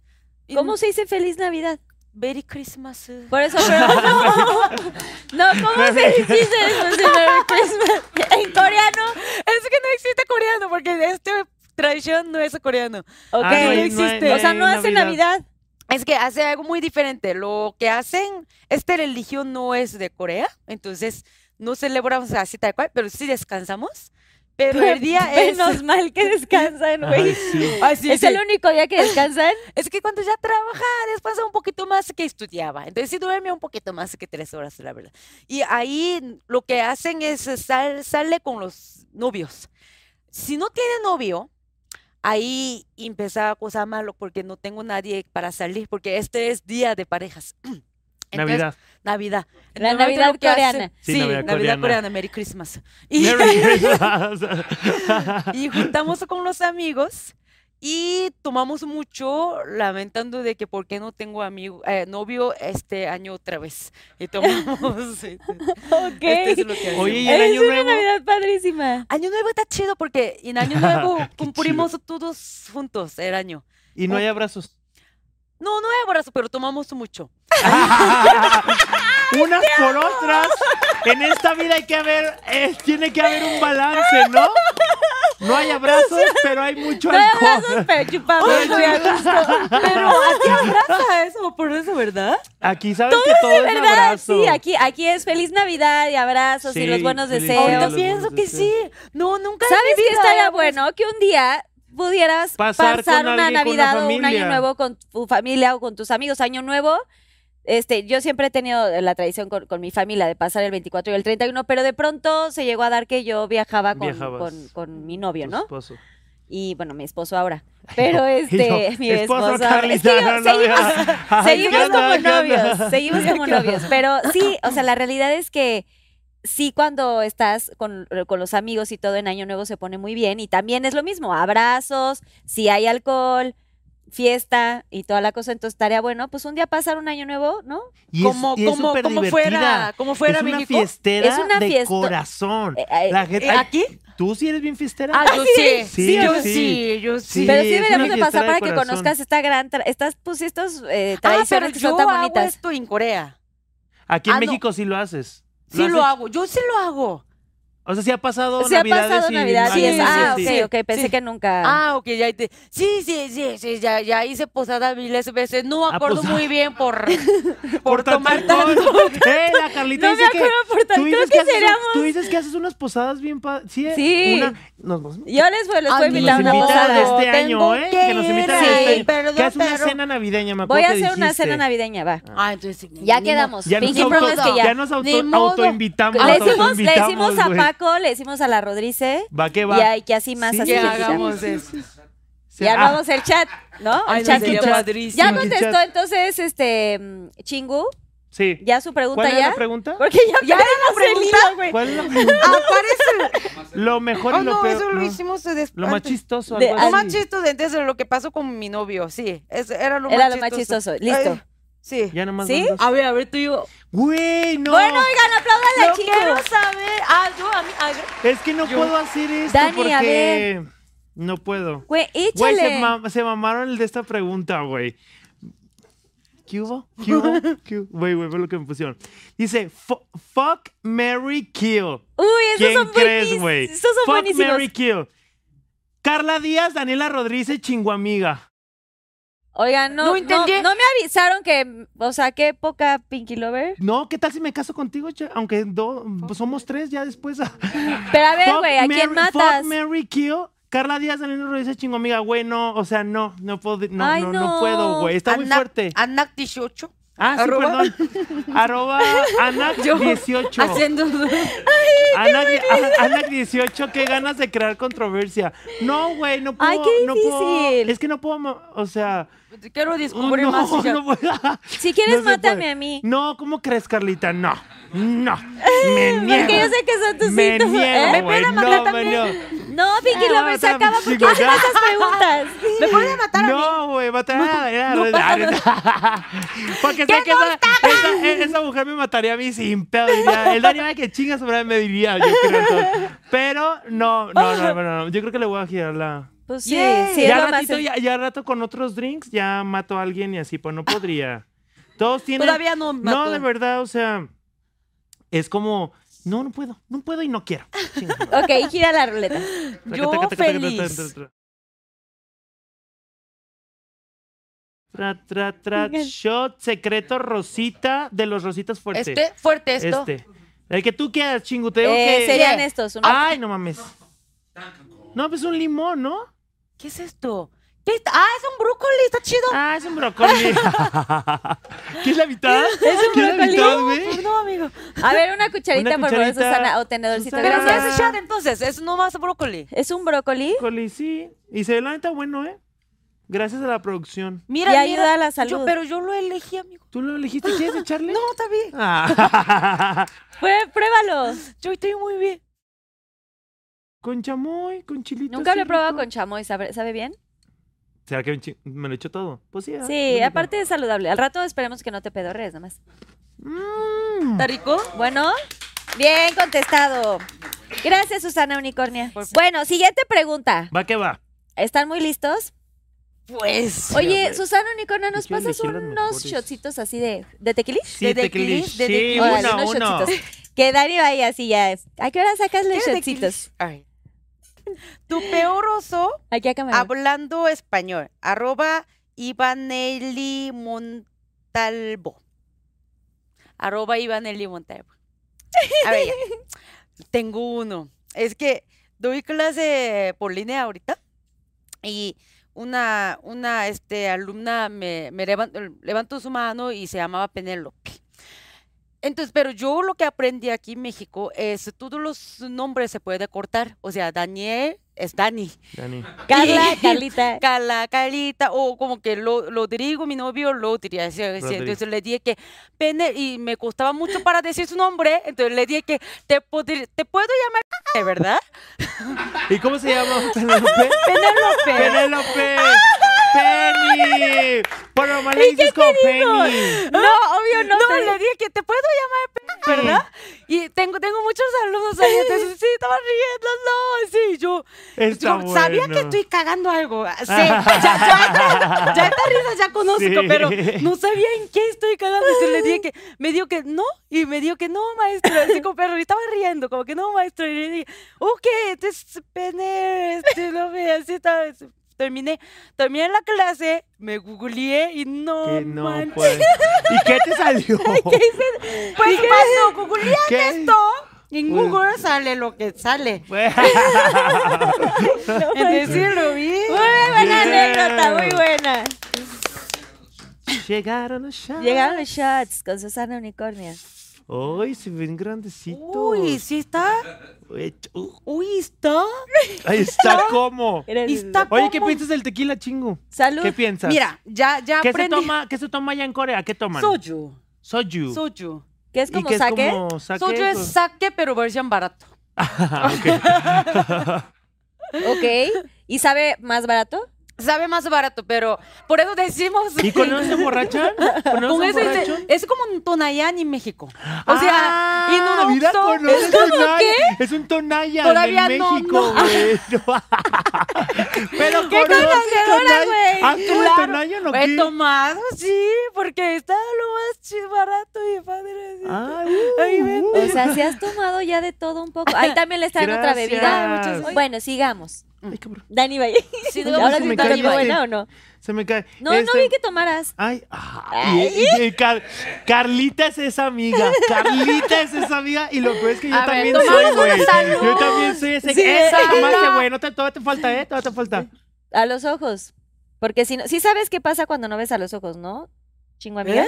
en ¿Cómo se dice Feliz Navidad? Merry Christmas. Por eso, pero no. [laughs] No, ¿cómo se dice eso? Merry Christmas? [laughs] En coreano. Es que no existe coreano, porque este tradición no es coreano. Ok. Ah, no hay- no hay- existe. no o sea, no hace Navidad. Es que hace algo muy diferente. Lo que hacen, esta religión no es de Corea, entonces no celebramos así tal cual, pero sí descansamos. Pero el día [laughs] es... Menos mal que descansan, güey. Sí. Sí, ¿Es sí. el único día que descansan? [laughs] Es que cuando ya trabaja, descansa un poquito más que estudiaba. Entonces sí duerme un poquito más que tres horas, la verdad. Y ahí lo que hacen es sal, sale con los novios. Si no tiene novio, ahí empieza a cosa malo porque no tengo nadie para salir, porque este es día de parejas. [clears throat] Entonces, Navidad. Navidad. La Navidad lo que hace- coreana. Sí, Sí, Navidad Navidad, coreana. coreana. Merry Christmas. [laughs] Y, Merry [laughs] Christmas. y juntamos con los amigos y tomamos mucho lamentando de que por qué no tengo amigo, eh, novio este año otra vez. Y tomamos. [laughs] este, Ok. este es lo que Oye, ¿y el es año una nuevo? Navidad padrísima. Año nuevo está chido porque en año [laughs] nuevo cumplimos todos juntos el año. y no hay abrazos. No, no hay abrazo, pero tomamos mucho. [laughs] Unas por otras. En esta vida hay que haber, eh, tiene que haber un balance, ¿no? No hay abrazos, pero hay mucho No hay alcohol. abrazos, pero chupamos muy a gusto. Pero aquí abraza eso, por eso, ¿verdad? Aquí saben que todo es ¿Verdad? abrazo. Sí, aquí, aquí es feliz Navidad y abrazos y los buenos feliz deseos. Ahorita pienso que deseos. sí. No, nunca. ¿Sabes qué estaría bueno? Que un día pudieras Pasar pasar, con una alguien, con la Navidad o un año nuevo con tu familia o con tus amigos. Año nuevo, este, yo siempre he tenido la tradición con, con mi familia de pasar el 24 y el 31, pero de pronto se llegó a dar que yo viajaba con, con, con mi novio, ¿no? esposo. Y bueno, mi esposo ahora. [laughs] Pero este, yo, mi esposo, es que yo- seguimos, [laughs] seguimos como novios, seguimos como [laughs] novios. Pero sí, o sea, la realidad es que sí cuando estás con, con los amigos y todo en Año Nuevo se pone muy bien. Y también es lo mismo, abrazos, si hay alcohol, fiesta y toda la cosa, entonces estaría bueno, pues un día pasar un Año Nuevo, ¿no? Y es- como, y es como, fuera, como fuera es una México. fiestera Es una de fiesta- corazón. Eh, eh, La gente, ¿Eh, ¿Aquí? ¿Tú sí eres bien fiestera? Ah, yo sí. Sí, yo sí. sí, yo sí. Sí, Pero sí deberíamos de pasar de para que conozcas esta gran, tra- estas, pues estos eh, Ah, pero que yo son tan hago bonitas. esto en Corea. Aquí en Ah, no. México sí lo haces. Sí lo hago, yo sí lo hago. O sea, sí ha pasado Sí ha Navidades pasado y Navidad Sí, es, sí, ah, sí, ok, sí. ok, pensé Sí. que nunca. Ah, ok, ya te... Sí, sí, sí, sí, ya, ya hice posada miles veces. No me Ah, acuerdo posada. muy bien por, [laughs] por, Por tomar tanto. Eh, la Carlita No me dice que acuerdo por tanto, tú dices que, que haces, seríamos- tú dices que haces unas posadas bien pa- sí, eh, Sí. una nos, nos- Yo les voy, les voy a invitar a una posada. de este año, ¿eh? que nos invitan ir de este año. perdón, que es una pero- cena navideña, me Voy acuerdo a que hacer una cena navideña, va. Ah, entonces sí, Ya quedamos. Ya nos, Pinky auto, Promise que ya. nos autoinvitamos. Le autoinvitamos, decimos a güey. Paco, le decimos a la Rodrice. Va que va. Y, que así más Sí, así. Le hagamos eso. Ya ah, vamos el chat, ¿no? Ay, el no, chat. Ya contestó entonces este Chingu. Sí. Ya su pregunta ¿Cuál es ya. la pregunta? Porque ya, ¿Ya era la pregunta? güey. ¿Cuál es la pregunta? Aparece. Lo mejor Oh, y lo no, peor. eso lo no. hicimos después. Lo más chistoso. De- algo Lo más chistoso de lo que pasó con mi novio, sí. Es- era lo Era más lo más chistoso. chistoso. Listo. Ay, sí. Ya nomás ¿Sí? A ver, a ver, tú y yo. Güey, no. Bueno, oigan, apláudale a Lo Chingu. quiero saber. Ah, yo, a mí. a. Es que no Yo- puedo hacer esto Dani, porque a ver. no puedo. Güey, Güey, se, échale. ma- se mamaron el de esta pregunta, güey. ¿Qué hubo? ¿Qué hubo? [laughs] ¿Qué hubo? Güey, güey, ve lo que me pusieron. Dice, "Fu- fuck, Mary kill. Uy, esos ¿Quién son crees, buenísimos. güey? Esos son Fuck, buenísimos. Mary kill. Carla Díaz, Daniela Rodríguez, Chinguamiga. Oigan, no, No no, entendí. no me avisaron que, o sea, qué poca Pinky Lover. No, ¿qué tal si me caso contigo, che? Aunque do- pues somos tres ya después. [laughs] Pero a ver, Fuck, güey, ¿a quién Mary- matas? Fuck, Mary kill. Carla Díaz, Daniela Rodríguez, Chinguamiga. Güey, no, o sea, no, no puedo, no, Ay, no, no no. puedo, güey. Está muy fuerte. Anac 18. Ah, sí, Arroba. perdón. Arroba Anac18. [laughs] Haciendo. Anac, a- Anac 18, qué ganas de crear controversia. No, güey, no puedo. Ay, qué no puedo- es que no puedo, o sea. Quiero descubrir no, más. [laughs] no puedo. Si quieres, No mátame a mí. No, ¿cómo crees, Carlita? No, no. Me [laughs] niego. Porque yo sé que son tus Me hitos, niego, ¿eh? ¿Me pueden matar No, me también? No, Pinky Ah, Lover, se mátame, acaba porque hacen esas preguntas. ¿Me pueden matar a mí? No, güey, matar a no [laughs] Porque sé que esa, esa, esa mujer me mataría a mí sin pedo. Diría, el Dani que chinga sobre me diría, yo creo. Pero no, no, no, no, no, Yo creo que le voy a girar la. Pues sí, sí, ya ratito, ya, ya rato con otros drinks, ya mato a alguien y así, pues no podría. Todos tienen. Todavía no No, mato. de verdad, o sea. Es como. No, no puedo, no puedo y no quiero. Ok, gira la ruleta. [laughs] Yo feliz. Tra, tra, tra, shot secreto rosita de los rositas fuertes. Este, fuerte esto. Este. El que tú quieras, chingo. Te digo Eh, que... serían estos. Ay, no mames. No, pues un limón, ¿no? ¿Qué es esto? Ah, es un brócoli, está chido. Ah, es un brócoli. [laughs] ¿Qué es la mitad? [laughs] un ¿Qué es la brócoli. mitad, güey? No, amigo. A ver, una cucharita, Una por favor. Susana, o tenedorcito. Susana. Pero ¿qué Gracias. es chat entonces? Es nomás brócoli. Es un brócoli Brócoli, sí. Y se ve la neta bueno, ¿eh? Gracias a la producción. Mira, y mira. ayuda a la Yo- salud. pero yo lo elegí, amigo. ¿Tú lo elegiste? ¿Quieres echarle? [laughs] No, está bien. Ah. Prue- pruébalo. Yo estoy muy bien. con chamoy, con chilito. Nunca lo he probado con chamoy, ¿sabe, sabe bien? ¿Será que me lo echo todo? Pues sí. ¿eh? Sí, Rico. aparte es saludable. Al rato esperemos que no te pedorres, nada más. Mm. ¿Está rico? Bueno, bien contestado. Gracias, Susana Unicornia. Bueno, siguiente pregunta. Va que va. ¿Están muy listos? Pues. Oye. Susana Unicornia, ¿nos pasas unos shotcitos así de, de tequilis? Sí, ¿De tequilis. tequilis? ¿De Sí, tequilis? Órale, uno, unos uno. shotcitos. Que Dani vaya así ya. ¿A qué hora sacas los ¿Qué de shotcitos? tequilis? Ay. Tu peor oso Aquí a cámara. hablando español. Arroba Ivanelli Montalvo. Arroba Ivanelli Montalvo. A ver, ya. tengo uno. Es que doy clase por línea ahorita y una, una este, alumna me, me levan- levantó su mano y se llamaba Penélope. Entonces, pero yo lo que aprendí aquí en México es todos los nombres se puede cortar. O sea, Daniel es Dani. Dani. Carla, [laughs] Carlita. Cala, Calita, o como que lo, Rodrigo, mi novio, lo diría. Entonces le dije que pene, y me costaba mucho para decir su nombre, entonces le dije que te, podr- te puedo llamar, ¿verdad? ¿Y cómo se llama [laughs] Penélope? Penélope. ¡Penélope! ¡Penny! Por lo mal le dices como Penny. No, obvio no. No, te- le dije que te puedo llamar, P, ¿verdad? Y tengo, tengo muchos alumnos ahí, entonces sí, estaba riendo, no, sí, yo, Está yo sabía que bueno. estoy cagando algo, sí, ya, ya, ya esta risa ya conozco, Sí. pero no sabía en qué estoy cagando, entonces le dije que, me dijo que no, y me dijo que no, maestro, así como perro, y estaba riendo, como que no, maestro, y le dije, ok, entonces, pene, este, no me, así estaba, terminé, terminé la clase, me googleé y no, Que no, manches. pues. ¿Y qué te salió? [laughs] Pues cuando googleas ¿Qué? esto, en Pues- Google sale lo que sale. Pues- Entonces sí lo vi. Muy buena Bien. anécdota, muy buena. Llegaron los shots. Llegaron los shots con Susana Unicornia. Uy, se ven grandecitos. Uy, sí está. Uy, uh, Uy, está. Ahí está como. Está Oye, ¿qué piensas del tequila chingo? Salud. ¿Qué piensas? Mira, ya, ya ¿Qué se, toma, ¿Qué se toma allá en Corea? ¿Qué toman? Soju. Soju. Soju. ¿Qué es ¿Y como qué es saque? como sake? Soju es sake, pero versión barato. [laughs] Ah, ok. [laughs] Ok. ¿Y sabe más barato? Sabe más barato, pero por eso decimos. ¿Y [laughs] con eso se emborrachan? ¿Con eso Con se eso es, como un Tonayán en México. O sea, y Ah, no mira, es como que Es un Tonaya Todavía en no, México, no. güey. [laughs] Pero ¡Qué conocedora, güey! ¿Ah, tú Claro. Tonaya no He qué? tomado, sí, porque está lo más barato y padre. así. Ah, Ahí uh, vende. uh. O sea, si has tomado ya de todo un poco. Ahí también le están otra bebida. Ay, Bueno, sigamos. Ay, cabrón. Dani Valle. Sí, [laughs] Ay, Ahora se sí me este. buena o no. Se me cae. No, no Este- vi que tomaras. Ay, ay, y- y Car- Carlita es esa amiga. [laughs] Carlita es esa amiga. Y lo peor es que yo A también soy, güey. Yo también soy ese. Sí. esa [laughs] más No. que güey. No te, todavía te falta, ¿eh? Todavía te falta. A los ojos. Porque si no, sí sabes qué pasa cuando no ves a los ojos, ¿no? Chingo amiga.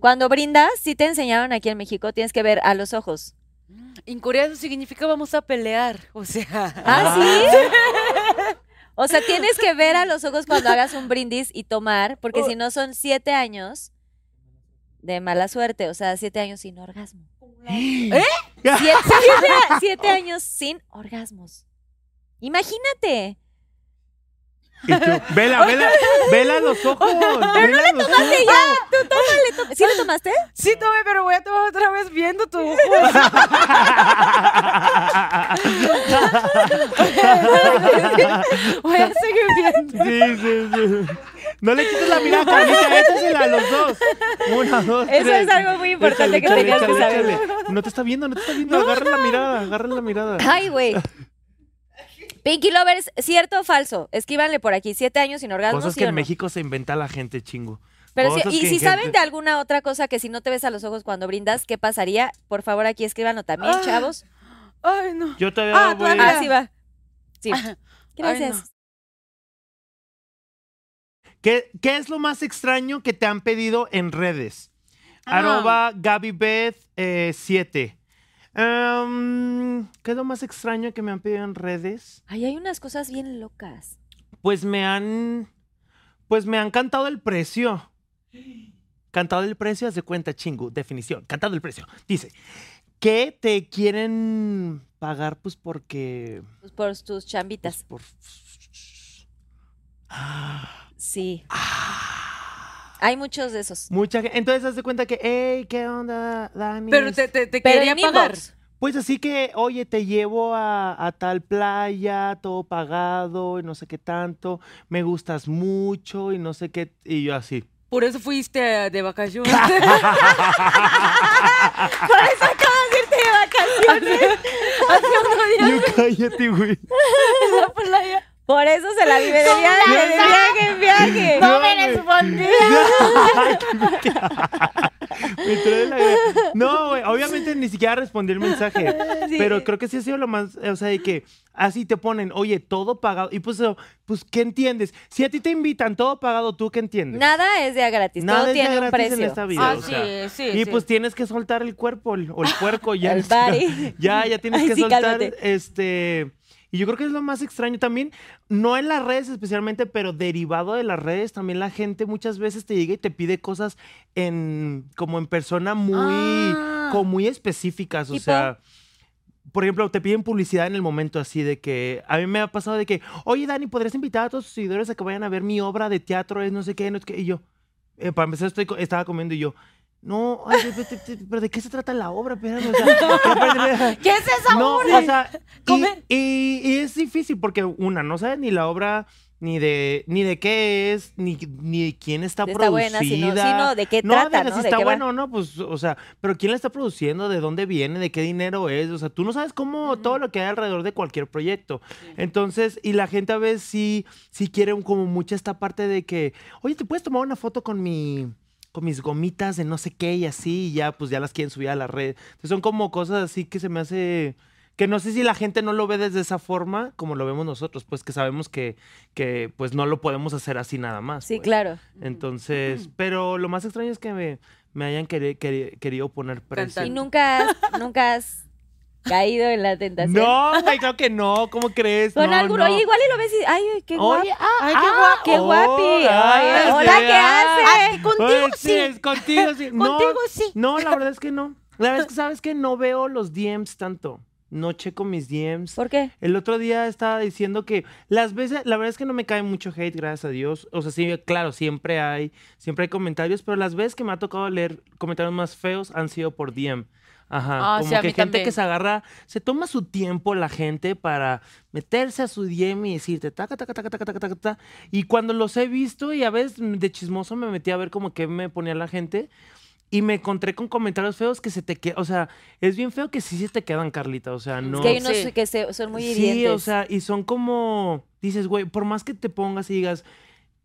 Cuando brindas, sí te enseñaron aquí en México, tienes que ver a los ojos. En Corea eso significa vamos a pelear. O sea. ¿Ah, sí? O sea, tienes que ver a los ojos cuando hagas un brindis y tomar, porque si no son siete años de mala suerte, o sea, siete años sin orgasmo. ¿Eh? Siete, siete- siete años sin orgasmos. Imagínate. Y tú, vela, vela, vela los ojos. Pero no le tomaste Ya, tú tómale, tó- ¿Sí le tomaste? Sí, tomé, pero voy a tomar otra vez viendo tu ojo. [laughs] voy a seguir viendo. Sí, sí, sí. No le quites la mirada, Carlita, échasela a los dos. Una, dos, Eso tres. es algo muy importante que Échale, tengas que saber. No te está viendo, no te está viendo. Agarra la mirada, agarra la mirada. Ay, güey. Pinky Lovers, ¿cierto o falso? Escríbanle por aquí. Siete años sin orgasmo, Cosas ¿sí que o en no? México se inventa la gente, chingo. Pero Cosas y si saben de alguna otra cosa que si no te ves a los ojos cuando brindas, ¿qué pasaría? Por favor, aquí escríbanlo también, Ah. chavos. Ay, no. Yo todavía Ah, voy... todavía. Ah, sí va. Sí. Ay, Gracias. ¿Qué, qué es lo más extraño que te han pedido en redes? Ah. Arroba GabyBeth7. Em, ¿Qué es lo más extraño que me han pedido en redes? Ay, hay unas cosas bien locas. Pues me han. Pues me han cantado el precio. Cantado el precio, haz de cuenta, chingu. Definición. Cantado el precio. Dice que te quieren pagar, pues porque. Pues por tus pues, chambitas. por. [gasps] Ah, Sí. ah. Hay muchos de esos. Mucha gente. Entonces, haz de cuenta que, hey, ¿qué onda, Dani? Pero te, te, te Pero quería pagar. inbox. Pues así que, oye, te llevo a, a tal playa, todo pagado, y no sé qué tanto, me gustas mucho, y no sé qué, y yo así. Por eso fuiste de vacaciones. [laughs] [laughs] Por eso de irte de vacaciones. [laughs] Yo cállate, güey. en la playa. Por eso se la vive de viaje, de viaje en viaje. [laughs] [laughs] No me respondí. Me trae la idea. No, güey, obviamente ni siquiera respondí el mensaje. Pero creo que sí ha sido lo más, o sea, de que así te ponen, oye, todo pagado. Y pues, pues, ¿qué entiendes? Si a ti te invitan todo pagado, ¿tú qué entiendes? Nada es de a gratis, Nada todo es de tiene un gratis precio. en esta vida. Ah, o sí, sea. sí, Y sí. pues tienes que soltar el cuerpo el- o el puerco ya. [laughs] El. Ya, ya tienes Ay, que sí, soltar cálmate. este. Y yo creo que es lo más extraño también, no en las redes especialmente, pero derivado de las redes, también la gente muchas veces te llega y te pide cosas en como en persona muy, Ah. como muy específicas. O sea, por ejemplo, te piden publicidad en el momento así de que a mí me ha pasado de que, oye Dani, ¿podrías invitar a todos tus seguidores a que vayan a ver mi obra de teatro? Es no sé qué, no sé qué. Y yo, eh, para empezar, estoy, estaba comiendo y yo, no, ay, pe- pe- pe- pero ¿de qué se trata la obra? Espérame, o sea, [laughs] ¿Qué es esa no, obra? o sea, y, y- y es difícil porque una, no sabes ni la obra, ni de, ni de qué es, ni, ni de quién está Está producida. buena, sino, sino de qué no, trata, de ¿no? si ¿De está bueno o no, pues, o sea, pero quién la está produciendo, de dónde viene, de qué dinero es, o sea, tú no sabes cómo, todo lo que hay alrededor de cualquier proyecto. Entonces, y la gente a veces sí, sí quiere un- como mucha esta parte de que, oye, ¿te puedes tomar una foto con mi con mis gomitas de no sé qué y así, y ya pues ya las quieren subir a la red. Entonces son como cosas así que se me hace que no sé si la gente no lo ve desde esa forma como lo vemos nosotros, pues que sabemos que, que pues no lo podemos hacer así nada más. Sí, pues. claro. Entonces, pero lo más extraño es que me, me hayan queri- queri- querido poner precio. Y nunca nunca has caído en la tentación. No, güey, claro que no, ¿cómo crees? Con no, alguno, no. oye, igual y lo ves y, ay, qué guapo. Oye, ah, Ay, qué ah, guapo. Qué guapi. oh, Ay, ah, hola, ¿qué ah. hace? contigo sí. es contigo sí. [laughs] No, Contigo sí. No, la verdad es que no. La verdad es que, ¿sabes que No veo los DMs tanto. No checo mis DMs. ¿Por qué? El otro día estaba diciendo que las veces, la verdad es que no me cae mucho hate, gracias a Dios. O sea, sí, claro, siempre hay, siempre hay comentarios, pero las veces que me ha tocado leer comentarios más feos han sido por DM. Ajá. Ah, como sí, que gente también. que se agarra, se toma su tiempo la gente para meterse a su DM y decirte taca, taca, taca, taca, taca, taca, taca. Y cuando los he visto y a veces de chismoso me metí a ver como que me ponía la gente. Y me encontré con comentarios feos que se te quedan. O sea, es bien feo que sí se te quedan, Carlita. O sea, no. Es que hay unos Sí. que se- son muy Sí, hirientes. o sea, y son como, dices, güey, por más que te pongas y digas,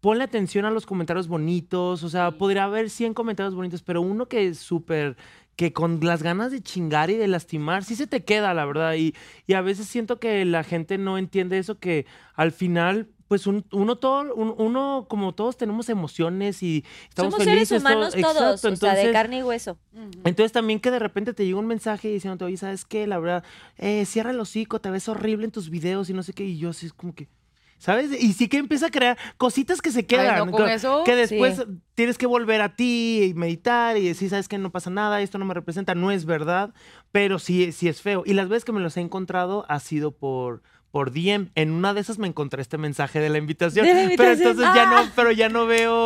ponle atención a los comentarios bonitos, o sea, podría haber 100 comentarios bonitos, pero uno que es súper, que con las ganas de chingar y de lastimar, sí se te queda, la verdad, y, y a veces siento que la gente no entiende eso, que al final... Pues un- uno todo, un- uno como todos tenemos emociones y estamos Somos felices. seres humanos todos- todos, exacto, o sea, de entonces- carne y hueso. entonces también que de repente te llega un mensaje diciéndote, oye, ¿sabes qué? La verdad, eh, cierra el hocico, te ves horrible en tus videos y no sé qué. Y yo así es como que, ¿sabes? Y sí que empieza a crear cositas que se quedan. no, con que- eso, Que después sí. tienes que volver a ti y meditar y decir, ¿sabes qué? No pasa nada, esto no me representa, no es verdad, pero sí, sí es feo. Y las veces que me los he encontrado ha sido por por DM. En una de esas me encontré este mensaje de la invitación. De la Pero invitación. Ah. entonces ya no, pero ya no veo,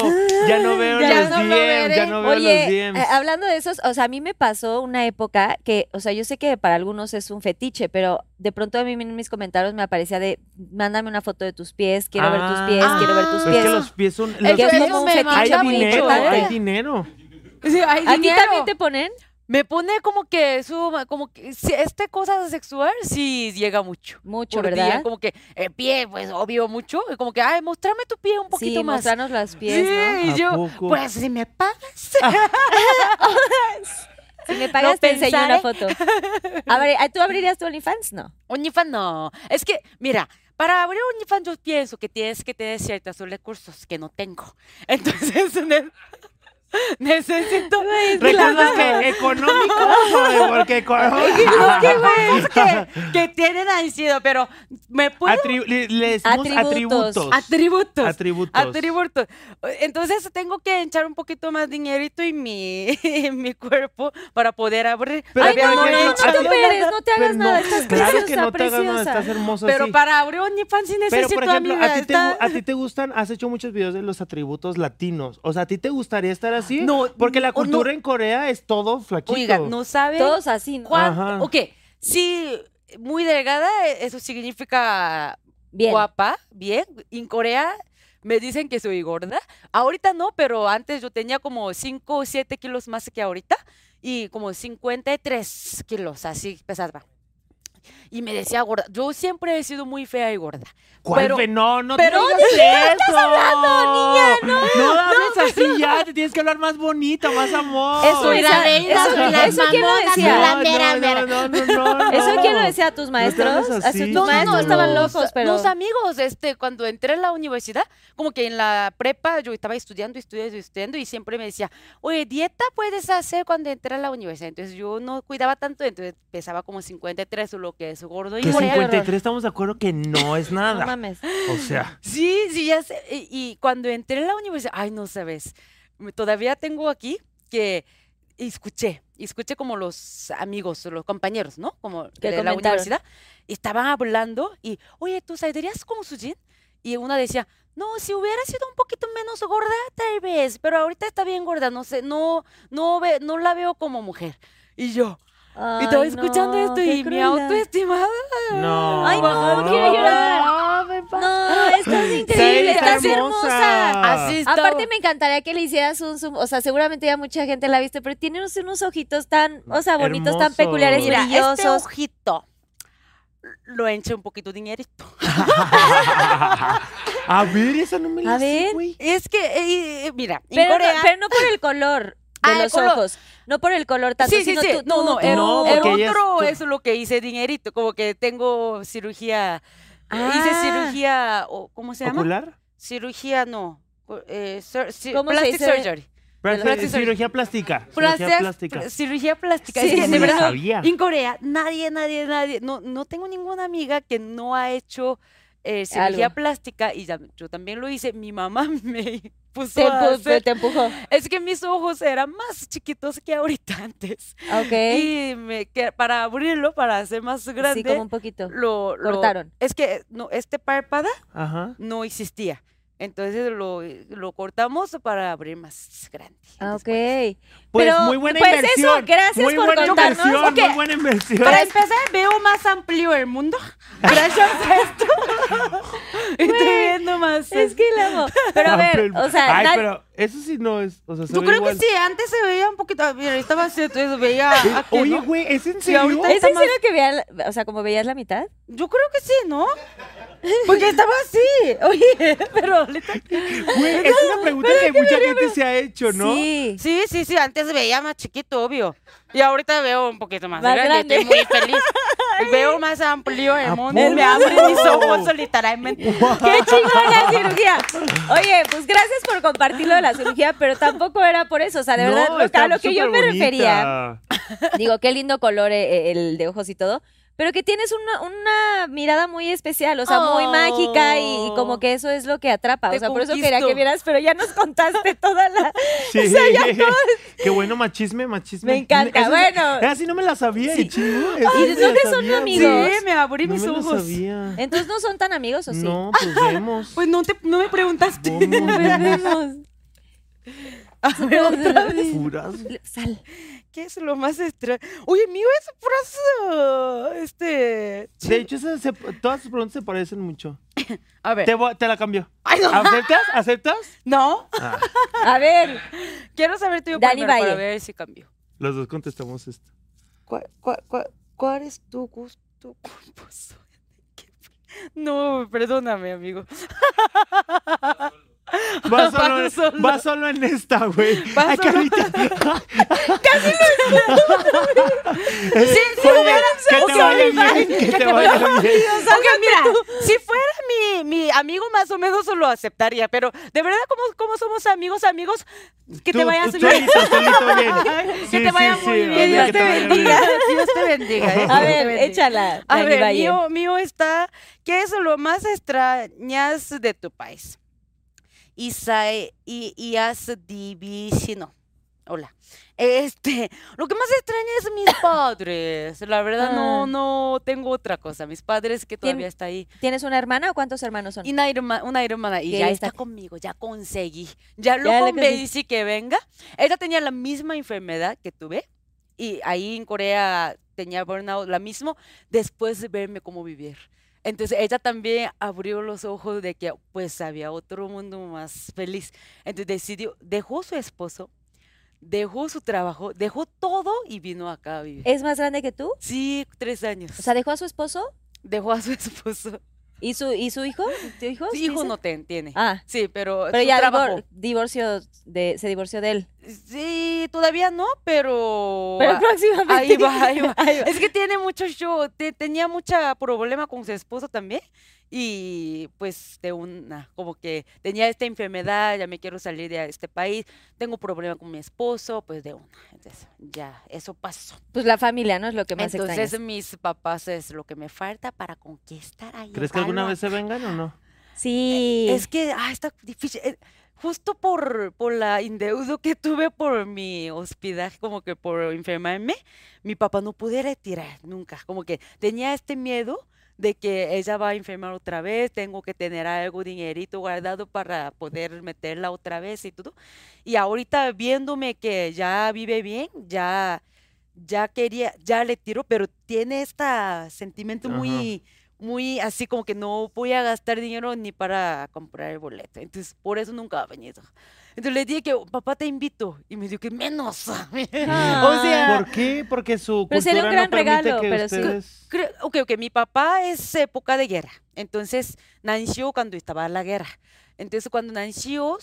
ya no veo Ya los no DMs, ya no veo Oye, los DMs. eh, hablando de esos, o sea, a mí me pasó una época que, o sea, yo sé que para algunos es un fetiche, pero de pronto a mí en mis comentarios me aparecía de, mándame una foto de tus pies, quiero ver tus pies, Ah. quiero ver tus Es pies. que los pies son. Es los que es pies- como un fetiche hay dinero, hay dinero. Sí, hay ¿A ti dinero. también te ponen? Me pone como que su, como que si esta cosa sexual sí llega mucho. Mucho, por día, ¿verdad? como que el pie, pues obvio mucho, y como que, ay, mostrame tu pie un poquito sí, más. mostrarnos los pies, sí, ¿no? y ¿A yo, poco? pues si me pagas. [laughs] [laughs] Si me pagas, te enseño una foto. [laughs] A ver, ¿tú abrirías tu OnlyFans? No. OnlyFans no. Es que, mira, para abrir OnlyFans yo pienso que tienes que tener ciertos recursos que no tengo. Entonces, [laughs] necesito... ¿Recuerdas que económicos [laughs] porque económicos? Que que, que tienen ansiedad, pero me puedo... Atri- le, le decimos Atributos. atributos. Atributos. Atributos. Atributos. Entonces tengo que echar un poquito más dinerito en mi, [laughs] en mi cuerpo para poder abrir. Pero Ay, no, no, no, no te operes, no te hagas Pero nada. Estás claro preciosa, que no te hagas nada, estás hermoso Pero para abrir OnlyFans sí Pero, necesito por ejemplo, a ti, te, a ti te gustan, has hecho muchos videos de los atributos latinos. O sea, ¿a ti te gustaría estar así? No, Porque la cultura no. en Corea es todo flaquito. Oiga, no sabe Todos así, Ajá. Ok, sí, muy delgada, eso significa Bien. guapa, bien. En Corea me dicen que soy gorda. Ahorita no, pero antes yo tenía como 5 o 7 kilos más que ahorita y como 53 kilos, así pesaba. Y me decía gorda. Yo siempre he sido muy fea y gorda. ¿Cuál pero- fe? No, no pero- te digas [laughs] eso. niña, no. No hables así ya, te tienes que hablar más bonito, más amor. Eso Soy es la a- reina, eso- soy la No, mera, no, mera. no, no, no, [laughs] no. ¿Eso quién lo decía a tus maestros? A así, tus No, no, maestros no, estaban locos, pero... Los amigos, este, cuando entré a la universidad, como que en la prepa yo estaba estudiando, estudiando, estudiando y siempre me decía, oye, dieta puedes hacer cuando entré a la universidad. Entonces yo no cuidaba tanto, entonces pesaba como 53 o lo que es gordo. Y Que Corea- 53 estamos de acuerdo que no es No nada. mames. O sea, Sí, sí, ya sé. Y, y cuando entré a la universidad, ay, no sabes, todavía tengo aquí que escuché, escuché como los amigos, los compañeros, ¿no? Como ¿Qué de la universidad, estaban hablando y, oye, ¿tú saldrías como Sujin? Y una decía, no, si hubiera sido un poquito menos gorda, tal vez, pero ahorita está bien gorda, no sé, no, no, ve, no la veo como mujer. Y yo, y estaba Ay, escuchando no, esto y mi crueldad. autoestima. no. Ay, no, quiero llorar. No, estás increíble, está estás hermosa. Así estaba. Aparte me encantaría que le hicieras un zoom, o sea, seguramente ya mucha gente la ha visto, pero tiene unos, unos ojitos tan, o sea, bonitos, tan Hermosos. peculiares, Mira, este brillosos. ojito lo enche un poquito de dinerito. [laughs] A ver, esa no me la A sé, ver. güey. Es que, eh, eh, mira, en Pero, Corea... no, pero no por el color Ah, el los color. ojos, no por el color tanto, sí, sí, sino sí. tú- no, no, tú- el, No, el es otro tu- es lo que hice dinerito, como que tengo cirugía, Ah. hice cirugía, o, ¿cómo se llama? ¿Ocular? Cirugía, no, eh, ¿Cómo se plastic dice? surgery. Cirugía plástica. Cirugía plástica. pl- cirugía plástica. Sí, es que de verdad, sabía. en Corea, nadie, nadie, nadie, no, no tengo ninguna amiga que no ha hecho eh, cirugía Algo. plástica y ya- yo también lo hice. Mi mamá [laughs] me puso te, a empu- hacer- te empujó. Es que mis ojos eran más chiquitos que ahorita [laughs] antes. Ok. Y me, que para abrirlo, para hacer más grande, sí, como un poquito. lo, lo- cortaron. Es que no, este párpado Ajá. no existía. Entonces lo, lo cortamos para abrir más grande. Ah, después. ok. Pues Pero, muy buena pues inversión. eso, gracias muy por buena contarnos. inversión, muy buena inversión. Para empezar, veo más amplio el mundo. [laughs] Gracias a esto. [laughs] Estoy viendo más. Es que la. [laughs] Pero a ver, o sea, Ay, pero eso sí no es. O sea, se Yo ve creo igual. que sí, antes se veía un poquito. Mira, estaba así, entonces veía. Eh, aquí, Oye, ¿no? güey, ¿es en serio? ¿es en más- serio que vean, o sea, como veías la mitad? Yo creo que sí, ¿no? Porque estaba así. Oye, pero ahorita. Güey, es una pregunta que mucha gente se ha hecho, ¿no? Sí. Sí, sí, sí. Antes veía más chiquito, obvio. Y ahorita veo un poquito más, Más grande. grande. Estoy muy feliz. veo más amplio el ¿A mundo. Me abren mis ojos literalmente. ¡Qué chingón la cirugía! Oye, pues gracias por compartir lo de la cirugía, pero tampoco era por eso. O sea, de verdad, No, lo- está a lo que yo me superbonita. refería. Digo, qué lindo color eh, el de ojos y todo. Pero que tienes una, una mirada muy especial, o sea, muy Oh. mágica y, y como que eso es lo que atrapa. Te o sea, por eso quería que vieras, pero ya nos contaste [laughs] toda la. [laughs] Sí. O sea, ya [laughs] todo- Qué bueno, machisme, machisme. Me encanta, bueno. esa sí no me la sabía, Sí. y chingo. ¿Y dónde la son sabía, amigos? Sí, me abrí No mis me lo ojos. sabía. Entonces no son tan amigos, ¿o sí? No, pues vemos. Pues no, te, no me preguntaste. ¿Cómo? Vemos. A ver, otra vez. Puras. Sal. ¿Qué es lo más extraño? Oye, mío es puras. Este. De hecho, se- todas sus preguntas se parecen mucho. [coughs] A ver. Te, la cambio. Ay, no. ¿Aceptas? ¿Aceptas? No. Ah, [laughs] A ver, Quiero saber tú Dani primero para ver si cambió. Los dos contestamos esto. ¿Cuál, cuál, cuál, cuál es tu gusto culposo? [laughs] No, perdóname, amigo. [laughs] [laughs] Va solo, Va solo. va solo en esta, güey. Va Ay, solo. Carlita. [laughs] Sí, sí, Oye, hubiera- que te vaya bien, que te [laughs] vaya bien. Mira, si fuera mi, mi amigo, más o menos lo aceptaría, pero de verdad, como, como somos amigos, amigos, que te Tú- vayas tú bien. solito, solito bien. que Sí, te vaya sí, muy sí, bien. oye, Dios que te te vaya bendiga. bien. Dios te bendiga. eh, A te ver, échala. A ver, mío, mío está, ¿qué es lo más extrañas de tu país? Isae y, y has división. Hola. Este, [laughs] lo que más extraña es mis [coughs] padres. La verdad, no, Ah. no tengo otra cosa. Mis padres que todavía está ahí. ¿Tienes una hermana o cuántos hermanos son? Una hermana, una hermana, y ya está está- conmigo, ya conseguí. Ya lo convencí que venga. Ella tenía la misma enfermedad que tuve. Y ahí en Corea tenía burnout, la misma, después de verme cómo vivir. Entonces ella también abrió los ojos de que pues había otro mundo más feliz. Entonces decidió, dejó su esposo, dejó su trabajo, dejó todo y vino acá a vivir. ¿Es más grande que tú? Sí, tres años. O sea, dejó a su esposo dejó a su [laughs] esposo. Y su y su hijo. ¿Tu hijo? Su hijo no ten- tiene. Ah, Sí, pero, pero ya divor- divorcio de se divorció de él. Sí, todavía no, pero, Pero próximamente. ahí va, ahí va. [laughs] Ahí va. Es que tiene mucho show, te- tenía mucha problema con su esposo también y pues de una, como que tenía esta enfermedad, ya me quiero salir de este país, tengo problema con mi esposo, pues de una. Entonces, ya, eso pasó. Pues la familia, ¿no? Es lo que más Entonces, extrañas. mis papás es lo que me falta para conquistar ahí. ¿Crees que alguna vez se vengan o no? Sí. Es que, ah, está difícil. eh, Justo por, por la indeudo que tuve por mi hospedaje, como que por enfermarme, mi papá no pude retirar nunca. Como que tenía este miedo de que ella va a enfermar otra vez, tengo que tener algo, dinerito guardado para poder meterla otra vez y todo. Y ahorita viéndome que ya vive bien, ya, ya quería, ya le tiro, pero tiene este sentimiento Ajá. muy, muy así como que no voy a gastar dinero ni para comprar el boleto. Entonces, por eso nunca ha venido. Entonces le dije que papá te invito y me dijo que menos. [laughs] o sea, ¿Por qué? Porque su Pero sería un cultura no gran permite regalo, que pero sí. ustedes... creo, ok, ok, mi papá es época de guerra. Entonces, nació cuando estaba la guerra. Entonces, cuando nació,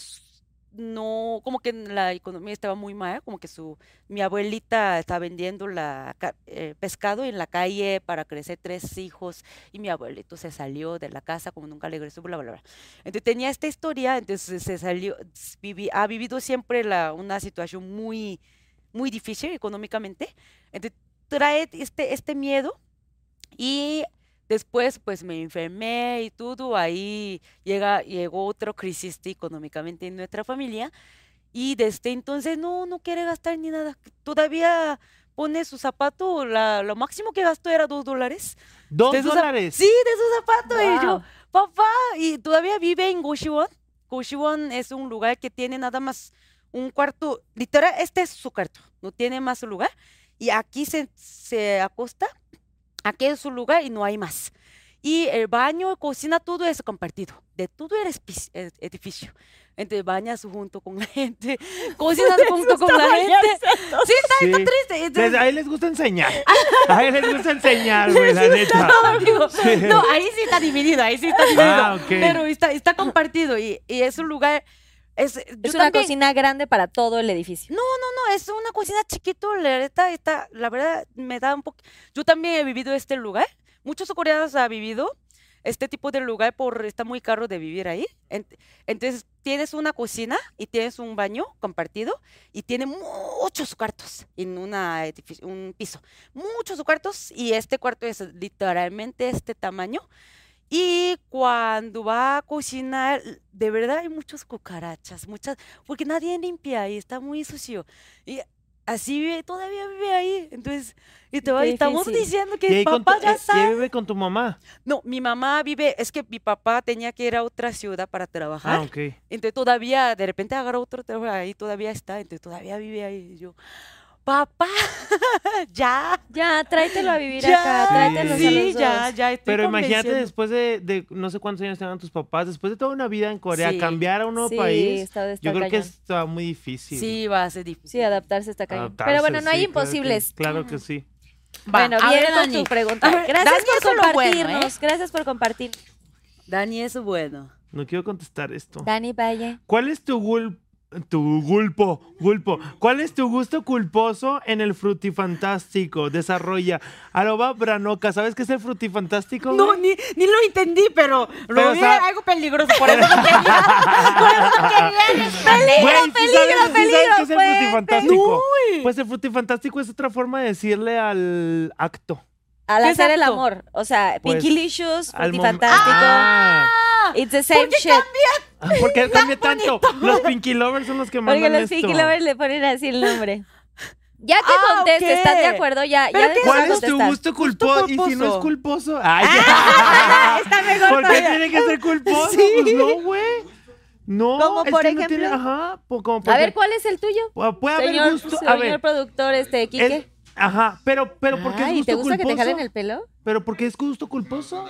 no, como que la economía estaba muy mal, como que su, mi abuelita estaba vendiendo la, eh, pescado en la calle para crecer tres hijos y mi abuelito se salió de la casa como nunca regresó, bla, bla, bla. Entonces tenía esta historia, entonces se salió, vivi- ha vivido siempre la, una situación muy, muy difícil económicamente. Entonces trae este, este miedo y después pues me enfermé y todo, ahí llega, llegó otra crisis económicamente en nuestra familia y desde entonces no, no quiere gastar ni nada. Todavía pone su zapato, la, lo máximo que gastó era dos dólares. ¿Dos de dólares? Sí, de su zapato. Y yo, papá, y todavía vive en Goshiwon. Goshiwon es un lugar que tiene nada más un cuarto, literal, este es su cuarto, no tiene más lugar. Y aquí se, se acosta, aquí es su lugar y no hay más. Y el baño, cocina, todo es compartido, de todo el ed- edificio. Entonces bañas junto con la gente, [laughs] cocinas junto con la gente. Sí, está, Sí. está triste. Les- Entonces, a él les gusta enseñar. [laughs] A él les gusta enseñar, güey, la neta. amigo. No, ahí sí está dividido, ahí sí está dividido. Ah, ok. Pero está, está compartido y, y es un lugar. Es, Es una también- cocina grande para todo el edificio. No, no, no, es una cocina chiquito, la neta, está, la verdad, me da un poco. Yo también he vivido este lugar. Muchos coreanos han vivido este tipo de lugar por está muy caro de vivir ahí. Ent- Entonces tienes una cocina y tienes un baño compartido y tiene muchos cuartos en una un piso. Muchos cuartos y este cuarto es literalmente este tamaño. Y cuando va a cocinar, de verdad hay muchas cucarachas, muchas, porque nadie limpia y está muy sucio. Y así vive, todavía vive ahí. Entonces, y te va- estamos diciendo Y que papá tu- ya eh, y sabe. ahí vive con tu mamá. No, mi mamá vive, es que mi papá tenía que ir a otra ciudad para trabajar. Ah, ok. Entonces todavía, de repente agarró otro trabajo ahí, todavía está, entonces todavía vive ahí. Y yo, papá, [laughs] ya. Ya, tráetelo a vivir Ya, acá, tráetelos a sí, los ya, dos. ya. Estoy Pero imagínate después de, de no sé cuántos años tengan tus papás, después de toda una vida en Corea, Sí. cambiar a un nuevo Sí, país, está- está yo creo que está muy difícil. Sí, va a ser difícil. Sí, adaptarse está cañón. adaptarse, Pero bueno, no hay sí, claro que- imposibles. Claro que, sí. Va, bueno, a bien con Dani. tu pregunta. A ver, Gracias Dani es por bueno, ¿eh? compartirnos. Gracias por compartir. Dani es bueno. No quiero contestar esto. Dani Valle. ¿Cuál es tu tu gulpo, gulpo? ¿Cuál es tu gusto culposo en el frutifantástico? Desarrolla. Arroba Branoca, ¿sabes qué es el frutifantástico? No, ni, ni lo entendí, pero, Pero, lo o vi sea- algo peligroso. Por eso no quería. [laughs] por eso quería. Güey, ¿sí peligro, sabes, sí peligro, sabes qué es el frutifantástico? Pues el frutifantástico es otra forma de decirle al acto. Al ¿Qué hacer el amor. O sea, Pues, Pinkylicious, al mom- Frutifantástico. Ah, It's the same shit. [laughs] ¿Por qué cambia tanto? Los Pinky Lovers son los que Porque mandan los esto. Pinky Lovers le ponen así el nombre. Ya que Ah. ¿estás de acuerdo? Ya, ¿Pero ya qué ¿Cuál es tu gusto culposo? Y si no es culposo. culposo. Ay, ya. [laughs] Está mejor ¿Por qué todavía. tiene que ser culposo? [laughs] Pues no, güey. No, ¿Como por que no ejemplo? tiene- ajá, como por A ver, ejemplo, ¿cuál es el tuyo? pu- puede haber Señor, gusto. A señor ver, productor, este, es- Quique. Ajá, pero, pero ¿por qué es Ay, gusto ¿te gusta que culposo? te jalen el pelo? Pero ¿por qué es gusto culposo?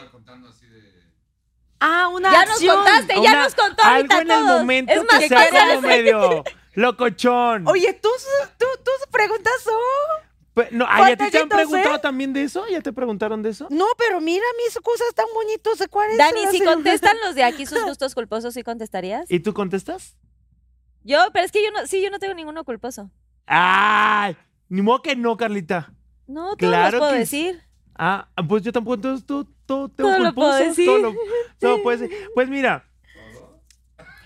Ah, una Ya nos acción. contaste, ya Una- nos contó ahorita Algo en el momento Es más, que sea como medio [laughs] locochón. Oye, tú, tú, tus preguntas son. Pe- no, ah, ¿ya te, te han preguntado ¿eh? también de eso? ¿Ya te preguntaron de eso? No, pero mira mis cosas tan bonitos. ¿Cuáles Dani, si contestan [laughs] los de aquí sus gustos culposos, ¿sí contestarías? ¿Y tú contestas? Yo, pero es que yo no, sí, yo no tengo ninguno culposo. ¡Ay! Ni modo que no, Carlita. No, todos Claro los puedo que decir. Ah, pues yo tampoco, entonces tú, tú, tú, Todo lo puedo decir. Todo lo, todo puedes decir. [laughs] Pues mira.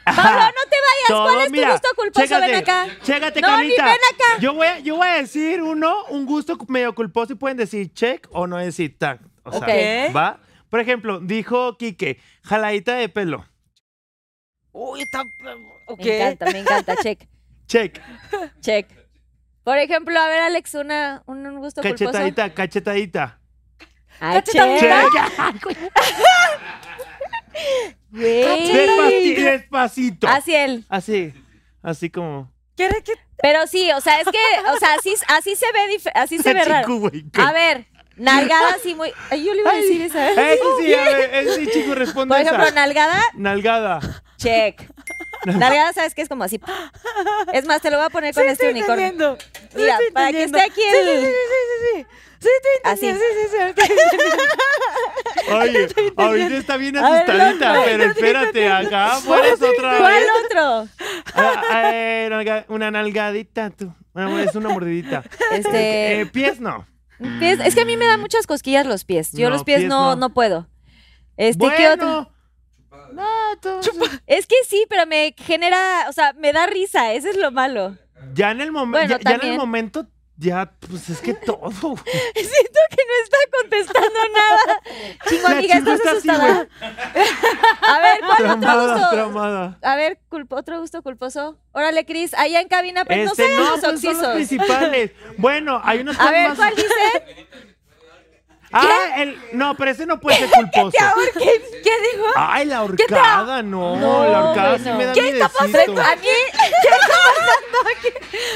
Pablo, no te vayas. Todo, ¿Cuál es tu gusto culposo? chécate, ven acá. Chécate, No, ni Carlita. ven acá. Yo voy, a, yo voy a decir uno, un gusto medio culposo y pueden decir check o no decir tag. O sea. ¿va? Por ejemplo, dijo Quique, jaladita de pelo. Uy, está. Ok. Me encanta, me encanta. Check, Check. check. Por ejemplo, a ver, Alex, una, un, un gusto culposo. Cachetadita, cachetadita. Ay, Cachetadita. check. Check. Güey. Despaci- despacito. Así él. Así. Así como. Pero sí, o sea, es que, o sea, así, así se ve, dif- así se ve raro. A ver, nalgada así muy. Ay, yo le iba a decir esa. Ese sí, a [laughs] ver, ese sí, chico, responde Por ejemplo, esa. nalgada, Nalgada. check. Nalgada, ¿sabes qué? Es como así. [laughs] Es más, te lo voy a poner con Sí, este estoy unicornio. entendiendo. Sí, Mira, estoy para que esté aquí el- Sí, sí, sí, sí, sí. Sí, estoy Así. Sí, sí, sí. Oye, [laughs] ahorita está bien ver, asustadita, otro. pero espérate, acá fueres otra ¿Cuál vez. otro? Ah, eh, una nalgadita, tú. Bueno, es una mordidita. Este. Eh, pies no. pies- es que a mí me dan muchas cosquillas los pies. Yo No, los pies, pies no, no. no puedo. Este, ¿qué otro? Bueno. No, tú- Es que sí, pero me genera, o sea, me da risa, eso es lo malo. Ya en el momento, Bueno, ya, ya en el momento, ya, pues es que [laughs] todo. Siento que no está contestando nada. [laughs] Chingo, amiga, ¿estás está así, asustada? [laughs] A ver, ¿cuál otro Traumada, gusto? traumada. A ver, culpo- otro gusto culposo. Órale, Cris, allá en cabina, pero Este, no sé no, los pues son los oxisos. principales. Bueno, hay unos A ver, más. ¿cuál dice? Ah, el, no, pero ese no puede ser [laughs] culposo. ¿Qué, ¿Qué dijo? Ay, la horcada, no, No, la horcada sí bueno. me da ¿Qué miedecito. A mí,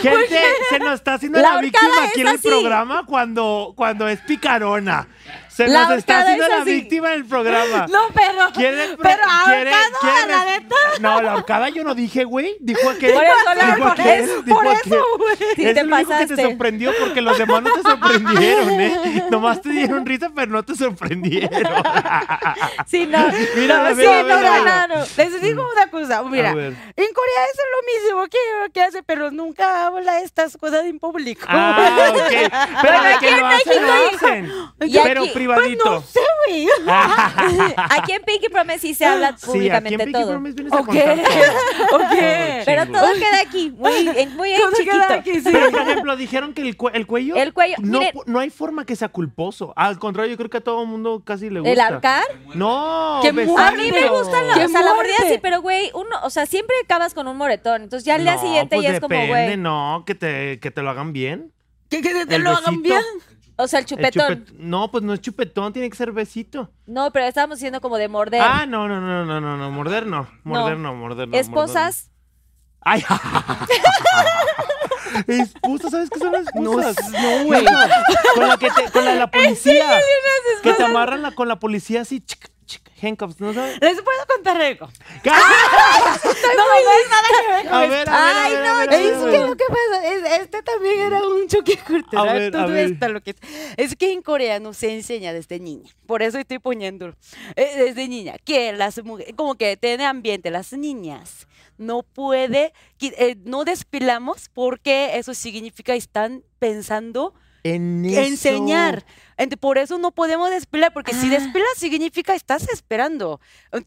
Gente, se nos está haciendo La la, víctima aquí en el así. programa cuando, cuando es picarona. Se La nos está haciendo es la así. víctima en el programa. [laughs] No, pero. ¿Quiere pero quiere- ahorcado quiere a la neta. No, la horcada yo no dije, güey. Dijo aquel. Por eso, dijo por aquel, eso, dijo por aquel. eso, güey. Sí, es te lo único que te pasaste. sorprendió porque los demás no te sorprendieron, ¿eh? [laughs] Nomás te dieron risa, pero no te sorprendieron. [laughs] sí, no. Mira, no, sí, no, no, no. Les digo una cosa, mira, en Corea eso es lo mismo que, que hace, pero nunca habla estas cosas en público. Ah, ok. Pero aquí que en lo hacen, lo México, hacen. Pero aquí- privadito. No sé, güey. [laughs] Aquí en Pinky Promise sí se habla Sí, aquí en públicamente Pinky todo. Promise vienes a Ok. contar todo. [laughs] Ok. Pero todo queda aquí, muy, en- muy Todo chiquito. queda aquí, sí. Pero, por ejemplo, dijeron que el, cue- el cuello. El cuello, No, miren. no hay forma que sea culposo. Al contrario, yo creo que a todo el mundo casi le gusta. ¿El ahorcar? No, ¡Qué besarlo. A mí me gustan los, ¡Qué o sea, la mordida sí, pero güey, uno, o sea, siempre acabas con un moretón. Entonces ya al día No, siguiente pues ya es como, güey. No, que te, que te lo hagan bien. Que, que te lo hagan bien. O sea, el El chupetón. chupet- No, pues no es chupetón, tiene que ser besito. No, pero estábamos diciendo como de morder. Ah, no, no, no, no, no, no, morder no. Morder no, morder no. morder Esposas, Ay, esposa, ¿sabes qué son las esposas? no, güey. Con la que te, con la policía. Que te amarran la- con la policía así, chic, chic, handcuffs, ¿no sabes? Les puedo contar algo. [laughs] ¿Qué? No, no es nada que ver con A esto. ver, a ver, a Ay, ver, no, a ver, a es ver. que lo que pasa es, este también era un choque cultural. A ver, a todo ver. esto lo que es que en coreano se enseña desde niña, por eso estoy poniéndolo, eh, desde niña, que las mujeres, como que tiene ambiente, las niñas no puede, eh, no despilamos porque eso significa están pensando En eso. enseñar. Por eso no podemos despilar, porque si despilas significa estás esperando.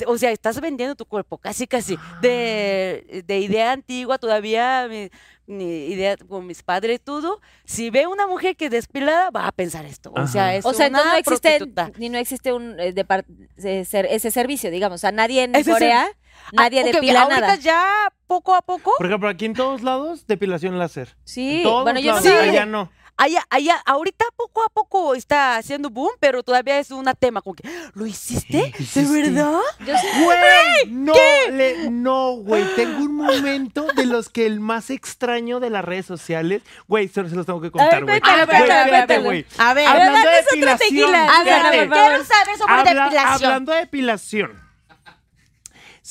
O sea, estás vendiendo tu cuerpo, casi, casi. De, de idea antigua, todavía mi, mi idea con mis padres, todo. Si ve una mujer que es despilada, va a pensar esto. O sea, es O sea, una entonces no existe, prostituta. ni no existe un eh, ser- ese servicio, digamos. O sea, nadie en Ese Corea, nadie Ah, ok, ok, depila ahorita nada. ya, poco a poco, Por ejemplo, aquí en todos lados, depilación láser. Sí, En todos bueno, yo allá no. Allá, allá, ahorita poco a poco está haciendo boom, pero todavía es un tema como que, ¿lo hiciste? ¿De verdad? Yo Güey, no, le, no, güey. Tengo un [gasps] momento de los que el más extraño de las redes sociales, güey, se se los tengo que contar, güey. cuéntalo, Güey, espérate, cuéntalo. güey. A ver, Hablando de depilación. A ver, a ver, quiero saber sobre Habla- depilación. Hablando de depilación.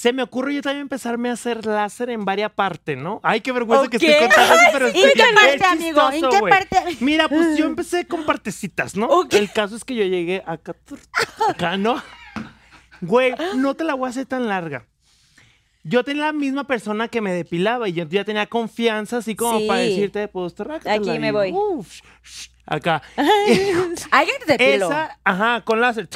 Se me ocurre yo también empezarme a hacer láser en varias partes, ¿no? Ay, qué vergüenza que estoy contando eso, pero ¿En [laughs] qué parte, amigo? ¿En chistoso, qué parte? Mira, pues yo [laughs] empecé con partecitas, ¿no? Ok. El caso es que yo llegué acá, acá, ¿no? Güey, no te la voy a hacer tan larga. Yo tenía la misma persona que me depilaba y yo ya tenía confianza, así como Sí. para decirte, pues, trácatela Aquí me y, voy. uf, acá. [laughs] Alguien te depiló. Esa, ajá, con láser.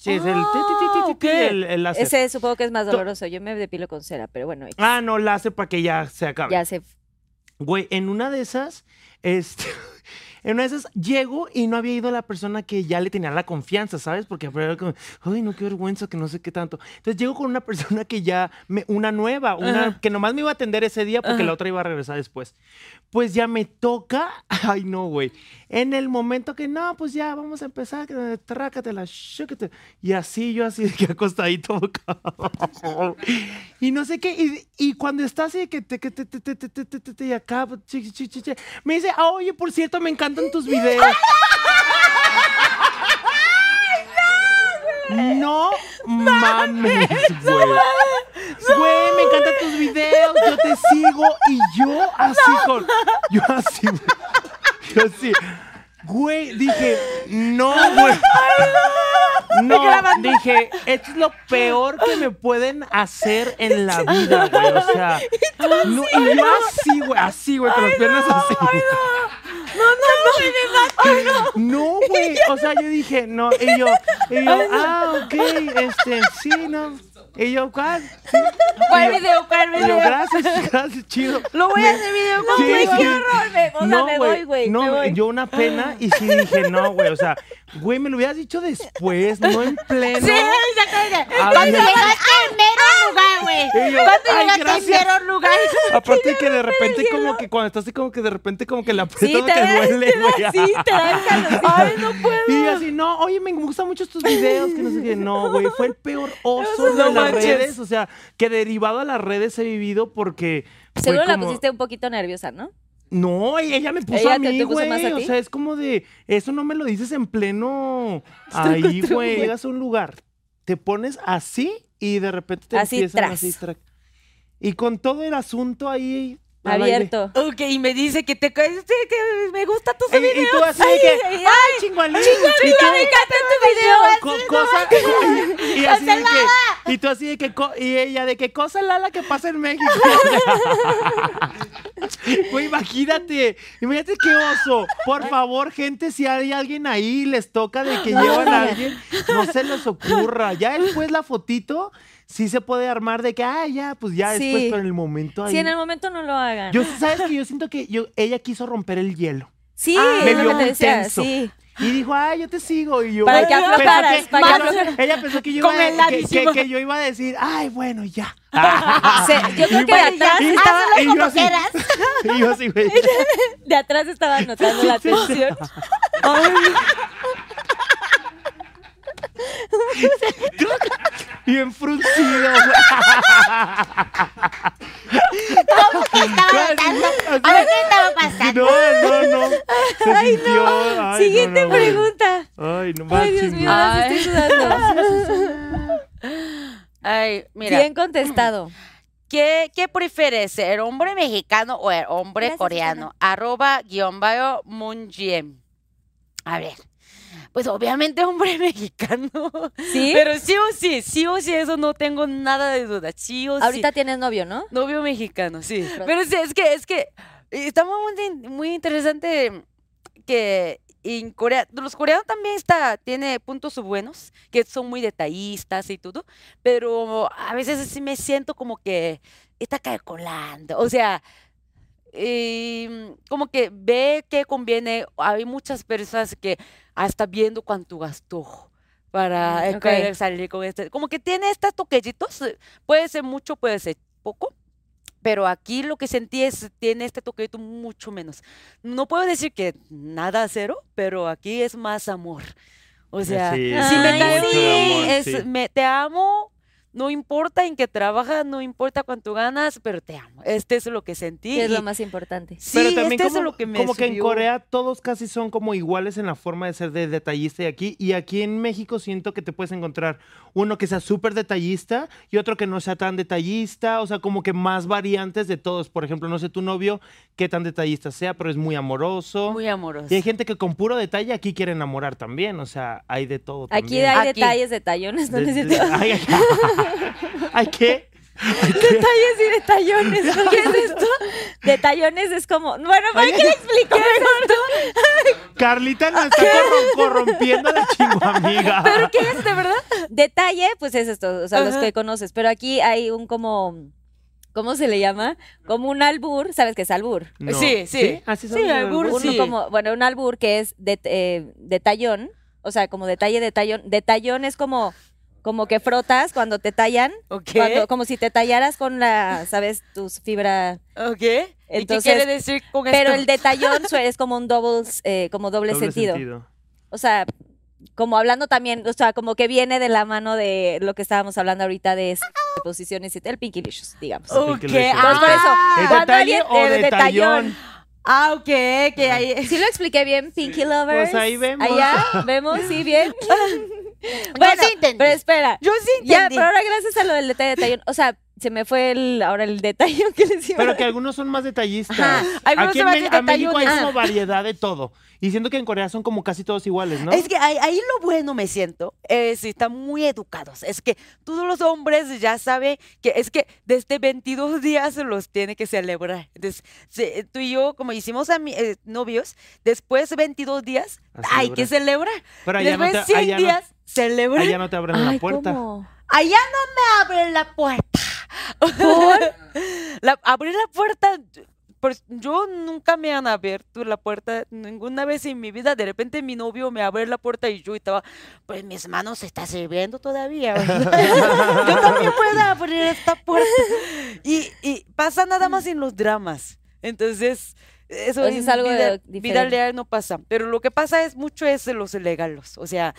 Sí, es el, ti, ti, ti, ti, ti, ok. el, el láser. Ese supongo que es más doloroso. Yo me depilo con cera, pero bueno, Ah, no, láser para que ya se acabe. ya se... Güey, en una de esas, este, [laughs] en una de esas llego y no había ido la persona que ya le tenía la confianza, ¿sabes? Porque era como, ay, no, qué vergüenza, que no sé qué tanto. Entonces llego con una persona que ya, me, una nueva, una que nomás me iba a atender ese día porque la otra iba a regresar después. Pues ya me toca, [laughs] ay, no, güey. En el momento que, no, pues ya, vamos a empezar, que trácatela, shúquete. Y así, yo así, que acostadito. [laughs] Y no sé qué, y, cuando está así, que te, que te, te, te, te, te, te, te, y acá, pues, me dice, ah, oye, por cierto, me encantan tus videos. No mames, güey. Güey, me encantan tus videos, yo te sigo y yo así con. Yo así. Yo así. Güey, dije, no, güey. No, dije, esto es lo peor que me pueden hacer en la vida, güey. O sea, no, y yo así, güey, así, güey, con las piernas así. No, güey. O sea, yo dije, no. Y yo, y yo, ah, ok, este, sí, no. Y yo, ¿cuál? Sí. [laughs] ¿Cuál video? ¿Cuál y yo, video? gracias, gracias, chido. Lo voy a hacer video con Sí, güey, sí. qué horror, me- o sea, me voy, güey, No, me yo una pena y sí dije, no, güey, o sea, güey, me lo hubieras dicho después, no en pleno. Sí, exactamente. Cuando llegaste en mero lugar, güey. Cuando llegaste en mero lugar. Aparte que de repente como que cuando estás así como que de repente como que la aprietas Sí, te duele, güey. sí, te da el. Ay, no puedo. Y así, no, oye, me gustan mucho tus videos, que no sé qué. No, güey, fue el peor oso de las redes. O sea, que derivado a las redes he vivido porque. Seguro la pusiste un poquito nerviosa, ¿no? No, ella me puso ¿Ella a mí, güey. O sea, es como de, eso no me lo dices en pleno [laughs] ahí, güey. Llegas a un lugar, te pones así y de repente te Así, empiezan tras. así. Y con todo el asunto ahí. Abierto. Ok, y me dice que te que que me gusta tus Y, videos. y tú así de que, ay, chingualín. Me encanta tu video. Co- cosa y, [laughs] y así de que y tú así de que co- y ella de que cosa lala que pasa en México [laughs] Güey, imagínate imagínate qué oso por favor gente si hay alguien ahí les toca de que llevan a alguien no se les ocurra ya después la fotito sí se puede armar de que ah ya pues ya Sí. después pero en el momento ahí Sí, en el momento no lo hagan. yo sabes que yo siento que yo ella quiso romper el hielo sí, Ah, me vio que muy tenso. sí. Y dijo, ah, yo te sigo. Y yo, Para que aflojaras, para que aflojaras. Ella pensó que yo, iba, el que- que, que yo iba a decir, ay, bueno, ya. [laughs] Se- yo [laughs] creo Y que de atrás, y- estaba, y yo así, [laughs] Y yo así, güey. de atrás estaba notando la tensión. Bien fruncido. ¿Cómo que estaba pasando? A ver, ¿qué estaba pasando? No, no, no. Se ay. No. Ay, Siguiente no, no, pregunta. Ay, no Ay, Dios mío, ay. estoy sudando. Ay, mira. Bien contestado. ¿Qué, ¿Qué, prefieres, el hombre mexicano o el hombre Gracias, coreano? Arroba guion bajo Moon A ver pues obviamente hombre [laughs] mexicano. ¿Sí? Pero sí o sí, sí o sí, eso no tengo nada de duda. Sí o Ahorita sí. tienes novio, ¿no? Novio mexicano, sí. Pero- Pero sí, es que, es que está muy, muy interesante que en Corea, los coreanos también está, tiene puntos buenos, que son muy detallistas y todo, pero a veces sí me siento como que está calculando, o sea, em, como que ve que conviene, hay muchas personas que hasta viendo cuánto gastó para Mm, eh, ok. querer salir con este, como que tiene estos toquecitos, eh, puede ser mucho, puede ser poco, pero aquí lo que sentí es, tiene este toquecito mucho menos. No puedo decir que nada cero, pero aquí es más amor. O sea, Sí, si me Ay, caes sí. amor, es, sí. me, te amo, no importa en qué trabajas, no importa cuánto ganas, pero te amo. Este es lo que sentí. Que es lo más importante. sí, Pero también este como, es lo que me como que en. Corea todos casi son como iguales en la forma de ser de detallista y aquí y aquí en México siento que te puedes encontrar uno que sea súper detallista y otro que no sea tan detallista, o sea, como que más variantes de todos. Por ejemplo, no sé tu novio qué tan detallista sea, pero es muy amoroso. Muy amoroso. y hay gente que con puro detalle aquí quiere enamorar también, o sea, hay de todo Aquí hay Aquí. detalles, detallones, ¿no? De- de- cierto? [laughs] ay, ay, ¿Hay qué? Detalles y detallones. [laughs] ¿Qué es esto? Detallones es como. Bueno, ¿para qué le explico? Carlita nos está corrom- corrompiendo a la chinguamiga. ¿Pero qué es, de verdad? Detalle, pues es esto, o sea, los que conoces. Pero aquí hay un como. ¿Cómo se le llama? Como un albur. ¿Sabes qué es albur? No. Sí, sí. Así Sí, son los albur, sí. como, bueno, un albur que es de, eh, detallón, o sea, como detalle, detallón. Detallón es como, como que frotas cuando te tallan, Ok. cuando, como si te tallaras con la, ¿sabes? Tus fibra. Ok. ¿Y Entonces, qué quiere decir con Pero el detallón es como un double, eh, como doble, Doble sentido. O sea, como hablando también, o sea, como que viene de la mano de lo que estábamos hablando ahorita de posiciones y el Pinky Licious, digamos. Ok. Entonces, por eso, ah, ¿Es cuando detalle alguien- o eh, detallón? Ah, ok, que hay... ¿Sí lo expliqué bien, Pinky Lovers? Pues ahí vemos. Allá, vemos, sí, bien. [laughs] [laughs] Bueno, sí entendí. pero espera. Yo sí Ya, entendí. pero ahora gracias a lo del detalle, detallón, o sea, se me fue el, ahora el detallón [laughs] que les iba a Pero que algunos son más detallistas. Ajá, algunos Aquí son en más Me- a México hay como variedad de todo. Y siento que en Corea son como casi todos iguales, ¿no? Es que ahí, ahí lo bueno me siento, es están muy educados. Es que todos los hombres ya saben que es que desde 22 días los tiene que celebrar. Entonces, tú y yo, como hicimos ami- eh, novios, después de 22 días A hay que celebrar. Pero allá no después te, 100 allá no- días, celebra. allá no te abren Ay, la puerta. ¿cómo? Allá no me abren la puerta. [laughs] La, abrir la puerta, pues yo nunca me han abierto la puerta ninguna vez en mi vida. De repente mi novio me abre la puerta y yo estaba, pues mis manos se está sirviendo todavía. [laughs] yo también puedo abrir esta puerta. Y, y pasa nada más en los dramas. Entonces, eso es algo vida, de- vida real no pasa. Pero lo que pasa es mucho es los legalos. O sea,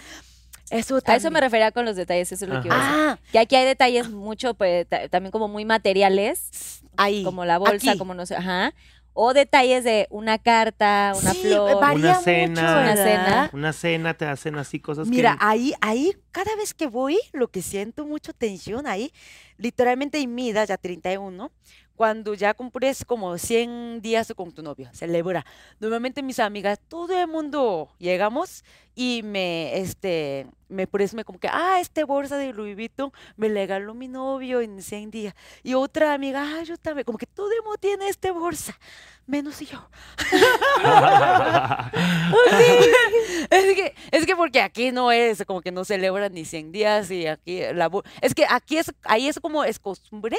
eso A eso me refería con los detalles, eso es lo que iba a decir. Ah, Que aquí hay detalles mucho, pues, ta- también como muy materiales, ahí. como la bolsa, aquí. como no sé, ajá. O detalles de una carta, una Sí, flor. varía Una mucho, cena. Una cena. Una cena, te hacen así cosas Mira, que... ahí, ahí, cada vez que voy, lo que siento mucho tensión ahí, literalmente en mi edad, ya 31, cuando ya cumples como 100 días con tu novio, celebra. Normalmente mis amigas, todo el mundo llegamos y me, este, me presume como que, ah, este bolsa de Louis Vuitton me regaló mi novio en 100 días. Y otra amiga, ah, yo también, como que todo el mundo tiene este bolsa, menos yo. [laughs] [laughs] Es que, es que porque aquí no es, como que no celebran ni 100 días y aquí la... Es que aquí es, ahí es como es costumbre,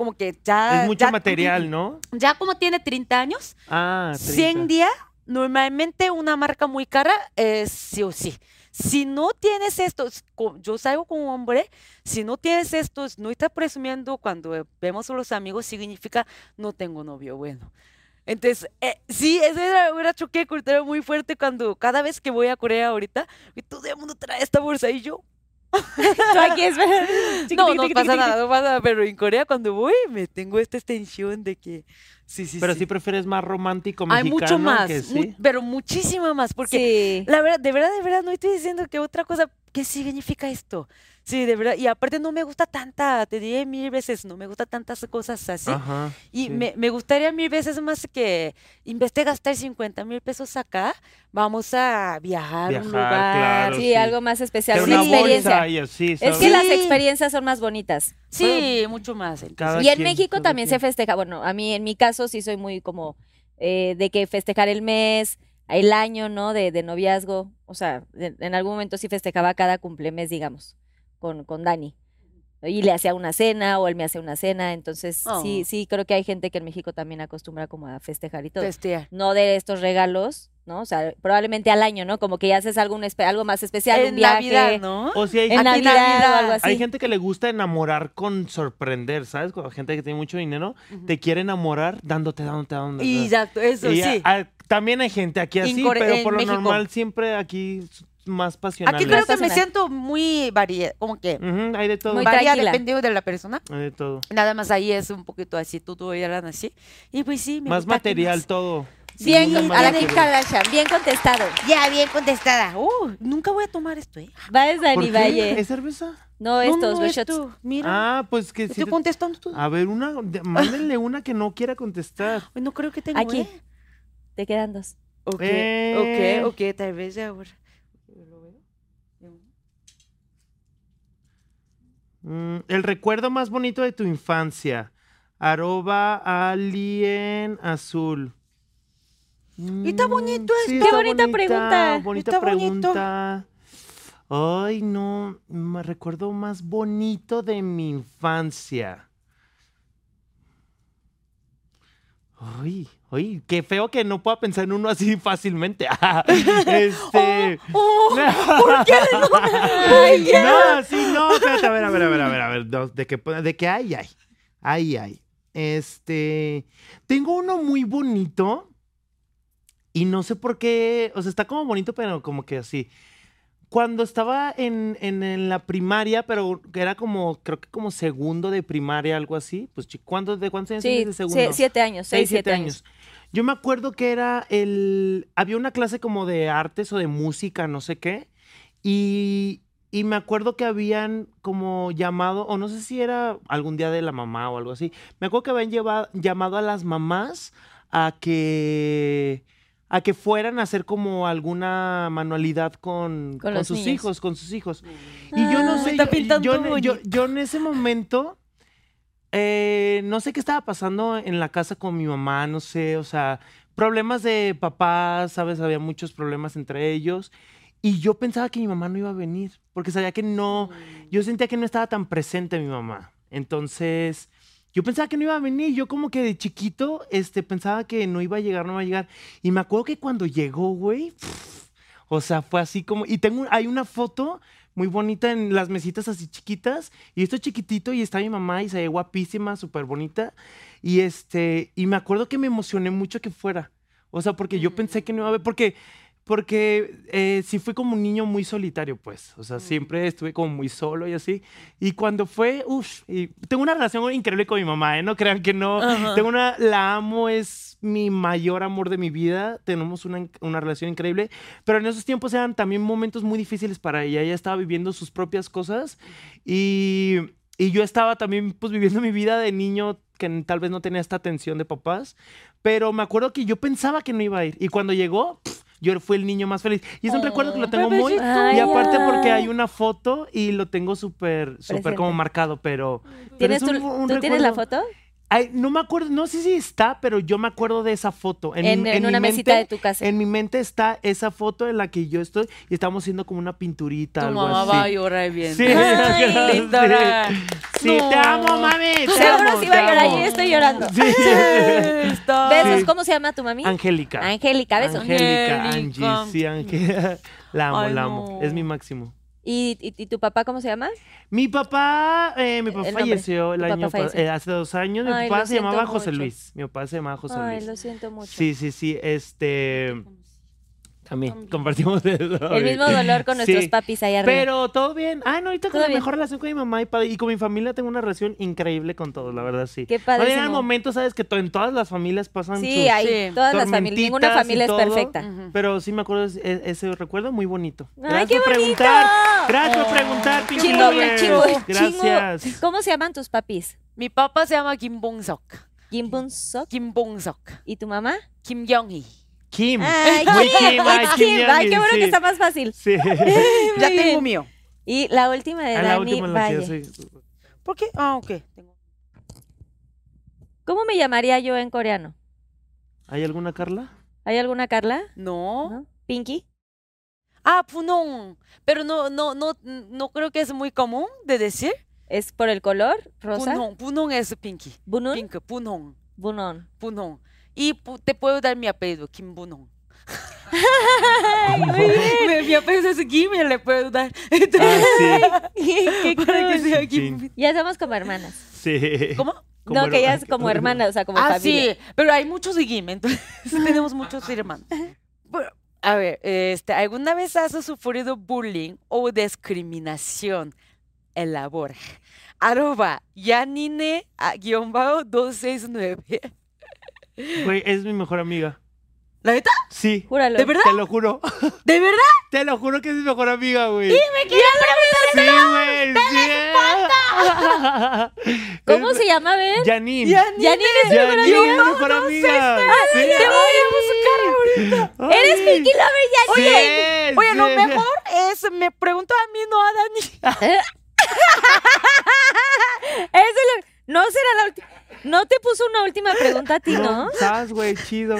como que ya... es mucho ya- material, ¿no? Ya como tiene 30 años, Ah, 100 30. días, normalmente una marca muy cara es sí o sí. Si no tienes estos, yo salgo con un hombre, si no tienes estos, no estás presumiendo cuando vemos a los amigos, significa no tengo novio bueno. Entonces, eh, sí, ese era un choque cultural muy fuerte cuando cada vez que voy a Corea ahorita, y todo el mundo trae esta bolsa y yo, Tú aquí espera. [laughs] No, no pasa nada, no pasa nada. Pero en Corea cuando voy me tengo esta extensión de que... Sí, sí, Pero sí. sí prefieres más romántico Hay mexicano mucho más, que mu- sí. pero muchísimo más, porque Sí. la verdad, de verdad, de verdad, no estoy diciendo que otra cosa, ¿qué significa esto? Sí, de verdad, y aparte no me gusta tanta, te diré mil veces, no me gusta tantas cosas así. Ajá. Y sí. me, me gustaría mil veces más que en vez de gastar 50 mil pesos acá, vamos a viajar a un Viajar, lugar. claro. Sí, sí. algo más especial, una experiencia. Es que las experiencias son más bonitas. Sí, mucho más. entonces. Y en quien, México también se festeja. Bueno, a mí, en mi caso, sí soy muy como eh, de que festejar el mes, el año, ¿no? De, de noviazgo. O sea, en, en algún momento sí festejaba cada cumplemes, digamos, con, con Dani. Y le hacía una cena o él me hacía una cena. Entonces, sí, Oh. sí, creo que hay gente que en México también acostumbra como a festejar y todo. Festear. no de estos regalos, ¿no? O sea, probablemente al año, ¿no? Como que ya haces algo, un espe- algo más especial, un En viaje. Navidad, ¿no? O si hay, En gente, Navidad, Navidad. o algo así. hay gente que le gusta enamorar con sorprender, ¿sabes? Con gente que tiene mucho dinero, te quiere enamorar dándote, dándote, dándote. Exacto, eso Y sí. a- a- también hay gente aquí así, pero por lo México. normal siempre aquí más pasional. Aquí creo que me siento muy variada, como que hay de todo. Muy varía tranquila. dependiendo de la persona. Hay de todo. Nada más ahí es un poquito así, todo eran así. Y pues sí, me Más material más- todo. Bien, Sí, a la. Kardashian, bien contestado. Ya, bien contestada. Uh, nunca voy a tomar esto, ¿eh? Vas, ¿Por Dani? Valle. ¿Es cerveza? No, No, estos, no, shots. esto, Mira, Ah, pues que sí. estoy te- contestando tú. A ver, una, de- mándenle una que no quiera contestar. Ay, no creo que tengo, Aquí. ¿eh? Te quedan dos. Ok, Eh. ok, ok, tal vez ahora. Mm, el recuerdo más bonito de tu infancia. Arroba alien azul. Y está Mm, bonito sí, esto. Qué está bonita pregunta. Bonita Está bonito. pregunta. Ay, no. Me recuerdo más bonito de mi infancia. Ay, ay, qué feo que no pueda pensar en uno así [laughs] fácilmente. [laughs] este. Oh, ¿Por qué [laughs] no? sí, no, espérate, a ver, a ver, a ver, a ver, a ver, de que, de que hay, hay, hay, hay. Este, tengo uno muy bonito y no sé por qué, o sea, está como bonito, pero como que así. Cuando estaba en, en, en la primaria, pero que era como, creo que como segundo de primaria, algo así, pues, ¿cuánto, ¿de cuántos años Sí, tienes de segundo? sie- siete años, seis, siete años. Yo me acuerdo que era el. Había una clase como de artes o de música, no sé qué. Y, y me acuerdo que habían como llamado, o no sé si era algún día de la mamá o algo así. Me acuerdo que habían llevado, llamado a las mamás a que a que fueran a hacer como alguna manualidad con, Con sus niños. hijos, con sus hijos. Y yo no Ah, sé, está yo- pintando yo, yo- en ese momento, eh, no sé qué estaba pasando en la casa con mi mamá, no sé, o sea, problemas de papá, ¿sabes? Había muchos problemas entre ellos. Y yo pensaba que mi mamá no iba a venir, porque sabía que no, yo sentía que no estaba tan presente mi mamá. Entonces, yo pensaba que no iba a venir, yo como que de chiquito, este, pensaba que no iba a llegar, no iba a llegar. Y me acuerdo que cuando llegó, güey, o sea, fue así como, y tengo, hay una foto muy bonita en las mesitas así chiquitas, y esto chiquitito, y está mi mamá, y se ve guapísima, súper bonita, y este, y me acuerdo que me emocioné mucho que fuera, o sea, porque yo pensé que no iba a haber, porque, porque eh, sí fui como un niño muy solitario, pues, o sea, siempre estuve como muy solo y así, y cuando fue, uff, tengo una relación increíble con mi mamá, ¿eh? No crean que no, Ajá. tengo una, la amo, es mi mayor amor de mi vida, tenemos una, una relación increíble, pero en esos tiempos eran también momentos muy difíciles para ella. Ella estaba viviendo sus propias cosas y, y yo estaba también pues viviendo mi vida de niño que tal vez no tenía esta atención de papás, pero me acuerdo que yo pensaba que no iba a ir y cuando llegó, pf, yo fui el niño más feliz. Y es un recuerdo que lo tengo muy... Ay, Y aparte porque ay. hay una foto y lo tengo súper, súper como marcado, pero... pero ¿Tienes es tu- un- un ¿Tú tienes la foto? Ay, no me acuerdo, no sé si está, pero yo me acuerdo de esa foto. En- mi- en una mesita mente- de tu casa. En mi mente está esa foto en la que yo estoy y estamos haciendo como una pinturita, Tu algo mamá así. va a llorar bien. Sí, Ay, [laughs] sí, sí, te amo, mami. te Seguro amo, sí va a llorar. Yo estoy llorando. Sí. [laughs] Besos. Sí. ¿Cómo se llama tu mami? Angélica. Angélica, besos. Angélica, Angélica. Angie, sí, Angélica. [laughs] La amo, Ay, la amo. no. Es mi máximo. ¿Y, y, y tu papá cómo se llama? Mi papá, eh, mi papá El nombre. falleció el papá año falleció. eh, hace dos años. Mi Ay, papá se llamaba siento José mucho. Luis. Mi papá se llamaba José Ay, Luis. lo siento mucho. Sí, sí, sí. Este. También compartimos eso. El mismo dolor con nuestros Sí. papis ahí arriba. Pero todo bien. Ah, no, ahorita con Todo la bien. mejor relación con mi mamá y, padre, y con mi familia tengo una relación increíble con todos, la verdad, sí. Qué Va a llegar el momento, sabes, que to- en todas las familias pasan Sí, sus- hay Sí. todas las familias. Ninguna familia es perfecta. Pero sí me acuerdo de ese, ese recuerdo muy bonito. ¡Ay, Gracias qué por bonito! preguntar. Gracias por preguntar, Pinky Chingo, chingo, Gracias. chingo. ¿Cómo se llaman tus papis? Mi papá se llama Kim Bong Sok. Kim Bun Sok. Kim Bong Sok. ¿Y tu mamá? Kim Young-hee. Kim. Ay, Kim, Kim, ay, Kim Kim. Ay, qué bueno sí. que está más fácil. Sí. [laughs] Ya Muy tengo bien. mío. Y la última de A la Dani última la que yo Valle. soy. ¿Por qué? Ah, ok. ¿Cómo me llamaría yo en coreano? ¿Hay alguna, Carla? ¿Hay alguna Carla? No. ¿No? ¿Pinky? Ah, Punong. Pero no, no, no, no creo que es muy común de decir. ¿Es por el color? ¿Rosa? Punong. Punong es pinky. ¿Bunun? Pink. Punong. Bunón. Punong. Y te puedo dar mi apellido, Kim Bunong. [laughs] mi, apellido es Kim le puedo dar. Entonces, [laughs] ah, ¿Qué, qué Ya somos como hermanas. Sí. ¿Cómo? no, que ella es como hermana, o sea, como ah, familia. sí, pero hay muchos de Kim, entonces [laughs] tenemos muchos hermanos. Pero, a ver, este, ¿alguna vez has sufrido bullying o discriminación? Elabora. Arroba Yanine-269. Ah, Güey, es mi mejor amiga. ¿La neta? Sí. Júralo. ¿De verdad? Te lo juro. ¿De verdad? [laughs] Te lo juro que es mi mejor amiga, güey. Sí, me quieres preguntar Sí, [laughs] güey. ¿Cómo se llama, Ben? Janine. Janine es mi mejor Janine amiga. es mi mejor amiga. Sí. Te voy a buscar ahorita. Ay. Eres Pinky Lover, Janine. Sí, Oye, lo sí. mejor es, me preguntó a mí, no a Dani. Eso [laughs] es lo- No será la última. No te puso una última pregunta a ti, ¿no? Sabes, güey, chido.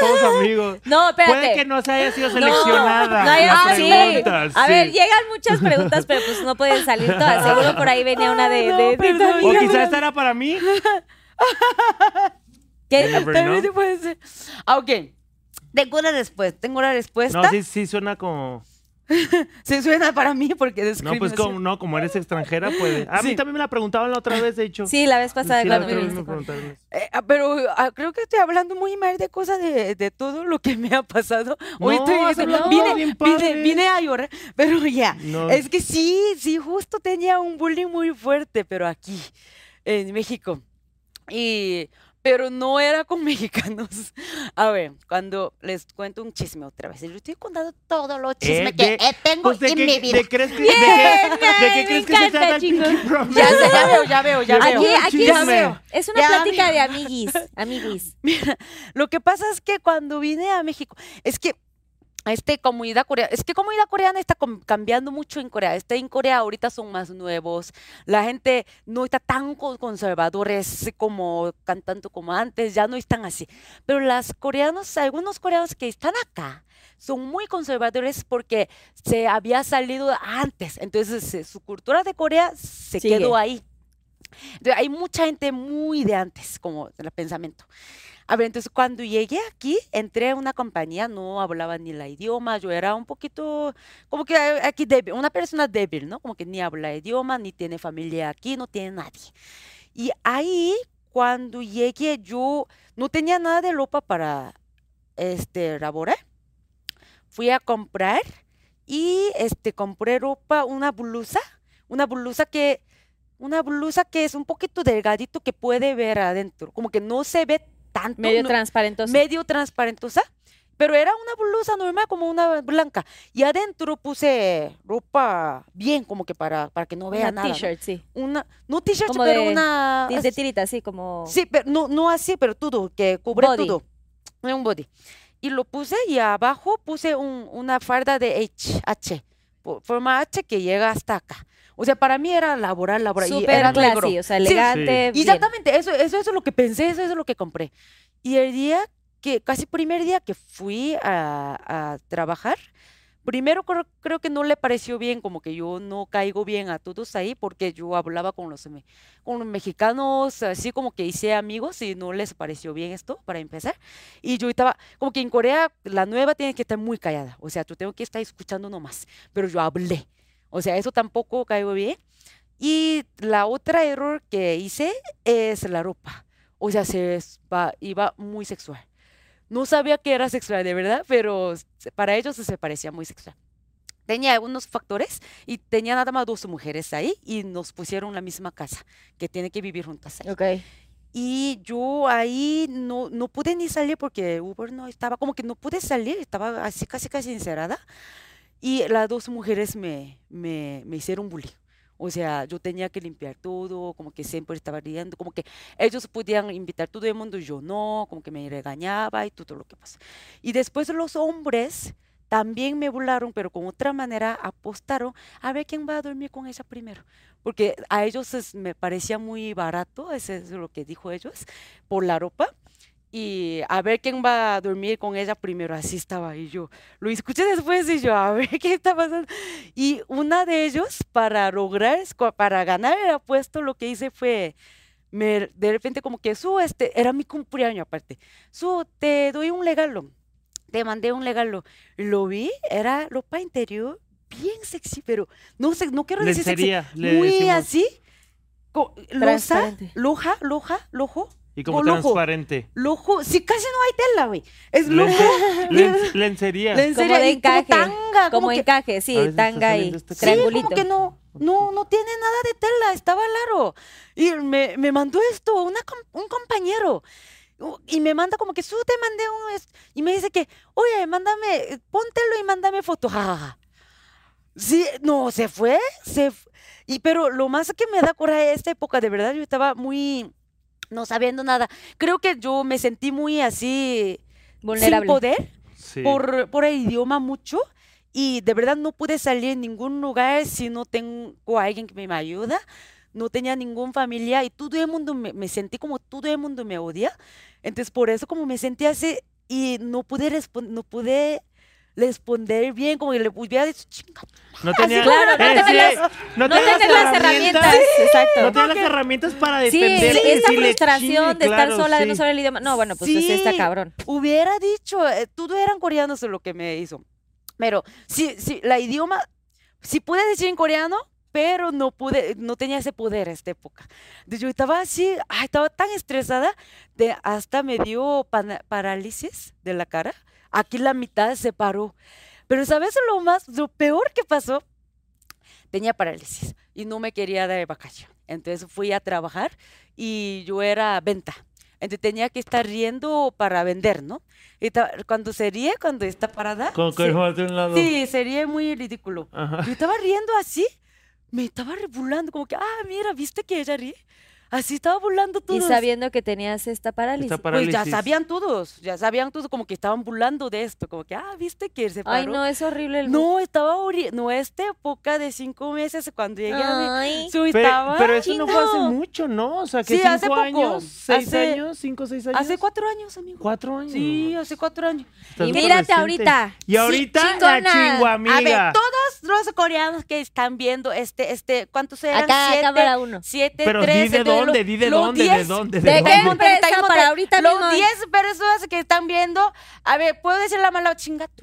Somos amigos. No, espérate. Puede que no se haya sido No, seleccionada. no hay- ah, sí. A sí. ver, llegan muchas preguntas, pero pues no pueden salir [laughs] todas. Seguro por ahí venía una de, no, de, de. O quizás esta era para mí. [laughs] ¿Qué? También se puede ser. Ah, ok. Tengo la respuesta. Tengo la respuesta. No, sí, sí suena como. [laughs] Se suena para mí porque No, pues como, no, como eres extranjera, puede. A mí Sí. también me la preguntaban la otra vez, de hecho. Sí, la vez pasada Sí, cuando me preguntaron. Eh, ah, pero ah, creo que estoy hablando muy mal de cosas de, de todo lo que me ha pasado. Hoy No, estoy, has hablado vine, bien vine, padre. vine a llorar, pero ya. No. Es que sí, sí, justo tenía un bullying muy fuerte, pero aquí, en México. Y, pero no era con [laughs] mexicanos. A ver, cuando les cuento un chisme otra vez. Yo estoy contando todos los chismes Eh, que de- eh, tengo Pues, ¿de en mi vida. ¿De, crees que, de qué, de me crees que se encanta, trata el chicos. Pinky Promise? Ya sé, ya veo, ya veo, ya Aquí- veo. Aquí, Ya es, veo. es una Ya, plática amiga. de amiguis. Amiguis. [laughs] Mira, lo que pasa es que cuando vine a México, es que este comunidad coreana, es que comunidad coreana está cambiando mucho en Corea. Este en Corea ahorita son más nuevos. La gente no está tan co- conservadores como cantando como antes, ya no están así. Pero las coreanos, algunos coreanos que están acá son muy conservadores porque se había salido antes. Entonces eh, su cultura de Corea se Sigue. quedó ahí. Entonces, hay mucha gente muy de antes, como el pensamiento. A ver, entonces cuando llegué aquí, entré a una compañía, no hablaba ni la idioma, yo era un poquito, como que eh, aquí débil, una persona débil, ¿no? Como que ni habla idioma, ni tiene familia aquí, no tiene nadie. Y ahí, cuando llegué, yo no tenía nada de ropa para este, laborar. Fui a comprar y este, compré ropa, una blusa, una blusa que una blusa que es un poquito delgadito que puede ver adentro, como que no se ve tanto, Medio no- transparentoso. medio transparentosa, pero era una blusa normal como una blanca y adentro puse ropa bien como que para, para que no vea Una nada, ¿no? t-shirt, sí. Una no t-shirt, pero de- una De, tirita, sí, como... Sí, pero no, no así, pero todo, que cubre Body. todo. Un body. Y lo puse y abajo puse un- una farda de H, H, forma H que llega hasta acá. O sea, para mí era laboral, laboral. y Súper era negro. o sea, Sí, elegante. bien. Exactamente, eso, eso, eso es lo que pensé, eso es lo que compré. Y el día que, casi primer día que fui a, a trabajar, primero creo, creo que no le pareció bien, como que yo no caigo bien a todos ahí, porque yo hablaba con los, con los mexicanos, así como que hice amigos y no les pareció bien esto, para empezar. Y yo estaba, como que en Corea la nueva tiene que estar muy callada, o sea, tú tengo que estar escuchando nomás, pero yo hablé. O sea, eso tampoco caigo bien. Y la otra error que hice es la ropa. O sea, se va- iba muy sexual. no sabía que era sexual, de verdad, pero para ellos se parecía muy sexual. Tenía unos factores y tenía nada más dos mujeres ahí y nos pusieron la misma casa, que tiene que vivir juntas ahí. Ok. Y yo ahí no, no pude ni salir porque Uber no estaba, como que no pude salir, estaba así casi casi encerrada. Y las dos mujeres me, me, me hicieron bullying. O sea, yo tenía que limpiar todo, como que siempre estaba riendo, como que ellos podían invitar todo el mundo, yo no, como que me regañaba y todo lo que pasa. Y después los hombres también me burlaron, pero con otra manera apostaron a ver quién va a dormir con ella primero. Porque a ellos es- me parecía muy barato, eso es lo que dijo ellos, por la ropa. Y a ver quién va a dormir con ella primero. Así estaba. Y yo lo escuché después y yo, a ver [laughs] qué está pasando. Y una de ellos, para lograr, para ganar el apuesto, lo que hice fue, me, de repente como que, su, este, era mi cumpleaños aparte. Su, te doy un regalo. Te mandé un regalo. Lo vi, era ropa interior, bien sexy, pero no sé, no quiero decir sexy. Lencería, Muy decimos. así, losa, loja, loja, lojo, Y como o lojo. transparente. lojo. Sí, casi no hay tela, güey. Es Lence- len- lencería. [laughs] lencería de y como encaje, tanga, Como como que, encaje, sí, tanga y este sí, triangulito. como que no, no, no tiene nada de tela, estaba claro. Y me, me mandó esto una, un compañero. Y me manda como que, su te mandé un... es-", Y me dice que, oye, mándame, póntelo y mándame foto. jajaja". Sí, no, se fue, se Y pero lo más que me da coraje de esta época, de verdad, yo estaba muy... No sabiendo nada. Creo que yo me sentí muy así... Vulnerable. Sin poder Sí. por, por el idioma mucho y de verdad no pude salir en ningún lugar si no tengo a alguien que me ayuda. No tenía ningún familia y todo el mundo me, me sentí como todo el mundo me odia. Entonces por eso como me sentí así y no pude no pude responder bien, como que le hubiera dicho, chinga. No tenía, claro, no eh, sí, las- no No tenía las herramientas. Exacto. No tenía las herramientas para Sí, defender. esta frustración de estar sola, de no saber el idioma. No, bueno, pues sí, está Sí. cabrón. Hubiera dicho, eh, todo eran coreanos lo que me hizo. Pero sí, sí, la idioma, sí pude decir en coreano, pero no pude, no tenía ese poder esta época. Yo estaba así, ay, estaba tan estresada, de hasta me dio parálisis de la cara. Aquí la mitad se paró. Pero ¿sabes lo más, lo peor que pasó? Tenía parálisis y no me quería dar vacación. Entonces fui a trabajar y yo era venta. Entonces tenía que estar riendo para vender, ¿no? Y cuando se ríe, cuando está parada. Con que se- de un lado. Sí, sería muy ridículo. Ajá. Yo estaba riendo así, me estaba re- burlando, como que, ah, mira, ¿viste que ella ríe? Así estaba burlando Y todos. sabiendo que tenías esta parálisis. Esta Pues ya sabían todos, ya sabían todos, como que estaban burlando de esto, como que, ah, ¿viste que se paró? Ay, no, es horrible el No, estaba horri- no, esta época de cinco meses cuando llegué a mi... Ay. Su Pero, estaba... pero eso no fue hace mucho, ¿no? O sea, que Sí, cinco hace poco. años, seis Hace- años, cinco, seis años. Hace cuatro años, amigo. Cuatro años. Sí, hace cuatro años. Estás Y mírate reciente. ahorita. Y ahorita la chingona. chinguamiga. A ver, todos los coreanos que están viendo este, este, ¿cuántos eran? Acá, siete, cámara uno. siete, Pero tres, dónde, di de los dónde, de diez- dónde, de ¿De qué dónde. Monterrey, Para ahorita Los mismo. 10 personas que están viendo, a ver, ¿puedo decir la mala chinga? [laughs] [laughs]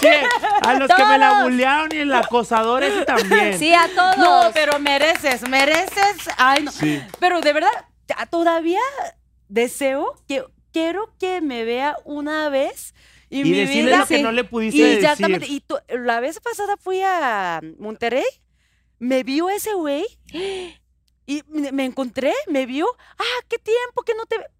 Che, a los que me la bullearon y el acosador ese también. Sí, a todos. No, pero mereces, mereces. Ay, no. Sí. Pero de verdad, todavía deseo que quiero que me vea una vez y, Y mi decirle vida lo que sí. no le pudiste y decir. exactamente, y la vez pasada fui a Monterrey, me vio ese güey y me encontré, me vio, ah, qué tiempo que no te ve-".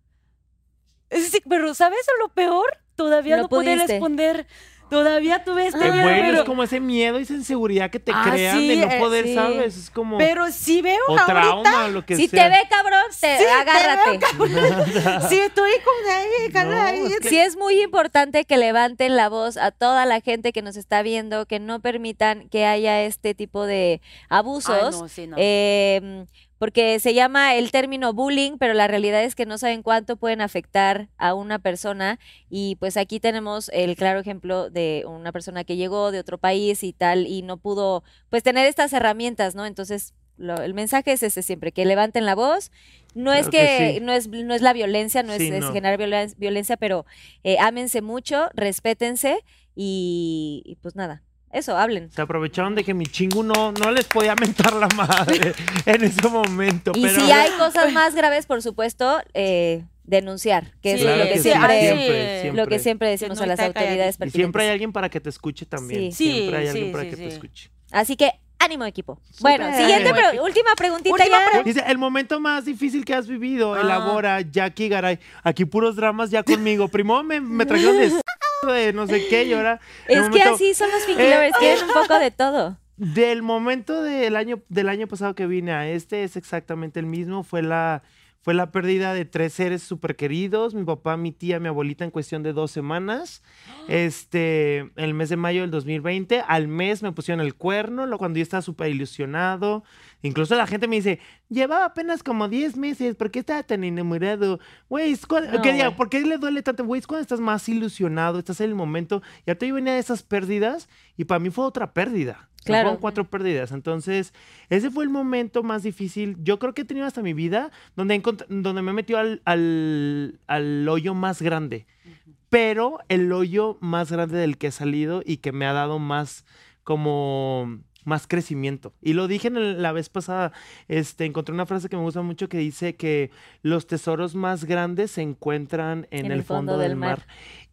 Es decir, pero ¿sabes lo peor? Todavía No no, pude responder. Todavía tuve este Qué miedo, bueno, pero, es como ese miedo y esa inseguridad que te Ah, crean de no eh, poder, sí. ¿sabes? Es como. pero sí veo o ahorita trauma, lo que Si sea. te ve cabrón, te, Sí, te agárrate. [laughs] Sí, estoy con ahí, No, ahí. es que- Sí es muy importante que levanten la voz a toda la gente que nos está viendo, que no permitan que haya este tipo de abusos. Ay, no, sí, no. eh, porque se llama el término bullying, pero la realidad es que no saben cuánto pueden afectar a una persona. Y pues aquí tenemos el claro ejemplo de una persona que llegó de otro país y tal, y no pudo pues tener estas herramientas, ¿no? Entonces, lo- el mensaje es ese siempre, que levanten la voz. No es que que, sí. no es no es la violencia, no es, Sí, es no. generar violen- violencia, pero eh, ámense mucho, respétense y, y pues nada, eso, hablen. Se aprovecharon de que mi chingu no, no les podía mentar la madre [laughs] en ese momento. Y pero... si hay cosas más graves, por supuesto, eh, denunciar, que es lo que sí, siempre, lo que siempre. decimos no a las autoridades Y siempre hay alguien para que te escuche también. Sí. Siempre hay Sí, alguien para sí, que te escuche. Así que ánimo equipo. Bueno, siguiente pre- equipo. última preguntita Última ya. pre- Dice, el momento más difícil que has vivido, Ah. elabora Jackie Garay. Aquí puros dramas ya conmigo. Primero me, me trajeron de, [laughs] de no sé qué y ahora... es que así son los Pinky Eh, Lovers, un poco de todo. [laughs] Del momento del año, del año pasado que vine a este es exactamente el mismo. Fue la, fue la pérdida de tres seres súper queridos. Mi papá, mi tía, mi abuelita en cuestión de dos semanas. [gasps] Este, el mes de mayo del 2020. Al mes me pusieron el cuerno, lo, cuando yo estaba súper ilusionado. Incluso la gente me dice, llevaba apenas como 10 meses, ¿por qué estaba tan enamorado? Güey, No. ¿por qué le duele tanto? Güey, es cuando estás más ilusionado, estás en el momento. Y ahorita yo venía de esas pérdidas y para mí fue otra pérdida. Claro. fueron cuatro pérdidas. Entonces, ese fue el momento más difícil. Yo creo que he tenido hasta mi vida donde, donde me he metido al, al, al hoyo más grande. Pero el hoyo más grande del que he salido y que me ha dado más como más crecimiento. Y lo dije en el- la vez pasada, este, encontré una frase que me gusta mucho que dice que los tesoros más grandes se encuentran en, el, fondo, del mar.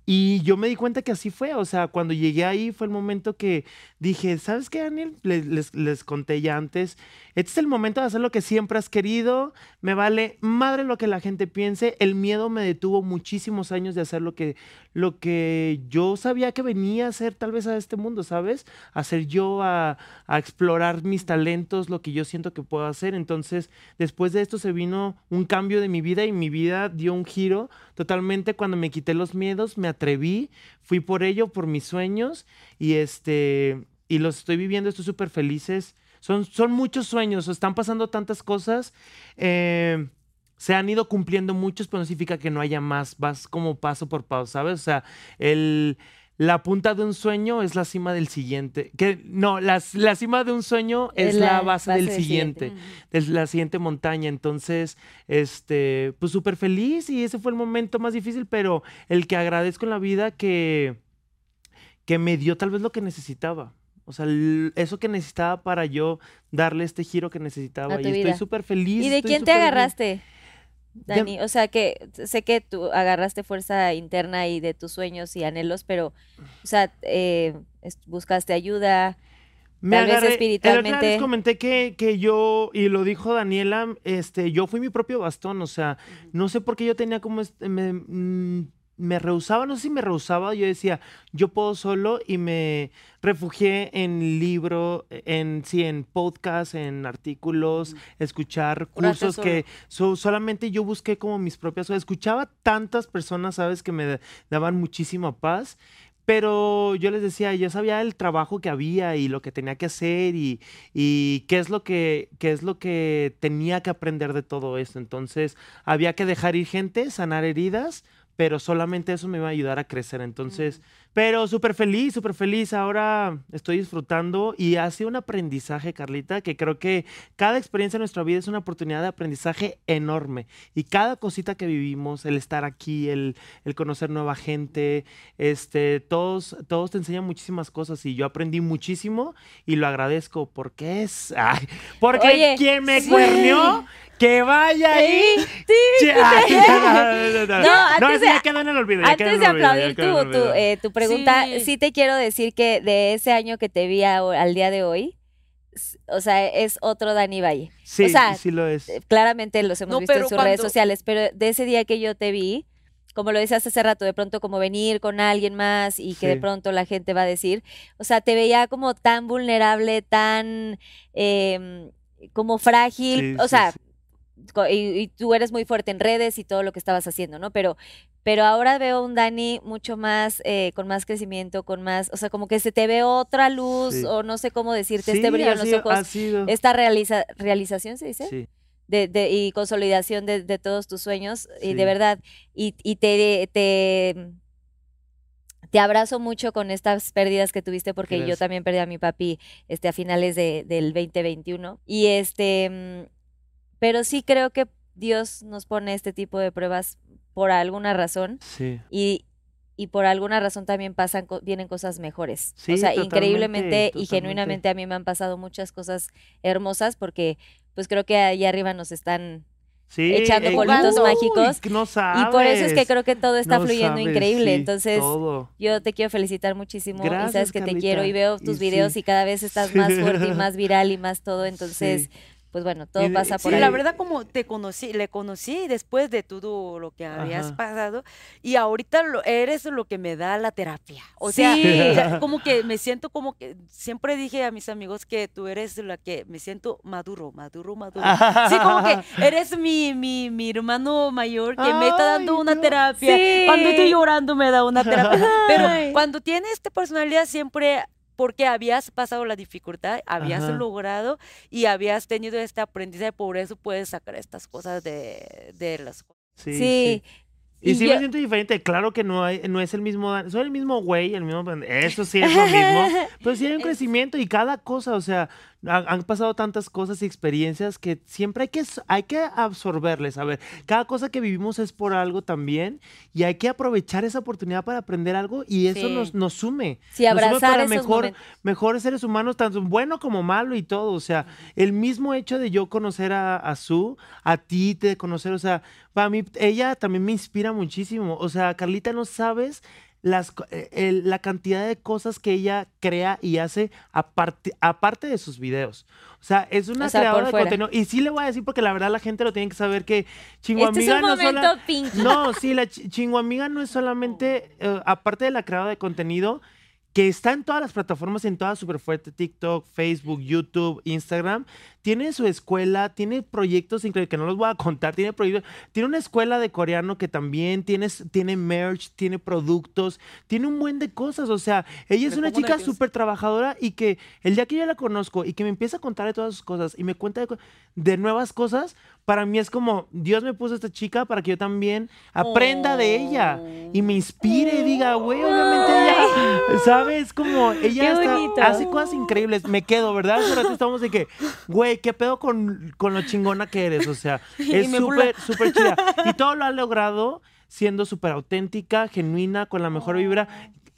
Y yo me di cuenta que así fue, o sea, cuando llegué ahí fue el momento que dije, ¿sabes qué, Daniel? Les, les, les conté ya antes, este es el momento de hacer lo que siempre has querido, me vale madre lo que la gente piense, el miedo me detuvo muchísimos años de hacer lo que, lo que yo sabía que venía a hacer tal vez a este mundo, ¿sabes? A hacer yo, a, a explorar mis talentos, lo que yo siento que puedo hacer, entonces después de esto se vino un cambio de mi vida y mi vida dio un giro totalmente. Cuando me quité los miedos, me atreví, fui por ello, por mis sueños y este y los estoy viviendo, estoy súper felices. Son, son muchos sueños, están pasando tantas cosas. eh, se han ido cumpliendo muchos, pero no significa que no haya más. Vas como paso por paso, ¿sabes? O sea, el, la punta de un sueño es la cima del siguiente. Que, no, la, la cima de un sueño es, la, base, del siguiente es la siguiente montaña. Entonces, este, pues súper feliz y ese fue el momento más difícil, pero el que agradezco en la vida que, que me dio tal vez lo que necesitaba. O sea, eso que necesitaba para yo darle este giro que necesitaba. Y estoy súper feliz. ¿Y de quién te agarraste, De- Dani? O sea, que sé que tú agarraste fuerza interna y de tus sueños y anhelos, pero, o sea, eh, buscaste ayuda. Me Tal vez agarré- día espiritualmente. les comenté que, que yo, y lo dijo Daniela, este, yo fui mi propio bastón, o sea, no sé por qué yo tenía como, este, me, me rehusaba, no sé si me rehusaba, yo decía, yo puedo solo y me refugié en libro, en, sí, en podcast, en artículos, escuchar Curarte cursos que so- solamente yo busqué como mis propias, escuchaba tantas personas, sabes, que me da- daban muchísima paz. Pero yo les decía, yo sabía el trabajo que había y lo que tenía que hacer y, y qué es lo que qué es lo que tenía que aprender de todo esto. Entonces, había que dejar ir gente, sanar heridas, pero solamente eso me iba a ayudar a crecer. Entonces, pero súper feliz, súper feliz. Ahora estoy disfrutando y ha sido un aprendizaje, Carlita, que creo que cada experiencia en nuestra vida es una oportunidad de aprendizaje enorme. Y cada cosita que vivimos, el estar aquí, el, el conocer nueva gente, este, todos, todos te enseñan muchísimas cosas y yo aprendí muchísimo y lo agradezco porque es, [laughs] ay, porque Oye, quien me sí. cuernió, que vaya ahí. Che- ay, no, no, no, antes de- ya quedó en el olvido. ya quedó Antes en de el olvido, ya aplaudir tu, tu, eh, tu pregunta, sí. Sí. te quiero decir que de ese año que te vi a- al día de hoy, o sea, es otro Dani Valle. Sí, sea, sí lo es. Eh, Claramente los hemos No, visto en sus redes sociales, pero de ese día que yo te vi, como lo decías hace rato, de pronto como venir con alguien más y que de Sí. pronto la gente va a decir, o sea, te veía como tan vulnerable, tan em, como frágil, Sí, o sí, sea, sí. Y, y tú eres muy fuerte en redes y todo lo que estabas haciendo, ¿no? Pero, pero ahora veo un Dani mucho más, eh, con más crecimiento, con más, o sea, como que se te ve otra luz, Sí. o no sé cómo decirte, Sí, este brillo en los sido- ojos, esta realiza- realización, ¿se dice? sí. de, de- y consolidación de, de todos tus sueños y Sí. de verdad y, y te, te te abrazo mucho con estas pérdidas que tuviste porque yo Gracias. también perdí a mi papi este a finales de, del 2021 y este mm, pero sí creo que Dios nos pone este tipo de pruebas por alguna razón Sí. y y por alguna razón también pasan vienen cosas mejores. o Sí, sea, totalmente, increíblemente y genuinamente a mí me han pasado muchas cosas hermosas porque pues creo que ahí arriba nos están Sí, echando polvitos uy, mágicos. No Y por eso es que sabes. creo que todo está No fluyendo sabes, increíble. sí, Entonces, todo. yo te quiero felicitar muchísimo y Gracias, sabes que te quiero y veo tus Y videos y cada vez estás más fuerte y [laughs] más viral y más todo. Entonces. Pues bueno, todo pasa por Sí, ahí. la verdad como te conocí, le conocí después de todo lo que habías Ajá. pasado y ahorita lo- eres lo que me da la terapia. O sea, Sí. ya [laughs] como que me siento como que siempre dije a mis amigos que tú eres la que me siento maduro, maduro, maduro. Sí, como que [laughs] eres mi, mi, mi hermano mayor que me está dando Ay, una no. terapia. Sí. Cuando estoy llorando me da una terapia. Pero Ay. cuando tienes esta personalidad siempre porque habías pasado la dificultad, habías Ajá. logrado y habías tenido este aprendizaje, por eso puedes sacar estas cosas de, de las cosas. Sí, Sí. sí. Y, Y sí yo- me siento diferente. Claro que no, hay, no es el mismo. Soy el mismo güey, el mismo. [laughs] Eso sí es lo mismo. Pero sí hay un crecimiento y cada cosa, o sea, ha- han pasado tantas cosas y experiencias que siempre hay que, hay que absorberles. A ver, cada cosa que vivimos es por algo también y hay que aprovechar esa oportunidad para aprender algo y eso Sí. nos, nos sume. Sí, nos sume abrazar para esos mejor, mejores seres humanos, tanto bueno como malo y todo. O sea, el mismo hecho de yo conocer a, a Su, a ti, de conocer, o sea, para mí, ella también me inspira muchísimo. O sea, Carlita, no sabes las, eh, la cantidad de cosas que ella crea y hace aparte, aparte de sus videos. O sea, es una O sea, por creadora de fuera. contenido. Y sí le voy a decir porque la verdad la gente lo tiene que saber que Este es Chinguamiga un no sola- pinky. no, sí, la chi- chinguamiga no es solamente, eh, aparte de la creadora de contenido, que está en todas las plataformas, en todas súper fuerte, TikTok, Facebook, YouTube, Instagram, tiene su escuela, tiene proyectos increíbles, que no los voy a contar, tiene proyectos, tiene una escuela de coreano que también tiene, tiene merch, tiene productos, tiene un buen de cosas, o sea, ella es una ¿cómo la chica súper trabajadora y que el día que yo la conozco y que me empieza a contar de todas sus cosas y me cuenta de, de nuevas cosas, para mí es como, Dios me puso a esta chica para que yo también aprenda de ella y me inspire y diga, güey, obviamente ella, ¿sabes? Como ella está- hace cosas increíbles. Me quedo, ¿verdad? Rato estamos de que, güey, ¿qué pedo con, con lo chingona que eres? O sea, [laughs] es súper, súper chida. Y [laughs] todo lo ha logrado siendo súper auténtica, genuina, con la mejor vibra.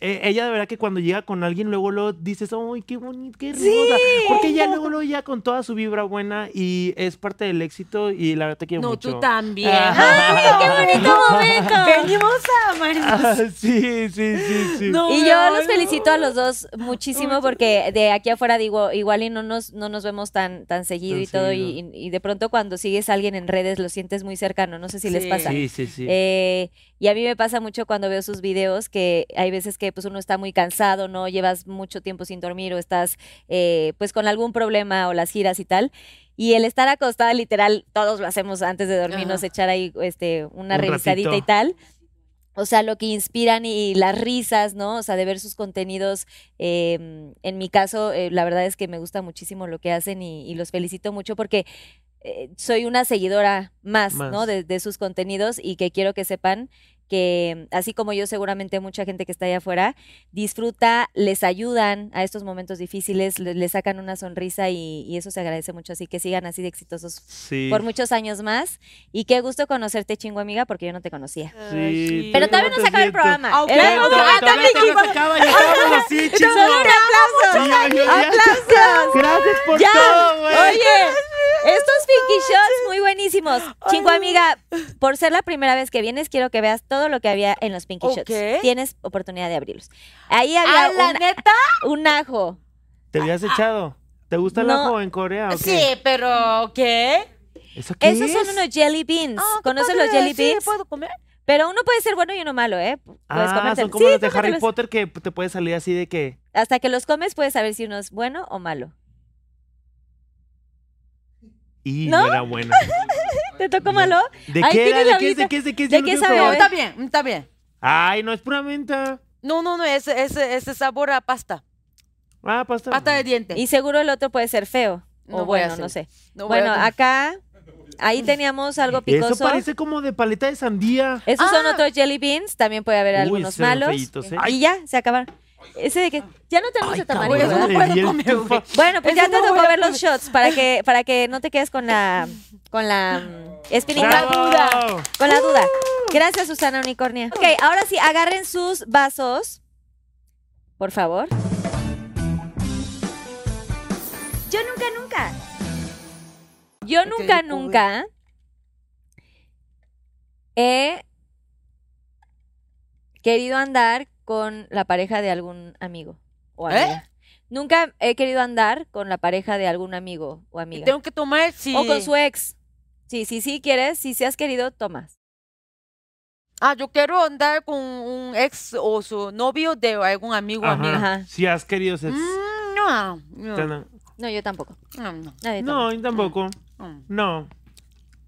Eh, ella de verdad que cuando llega con alguien luego lo dices, ¡ay, qué bonito, qué hermosa! Porque ella [laughs] luego, luego ya con toda su vibra buena y es parte del éxito y la verdad te quiero No, mucho. tú también. Ajá. ¡Qué bonito [laughs] momento! Venimos a amarnos. Ah, sí, sí, sí, sí. No, Y me yo los felicito a los dos muchísimo porque de aquí afuera digo, igual y no nos, no nos vemos tan, tan seguido Tan y todo, y, seguido. y de pronto cuando sigues a alguien en redes lo sientes muy cercano, no sé si les pasa. Sí, sí, sí. Eh, y a mí me pasa mucho cuando veo sus videos que hay veces que pues uno está muy cansado, ¿no? Llevas mucho tiempo sin dormir o estás eh, pues con algún problema o las giras y tal. Y el estar acostada, literal, todos lo hacemos antes de dormirnos, echar ahí este, una Un revisadita y tal. O sea, lo que inspiran y las risas, ¿no? O sea, de ver sus contenidos. eh, en mi caso, eh, la verdad es que me gusta muchísimo lo que hacen y, y los felicito mucho porque eh, soy una seguidora más, ¿no? De sus contenidos y que quiero que sepan que así como yo, seguramente mucha gente que está allá afuera disfruta, les ayudan a estos momentos difíciles, le, les sacan una sonrisa y, y eso se agradece mucho. Así que sigan así de exitosos Sí. por muchos años más. Y qué gusto conocerte, chingo amiga, porque yo no te conocía. Sí. Pero ¿Tú todavía no te se acaba el programa. Ok. Era Pero como- todavía- [laughs] todavía también no se acaba, ya estábamos así, chingo. Solo un aplauso. Sí, yo- yo ya- ¡Aplausos! Gracias por Ya. todo, güey. Oye, estos Pinky Shots muy buenísimos. Chingo amiga, por ser la primera vez que vienes, quiero que veas todo lo que había en los Pinky Ok. Shots. Tienes oportunidad de abrirlos. Ahí había ¿A la un, neta? un ajo. ¿Te habías echado? ¿Te gusta el No. ajo en Corea o qué? Sí, pero ¿qué? ¿Eso qué Esos son unos jelly beans. Ah, qué ¿Conoces padre, los jelly sí, beans? ¿Puedo comer? Pero uno puede ser bueno y uno malo, ¿eh? Puedes Ah, son como Sí, los de Harry. Potter que te puede salir así de que... Hasta que los comes puedes saber si uno es bueno o malo. Y ¿No? no era bueno. [laughs] ¿Te tocó malo? ¿De Ahí qué tienes era? ¿De la qué es? ¿De qué es? ¿De qué es? ¿De Yo no qué quiero sabe? No, está bien, está bien. Ay, no es pura menta. No, no, no, es ese, ese sabor a pasta. Ah, pasta. Pasta de diente. Y seguro el otro puede ser feo. No o voy a bueno, no sé. No voy a bueno, acá, ahí teníamos algo picoso. Eso parece como de paleta de sandía. Esos son Ah. otros jelly beans. También puede haber Uy, algunos se ven malos. feitos, ¿eh? Y ya, se acabaron. Ese de que ya no tenemos Ay, tamarindo, le di el comer. Bueno, pues Eso ya te no tocó ver los shots para que para que no te quedes con la con la espinita ¡Bravo! con la duda. Gracias, Susana Unicornia. Ok, ahora sí, agarren sus vasos. Por favor. Yo nunca, nunca. Yo nunca, nunca He querido andar con la pareja de algún amigo o ¿Eh? amiga. Nunca he querido andar con la pareja de algún amigo o amiga. Tengo que tomar si... O con su ex. Sí, sí, sí quieres, si se has querido, tomas. Ah, yo quiero andar con un ex o su novio de algún amigo o amiga. Ajá. Si has querido. Mm, no, no, no, No, yo tampoco. no, no, Nadie no, yo tampoco. no. No.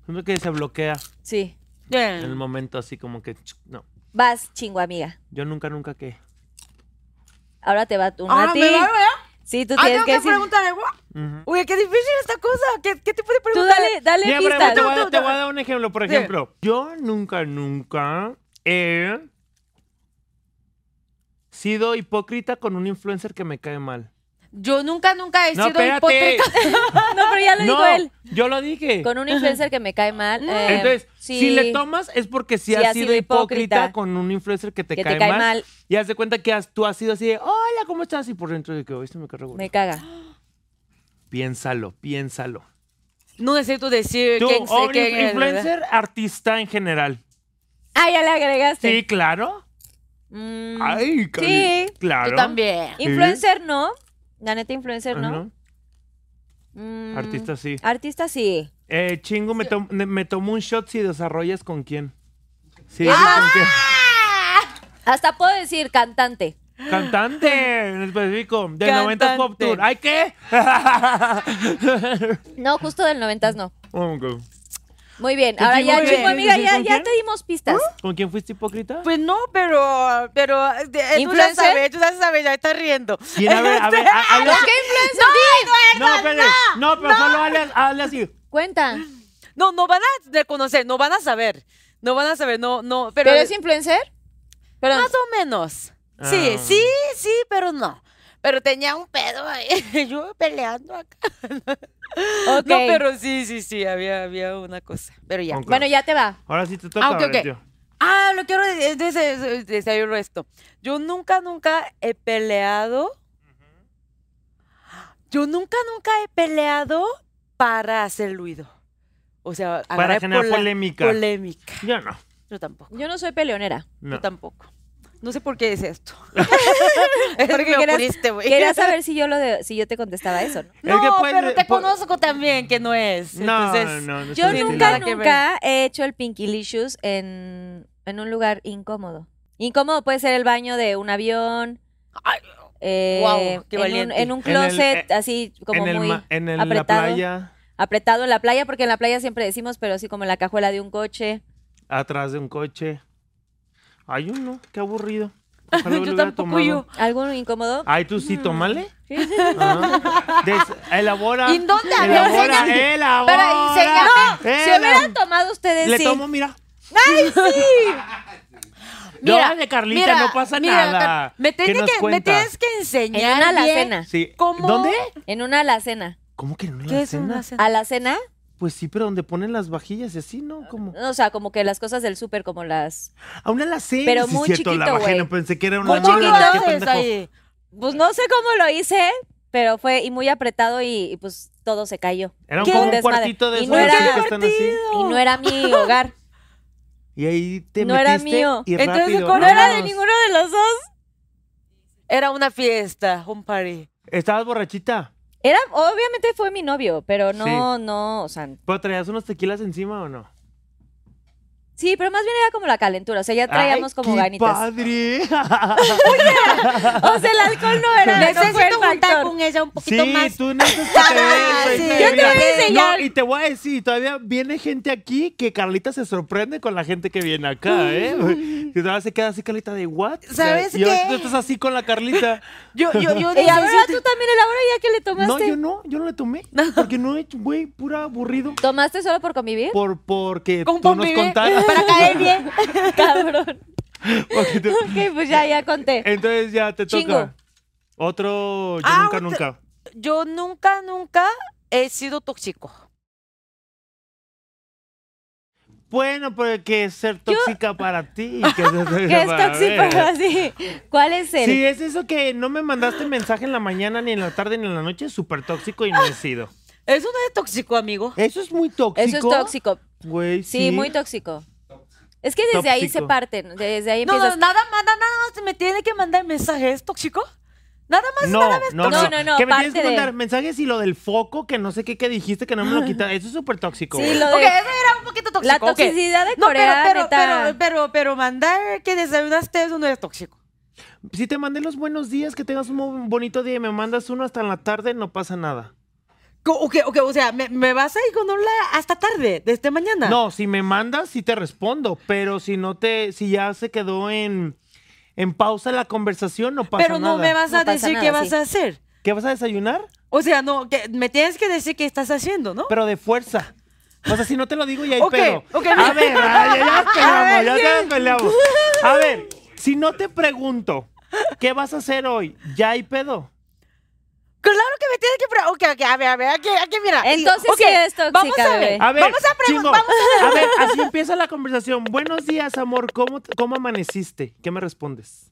Siento que se bloquea Sí. Bien. en el momento así como que... No. Vas, chingo amiga. Yo nunca, nunca que... Ahora te va una Ah, a ti. ¿me va, verdad? Sí, tú Ah, tienes tengo que que decir. preguntar algo. Uy, qué difícil esta cosa. ¿Qué, qué tipo de Tú pregunta? dale, dale Mira, pero pistas. te, voy a, Tú, te tú, voy a dar un ejemplo. Por Sí. ejemplo, yo nunca, nunca he sido hipócrita con un influencer que me cae mal. Yo nunca, nunca he No, sido espérate. hipócrita. [laughs] No, pero ya lo no, dijo él. yo lo dije. Con un influencer que me cae mal. eh, Entonces, sí, si le tomas es porque sí, Sí has has sido sido hipócrita, hipócrita. con un influencer que te, que cae, te cae mal, mal, Y haz de cuenta que has- tú has sido así de, hola, ¿cómo estás? Y por dentro de que, "Oye, este me bueno". me caga. Piénsalo, piénsalo. No necesito decir Tú, quién, o quién es, ¿verdad? influencer, artista en general. Ah, ya le agregaste. Sí, claro. Mm, Ay, Cali- sí. claro. Yo también. Influencer no. La neta, influencer no. Mm, Artista sí. Artista sí. Eh, chingo, me, tom- me- tomo un shot si desarrollas con quién. Sí, Ah. ¿con quién? Hasta puedo decir cantante. Cantante en específico. Del 90 Pop Cantante. Tour. ¿Ay qué? No, justo del noventas no. Ok. Muy bien. ¿Con Ahora ya, chingo, amiga, ¿Sí, ya, con ya quién? te dimos pistas. ¿Con quién fuiste hipócrita? Pues no, pero, pero eh, tú ya ¿Influencer? sabes, tú ya sabes, ya estás riendo. ¿Quién? A ver, a ver. a- hazle- ¿Qué influencer? Di. No, espérate. No, pero solo hazle, hazle así. Cuenta. No, no van a reconocer, no van a saber. No van a saber, no, no, pero, ¿Pero es influencer? Perdón. más o menos. Sí, Ah. sí, sí, pero no. Pero tenía un pedo ahí, [laughs] yo peleando acá. [laughs] [laughs] Ok. No, pero sí, sí, sí, había, había una cosa. Pero ya. Bueno, ya te va. Ahora sí te toca. Ah, ok, ok. Betty. Ah, lo quiero de- de- de- decir esto. Yo nunca, nunca he peleado. Yo nunca, nunca he peleado para hacer ruido. O sea, Para generar polémica. Polémica. Yo no. Yo tampoco. Yo no soy peleonera. No. Yo tampoco. No sé por qué es esto. [laughs] es Porque querías- ocurriste, güey. Quería saber si yo lo de, si yo te contestaba eso, ¿no? No, Es que puede- pero te conozco también que no es. No, Entonces, no, no. Yo nunca, nunca he hecho el Pinkylicious en, en un lugar incómodo. Incómodo puede ser el baño de un avión. Ay, eh, Guau, qué en, un, en un En el- closet eh, así como en el, muy en el- la apretado. playa, apretado en la playa, porque en la playa siempre decimos, pero así como en la cajuela de un coche. atrás de un coche. Ay, uno, qué aburrido. [laughs] Ojalá yo tampoco yo. ¿Algo incómodo? Ay, tú sí, tómale. [laughs] Ah. Des- elabora. ¿Y dónde? Elabora, enséñame. elabora. Pero, enséñame. Si Elab- hubieran tomado ustedes, Le sí. tomo, mira. [laughs] Mira, Dale, Carlita, mira, no pasa mira, nada. Me ¿Qué tienes nos que, me tienes que enseñar En una alacena. Sí. ¿Cómo? ¿Dónde? En una alacena. ¿Cómo que en una ¿Qué es alacena? una cena? ¿Alacena? Pues sí, pero donde ponen las vajillas y así, ¿no? Como... O sea, como que las cosas del súper, como las... A una alacena. Pero sí, muy cierto, la chiquito, güey. Pensé que era una ¿Cómo lo alacena, qué haces pendejo. ahí? Pues no sé cómo lo hice, pero fue y muy apretado y, y, pues todo se cayó. Era como Un cuartito de Y esos no de era- que están así. Y no era mi hogar. Y ahí te No era mío. y Entonces, rápido. ¿cuál No era de ninguno de los dos. Era una fiesta, un party. ¿Estabas borrachita? Era, obviamente fue mi novio, pero no, Sí. no, o sea, ¿Pero traías unos tequilas encima o no? Sí, pero más bien era como la calentura, o sea, ya traíamos Ay, como qué ganitas. padre! O sea, el alcohol no era, no fue el Necesito juntar factor. con ella un poquito sí, más. tú necesitas que te [laughs] Ah, sí. Yo te voy a enseñar. No, y te voy a decir, todavía viene gente aquí que Carlita se sorprende con la gente que viene acá, ¿eh? Que todavía se queda así Carlita de, ¿what? ¿Sabes y ahora qué? tú estás así con la Carlita. [laughs] Yo, yo, yo [laughs] Y ahora tú también, Laura, ya que le No, tomaste. yo no, yo no le tomé. Porque no he hecho, güey, pura aburrido. ¿Tomaste solo por convivir? Por, porque Con tú nos convivir, contaras. Para caer bien. [laughs] Cabrón. Porque tú- Ok, pues ya, ya conté. Entonces ya te toca. Chingo. Otro, yo Ah, nunca, otro- nunca. Yo nunca, nunca he sido tóxico. Bueno, pero que es ser tóxica para ti. [laughs] Que es, ¿Qué es tóxico ver. así? ¿Cuál es el? Sí, es eso que no me mandaste mensaje en la mañana, ni en la tarde, ni en la noche, súper tóxico y no he sido. Eso no es tóxico, amigo. Eso es muy tóxico. Eso es tóxico. Güey, Sí, sí. muy tóxico. Es que desde ahí se parten, desde ahí No, empiezas. no, nada más, nada más me tiene que mandar mensajes tóxico. Nada más, No, nada más. no, No, no, no, no, Que me tienes que de- mandar mensajes y lo del foco, que no sé qué que dijiste, que no me lo quita. Eso es súper tóxico. Sí, güey. lo de- Ok, eso era un poquito tóxico. La toxicidad de No, Corea, pero, pero, neta. pero, pero, pero mandar que desayunaste eso no es tóxico. Si te mandé los buenos días, que tengas un bonito día y me mandas uno hasta en la tarde, no pasa nada. Ok, ok, o sea, me, me vas a ir con hola hasta tarde, desde mañana. No, si me mandas, sí te respondo. Pero si no te, si ya se quedó en, en pausa la conversación, no pasa pero nada. no me vas a decir nada, qué vas sí. a hacer. ¿Qué vas a desayunar? O sea, no, que me tienes que decir qué estás haciendo, ¿no? Pero de fuerza. O sea, si no te lo digo, ya hay Ok, pedo. ok, a ver, ay, ya, ya [laughs] peleamos, ya, ver, ya peleamos. A ver, si no te pregunto, ¿qué vas a hacer hoy? ¿Ya hay pedo? Claro que me tienes que preguntar. Ok, ok, a ver, a ver, aquí, aquí, mira. Entonces Ok, sí es tóxica, Vamos a ver. A ver, vamos a preguntar. Vamos a ver. A ver, así empieza la conversación. Buenos días, amor. ¿Cómo, cómo amaneciste? ¿Qué me respondes?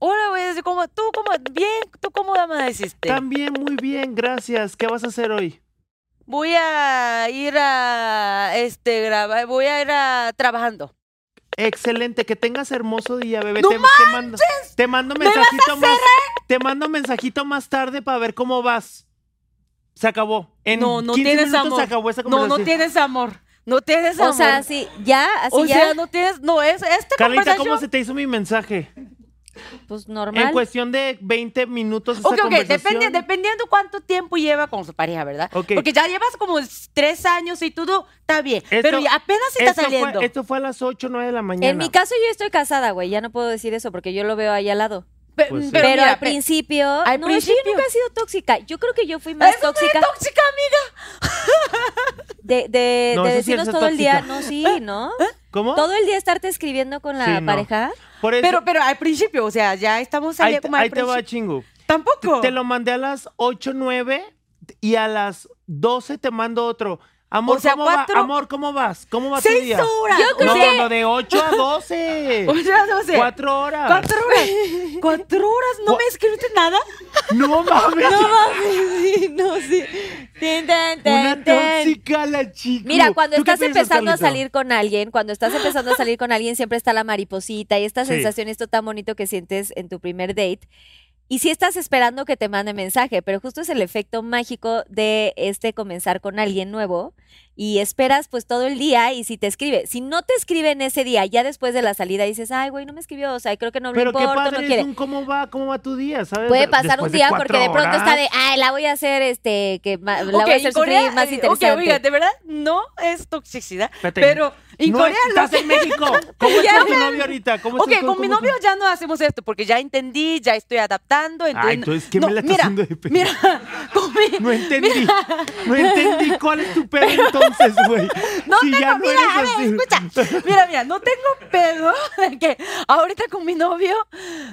Ahora voy a decir, ¿cómo, tú, cómo, bien, tú, cómo amaneciste? También muy bien, gracias. ¿Qué vas a hacer hoy? Voy a ir a, este, grabar, voy a ir a trabajando. Excelente, que tengas hermoso día, bebé. ¡No te, te mando, te mando mensajito más. Te mando mensajito más tarde para ver cómo vas. Se acabó. En no, no 15 tienes amor. se acabó esa no, no tienes amor. No tienes amor. O sea, sí, ya, así o ya, sea, no tienes, no, es, esta Carlita, conversación. ¿cómo se te hizo mi mensaje? Pues En normal. cuestión de 20 minutos esa Ok, ok, conversación. depende, dependiendo cuánto tiempo lleva con su pareja, ¿verdad? Porque ya llevas como tres años y todo está bien. Esto- pero apenas está esto saliendo. Fue, esto fue a las 8 o 9 de la mañana. En mi caso yo estoy casada, güey, ya no puedo decir eso porque yo lo veo ahí al lado. Pe- Pues sí. Pero, mira, al principio, al no, que yo principio. nunca he sido tóxica. Yo creo que yo fui más tóxica tóxica, amiga. [laughs] de, de, No, de decirnos todo el día, no, sí, ¿no? ¿Cómo? Todo el día estarte escribiendo con la Sí, no. Por eso, Pero, pero al principio, o sea, ya estamos ahí, saliendo como al ahí te va, chingo. Tampoco. Te lo mandé a las 8, 9 y a las 12 te mando otro. Amor, O sea, ¿cómo cuatro- va? Amor, ¿cómo vas? ¿Cómo va tu Seis día? horas. Yo creo No, que- no, de 8 a 12. O sea, no sé. Cuatro horas. Cuatro horas. Cuatro horas. ¿No Cu- me escribiste nada? [laughs] No mames. No mames, sí, no, sí. Una tóxica la chica. Mira, cuando ¿Tú qué estás piensas, empezando a salir con alguien, cuando estás empezando a salir con alguien, siempre está la mariposita y esta Sí. sensación, esto tan bonito que sientes en tu primer date. Y si estás esperando que te mande mensaje, pero justo es el efecto mágico de este comenzar con alguien nuevo y esperas pues todo el día y si te escribe, si no te escribe en ese día, ya después de la salida dices, ay, güey, no me escribió, o sea, creo que no qué importa, padre no quiere. un cómo va, cómo va tu día, ¿sabes? Puede De- pasar después un día porque de pronto está de, ay, la voy a hacer, este, que la voy a hacer en Corea, sufrir más eh, interesante. Ok, oiga, de verdad, no es toxicidad. Espérate, Pero en no, Corea lo estás en [laughs] México. ¿Cómo Ya está tu me- novio ahorita? ¿Cómo Ok, estás- con mi cómo- novio ya no hacemos esto porque ya entendí, ya estoy adaptando. Entonces, Ay, entonces, ¿qué me la estás mira, haciendo de pedo? Mira, [laughs] con mi- No entendí. No entendí cuál es tu pedo entonces, güey. [laughs] No Si tengo, ya no mira, eres a ver, así. escucha. Mira, mira, no tengo pedo [laughs] de que ahorita con mi novio,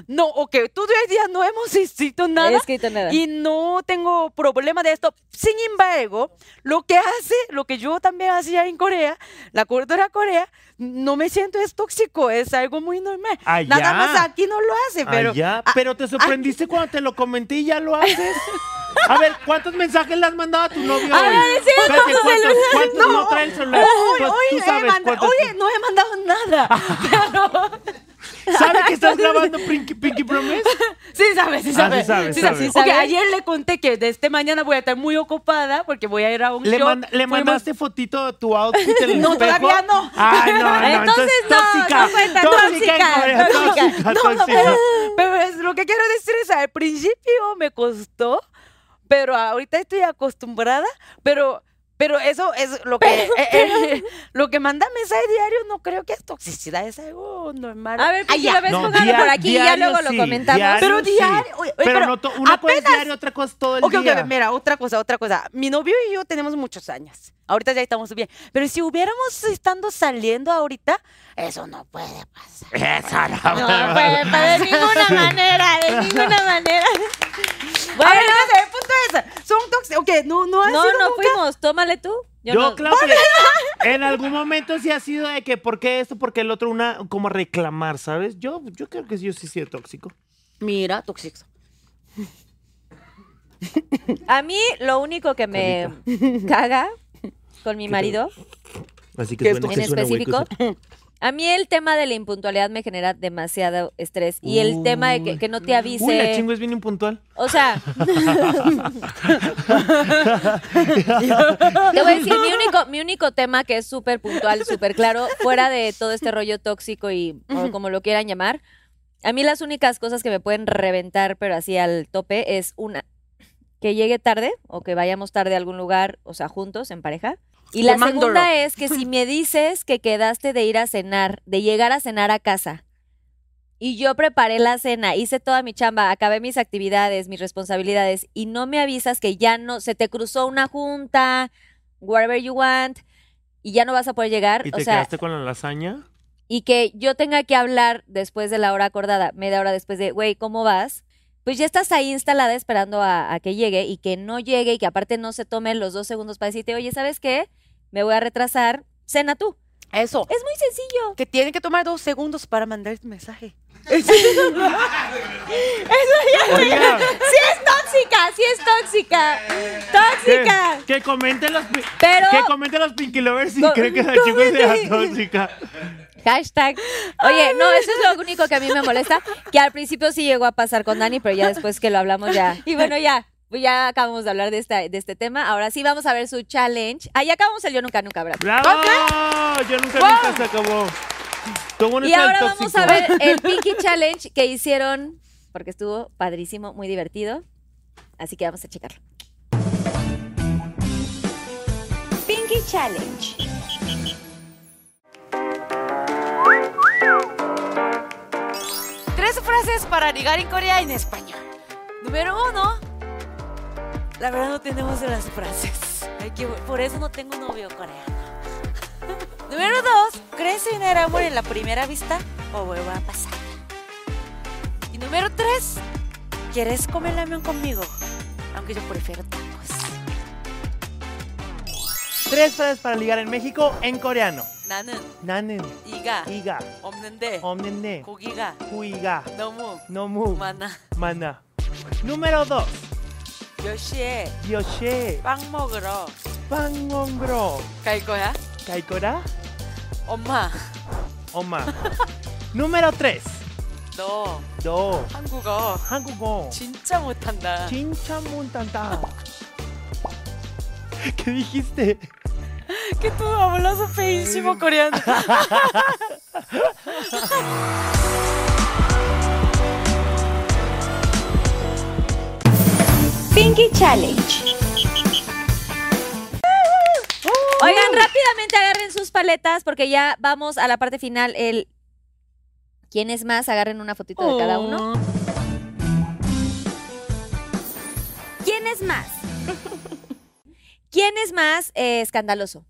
no, ok, todo el día no hemos escrito nada. he escrito nada. Y no tengo problema de esto. Sin embargo, lo que hace, lo que yo también hacía en Corea, la cultura Corea, no me siento es tóxico, es algo muy normal. Allá. Nada más aquí no lo hace, pero. Ah, ya, ah, pero te sorprendiste cuando te lo comenté y ya lo haces. [laughs] A ver, ¿cuántos mensajes le has mandado a tu novio A hoy? ver, sí, Espérate, ¿cuántos ¿cuántos, cuántos No, no, trae el celular? Hoy, Pues, hoy tú he sabes manda- cuántos- oye, no he mandado nada. [laughs] ¿Sabe que estás grabando Pinky, Pinky Promise? [laughs] sí sabes, sí Ah, sí sabe, sí sabe. Sí sabe. ayer le conté que desde mañana voy a estar muy ocupada porque voy a ir a un ¿Le, show. manda- ¿le Fuimos- mandaste fotito de tu outfit en el [laughs] No, espejo? todavía no. Ay, no, no. Entonces no, tóxica. no cuenta, tóxica, tóxica, tóxica. tóxica, No, tóxica. pero, pero es, lo que quiero decir es, al principio me costó, pero ahorita estoy acostumbrada, pero... Pero eso es lo que eh, eh, [laughs] lo que manda mensaje diario no creo que es toxicidad, es algo normal. A ver, Ah, Pinky, ya. lo ves, No, póngalo por aquí y ya luego sí, lo comentamos. diario Pero sí. diario, oye, Pero, pero no una cosa es apenas- diario, otra cosa es todo el Ok, ok, día. mira, otra cosa, otra cosa. Mi novio y yo tenemos muchos años. Ahorita ya estamos bien. Pero si hubiéramos estando saliendo ahorita, eso no puede pasar. [laughs] Esa no. No, pues, pues, de ninguna manera, de [laughs] ninguna manera. [laughs] A Bueno, ver, ese, el punto es, son tóxicos. Ok, no, no ha no, sido no nunca- fuimos, tómale tú. Yo, Yo, no. claro que en algún momento sí ha sido de que por qué esto, por qué el otro, una como reclamar, ¿sabes? Yo, yo creo que sí, yo sí he sido tóxico. Mira, tóxico. A mí lo único que me caga con mi marido Así ¿Qué es suena- en específico. [laughs] A mí el tema de la impuntualidad me genera demasiado estrés. Y el tema de que, que no te avise. Uy, la chingo es bien impuntual. O sea, [laughs] te voy a decir, mi único, mi único tema que es súper puntual, súper claro, fuera de todo este rollo tóxico y o como lo quieran llamar, a mí las únicas cosas que me pueden reventar, pero así al tope, es una, que llegue tarde o que vayamos tarde a algún lugar, o sea, juntos, en pareja. Y la Tomándolo. segunda es que [laughs] si me dices que quedaste de ir a cenar, de llegar a cenar a casa, y yo preparé la cena, hice toda mi chamba, acabé mis actividades, mis responsabilidades, y no me avisas que ya no, se te cruzó una junta, whatever you want, y ya no vas a poder llegar, ¿Y o te sea, quedaste con la lasaña? y que yo tenga que hablar después de la hora acordada, media hora después de, güey, ¿cómo vas? Pues ya estás ahí instalada esperando a, a que llegue y que no llegue y que aparte no se tome los dos segundos para decirte, oye, ¿sabes qué? Me voy a retrasar, cena tú. Eso. Es muy sencillo. Que tienen que tomar dos segundos para mandar el mensaje. [laughs] Oiga, Sí es tóxica, sí es tóxica. Tóxica. que, que comenten los, Pero- que comenten los Pinky Lovers si creen que la chico sea tóxica. Hashtag. Oye, no, eso es lo único que a mí me molesta. Que al principio sí llegó a pasar con Dani, pero ya después que lo hablamos ya. Y bueno, ya. Pues Ya acabamos de hablar de, esta, de este tema. Ahora sí vamos a ver su challenge. Ah, ya acabamos el Yo Nunca Nunca, ¿verdad? ¡Bravo! Yo nunca nunca se acabó. Bueno Y ahora vamos a ver [laughs] el Pinky Challenge que hicieron, porque estuvo padrísimo, muy divertido. Así que vamos a checarlo. Pinky Challenge. Tres frases para ligar en Corea en español. Número uno. La verdad no tenemos las frases. Hay que- por eso no tengo novio coreano. [laughs] Número dos. ¿Crees en el amor en la primera vista o vuelve a pasar? Y número tres. ¿Quieres comer ramen conmigo? Aunque yo prefiero tacos. Tres frases para ligar en México en coreano. 나는 나는 이가 이가 없는데 없는데 고기가 구이가 너무 너무 많아. 많아. Número dos. 몇 시에 요새 빵 먹으러 빵 먹으러 갈 거야? 갈 거라? 엄마, 엄마. Número tres. 너너 한국어 한국어 진짜 못한다. 진짜 못한다. ¿Qué dijiste? que tú hablas feísimo coreano. Pinky Challenge. Oigan, rápidamente agarren sus paletas porque ya vamos a la parte final. El ¿Quién es más? Agarren una fotito de cada uno. ¿Quién es más? ¿Quién es más eh, escandaloso?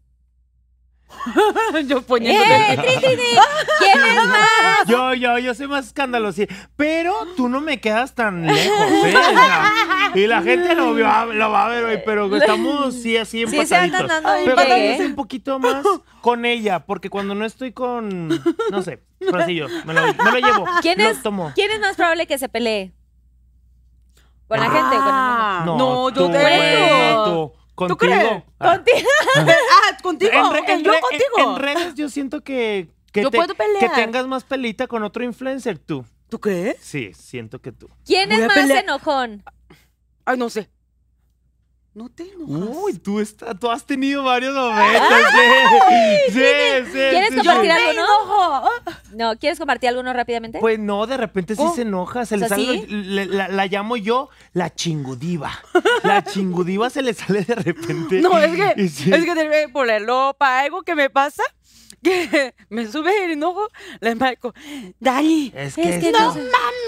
[laughs] Yo ¡Eh! poniéndole. tri, tri, tri! ¿Quién es más? Yo, yo, yo soy más escandaloso. Pero tú no me quedas tan lejos, ¿eh? Y la gente lo, va- lo va a ver hoy, pero estamos sí así Sí, se andan empataditos. dando un pero pegue, tal vez ¿eh? un poquito más con ella, porque cuando no estoy con, no sé, Francillo, me lo, me lo llevo. ¿Quién lo es, tomo. ¿Quién es más probable que se pelee? ¿Con la gente o con el mundo? Ah, no, yo tú, te güey, tú. Contigo. crees? Ah. Contigo. [laughs] Ah, contigo. En, re- en yo re- contigo. en- en redes yo siento que, que, Yo te- puedo pelear. que tengas más pelita con otro influencer tú. ¿Tú crees? Sí, siento que tú. ¿Quién Voy es más pelear. enojón? Ay, no sé. No te enojas. Uy, tú, está, tú has tenido varios momentos. [laughs] sí, sí, sí, ¿Quieres sí, compartir sí. algo, no? No, ¿quieres compartir alguno rápidamente? Pues no, de repente sí ¿Cómo? se enoja, se le sale, ¿sí? le- la, la llamo yo la chingudiva. La chingudiva se le sale de repente. [laughs] No, es que, sí. es que por la ropa, algo que me pasa, que [laughs] me sube el enojo, le marco, Dani. Es Es que, no no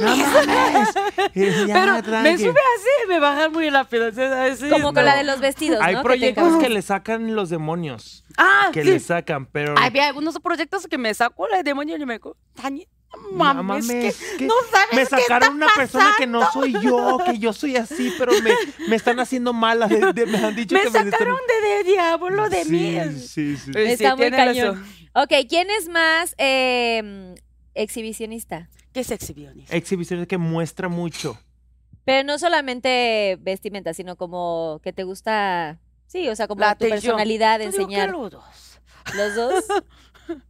mames. [laughs] Pero me sube así, me baja muy rápido. ¿sabes? Sí, Como no. con la de los vestidos, Hay ¿no? Que te proyectos que le sacan los demonios. Ah, Que sí. le sacan, pero. Había algunos proyectos que me sacó el demonio y me dijo, Dani, No mames, mames, que que no sabes me qué está sacaron una persona que no soy yo, que yo soy así, pero me, me están haciendo mala. [laughs] de- de- me han dicho Me que me sacaron de, de diablo de sí, mí. Sí, sí. Eh, sí, Está muy cañón. razón. Ok, ¿quién es más eh, exhibicionista? ¿Qué es exhibiciones? Exhibiciones que muestra mucho. Pero no solamente vestimenta, sino como que te gusta, sí, o sea, como La tu atención. personalidad de Yo digo enseñar. los dos. ¿Los dos? [laughs]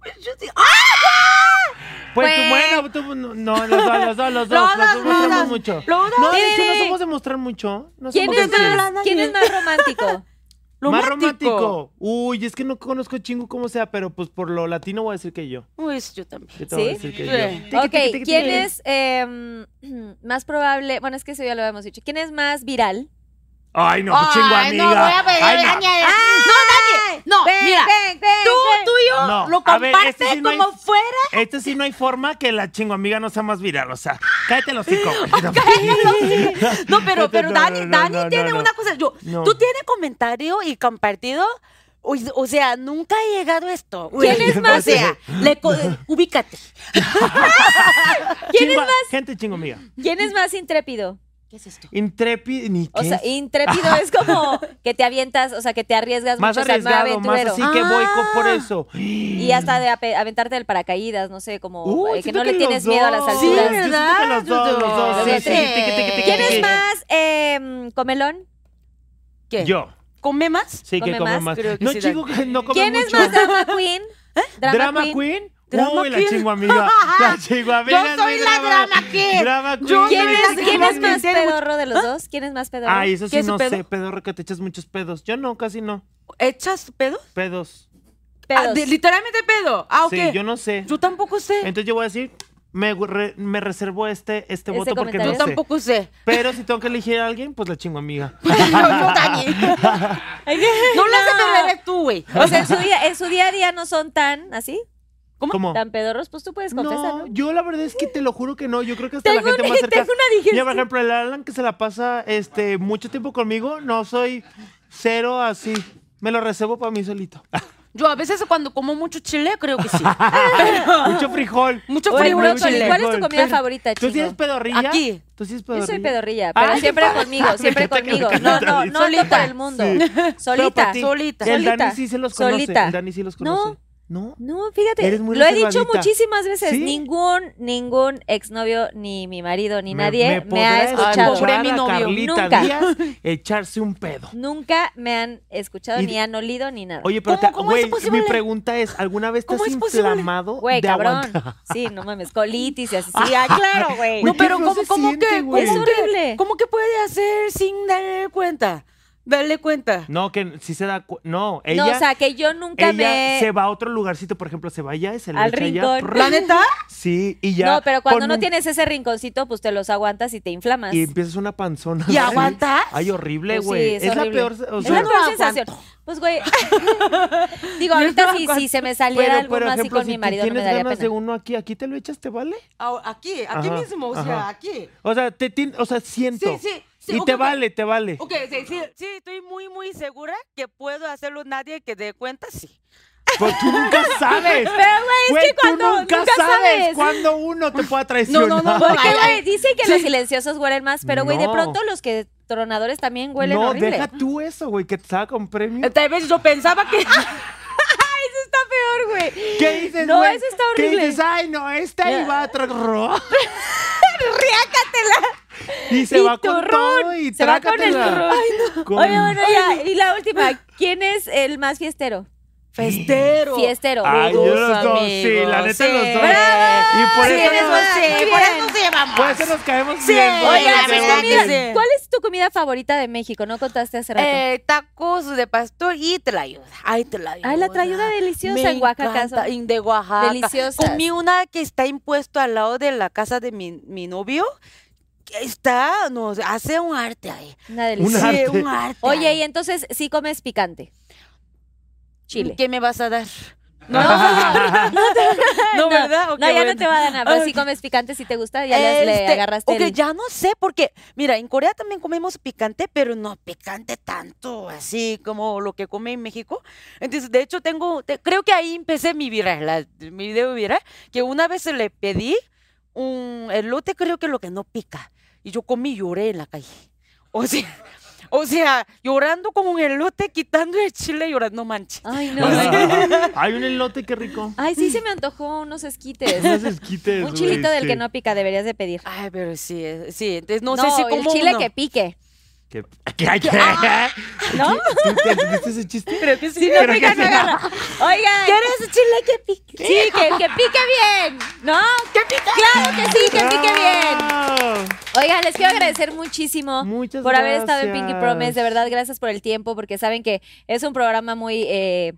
Pues yo. ¡Ah! Pues tú, Pues- bueno, tú, no, los dos, los dos, los dos. Los Nos dos, demostramos los dos. mucho. Los dos. No, de hecho, no Sí. somos demostrar mucho. No ¿Quién somos es más, ¿quién es más romántico? [laughs] Más Romántico. Uy, es que no conozco chingo cómo sea, pero pues por lo latino voy a decir que yo. Uy, sí, yo también. Yo te voy a ¿Sí? decir que Sí. yo. Tiqui, Ok, ¿quién es [clears throat] más probable? Bueno, es que eso ya lo habíamos dicho. ¿Quién es más viral? Ay, no, pues chingo amiga. no, voy a ver, Ay, no. daña- No, mira. Tú, tú y yo No, lo compartes este sí no hay- como fuera. Este sí no hay forma que la chingo amiga no sea más viral. O sea, cállate los [laughs] hocico. No, pero, No, pero no, Dani, Dani no, tiene no. una cosa. Yo, No. tú tienes comentario y compartido. O, o sea, nunca ha llegado esto. ¿Quién es [laughs] más? O sea, le co- ubícate. [laughs] ¿Quién es más? Gente chingo amiga. ¿Quién es más intrépido? ¿Qué es esto? Intrépido, ni O qué sea, es. intrépido es [laughs] como que te avientas, o sea, que te arriesgas más mucho, o sea, más arriesgado, más así que voy por Ah. eso. Y hasta de aventarte del paracaídas, no sé, como Uy, eh, que no le tienes miedo a las. Sí, alturas. Yo siento ¿verdad? que los dos, los dos. Sí, ¿Quién es más em, comelón? ¿Qué? Yo. ¿Come más? Sí, que ¿Come más? No, sí, chico, no come ¿Quién es más drama queen? [laughs] ¿Drama Queen? Drama Uy, la chingo amiga. La [laughs] chingo amiga. Yo soy la drama queen. Drama queen. Yo ¿Quién soy es, la quién que es más mucho- pedorro de los dos? ¿Quién es más pedorro? Ay, eso ¿Qué sí no pedo? sé, pedorro que te echas muchos pedos. Yo no, casi no. ¿Echas pedo? Pedos. Pedos. Ah, de- literalmente pedo. Ah, ok. Sí, yo no sé. Yo tampoco sé. Entonces yo voy a decir, me, re- me reservo este, este, Este voto porque no yo sé. tampoco sé. Pero si tengo que elegir a alguien, pues la chingo amiga. [laughs] yo, yo, Dani. no lo sé, pero eres tú, güey. O sea, en su, día, en su día a día no son tan así, ¿Cómo? tan pedorros, pues tú puedes confesar, ¿no? No, yo la verdad es que te lo juro que no. Yo creo que hasta Tengo la gente una- más cerca. [laughs] tengo una digestión. Mira, por ejemplo, el Alan que se la pasa este mucho tiempo conmigo, no soy cero así. Me lo reservo para mí solito. Yo a veces cuando como mucho chile, creo que sí. [laughs] mucho frijol. Mucho frijol, chile. ¿Cuál es tu comida Pero- favorita, ¿Tú sí chingo? eres pedorrilla? Aquí. ¿Tú sí Yo pedorrilla? soy pedorrilla, pero Ay, siempre conmigo, [laughs] siempre conmigo. No, no, no Solita. por el mundo. Sí. Solita. ti, Solita. El. Dani sí se los conoce. Solita. El Dani sí los No. conoce. ¿No? No, fíjate, Eres muy lo he dicho muchísimas veces. ¿Sí? Ningún, ningún exnovio, ni mi marido, ni Me- nadie me, ha escuchado. Pobre mi novio. Carlita Nunca. Díaz echarse un pedo. Nunca me han escuchado, Y- ni han olido, ni nada. Oye, pero ¿Cómo- te- cómo es güey, posible? mi pregunta es, ¿alguna vez te has inflamado Güey, de cabrón. aguantar? Sí, no mames, colitis y así. Sí, ah, claro, güey. No, pero ¿cómo, cómo siente, que, güey. Es horrible. ¿Cómo que puede hacer sin darle cuenta? Darle cuenta. No, que sí se da cu- No, no, ella, o sea, que yo nunca ella me... se va a otro lugarcito, por ejemplo, se va allá y se le Al echa rincón. prr, ¿La neta? Sí, y ya. no, pero cuando no un- tienes ese rinconcito, pues te los aguantas y te inflamas. Y empiezas una panzona. ¿Y así. aguantas? [laughs] Ay, horrible, Pues sí, güey. es es la peor. O es la no peor sensación. Pues, güey. [laughs] Digo, ahorita no si, se me saliera pero, alguno por así ejemplo, con si mi marido, no me daría ganas pena. de uno aquí, aquí te lo echas, ¿te vale? Aquí, aquí Ajá, mismo, o ajá. sea, aquí. O sea, te, o sea, siento. Sí, sí, sí, Y te vale, te vale. Ok, sí, sí, sí, estoy muy, muy segura que puedo hacerlo nadie que dé cuenta, sí. Pues tú nunca [laughs] sabes. Pero, güey, es que tú cuando nunca, nunca sabes sabes. cuándo uno te pueda traicionar. no, no. Porque, Ay, güey, dicen que los silenciosos huelen más, pero, güey, de No. pronto los que tronadores también huelen no, horrible. deja tú eso, güey, que te estaba con premio. Tal vez yo pensaba que... [laughs] Está peor, güey. ¿Qué dices, No, güey? eso está ¿Qué horrible. dices? Ay, no, esta iba a tra- Y se Y va con turrón. todo y Se va con el turrón. Ay, Con- Oye, bueno, ya. Y la última. ¿Quién es el más fiestero? Festero. Fiestero. Ay, yo los dos, amigos, sí, la neta sí. los dos. ¡Bravo! Y por Sí, eso nos. Sí, por eso nos llevamos. por eso nos caemos Sí. bien. Oye, comida. ¿cuál es tu comida favorita de México? No contaste hace rato. Eh, tacos de pastor y tlayuda. Ay, tlayuda. Ay, la tlayuda deliciosa Me en Oaxaca, encanta, de Oaxaca. deliciosas. Comí una que está impuesto al lado de la casa de mi, mi novio. Está, no, hace un arte ahí. Una delicia. Un Sí, arte. un arte. Oye, ahí. y entonces sí comes picante. Chile. ¿Qué me vas a dar? No, [laughs] [laughs] No, ¿verdad? Ok, no, ya no te va a dar nada. Pero si comes picante, si te gusta, ya le, le Este, agarraste Ok, el- ya no sé, porque, mira, en Corea también comemos picante, pero no picante tanto, así como lo que come en México. Entonces, de hecho, tengo, te- creo que ahí empecé mi viral, la- mi video viral, que una vez le pedí un elote, creo que lo que no pica, y yo comí y lloré en la calle. O sea, [laughs] o sea, llorando con un elote, quitando el chile y llorando, no manches. Ay, no. [laughs] Hay un elote, qué rico. Ay, sí se me antojó unos esquites. [laughs] Unos esquites, Un chilito del sí. que no pica, deberías de pedir. Ay, pero sí, eh, sí, entonces no, No, sé si el como chile uno. que pique. ¿Qué? [laughs] ¿Qué? ¿Qué? ¿No? ¿Tú te entendiste ese chiste? Creo que sí. Sí, no Creo pica, que no agarra. Oigan. ¿Quieres chile que pique? Sí, que, que pique bien, ¿no? Que pique. Claro que sí, que pique bien. Oigan, les quiero agradecer muchísimo Muchas por haber estado en Pinky. Promise. De verdad, gracias por el tiempo, porque saben que es un programa muy, eh,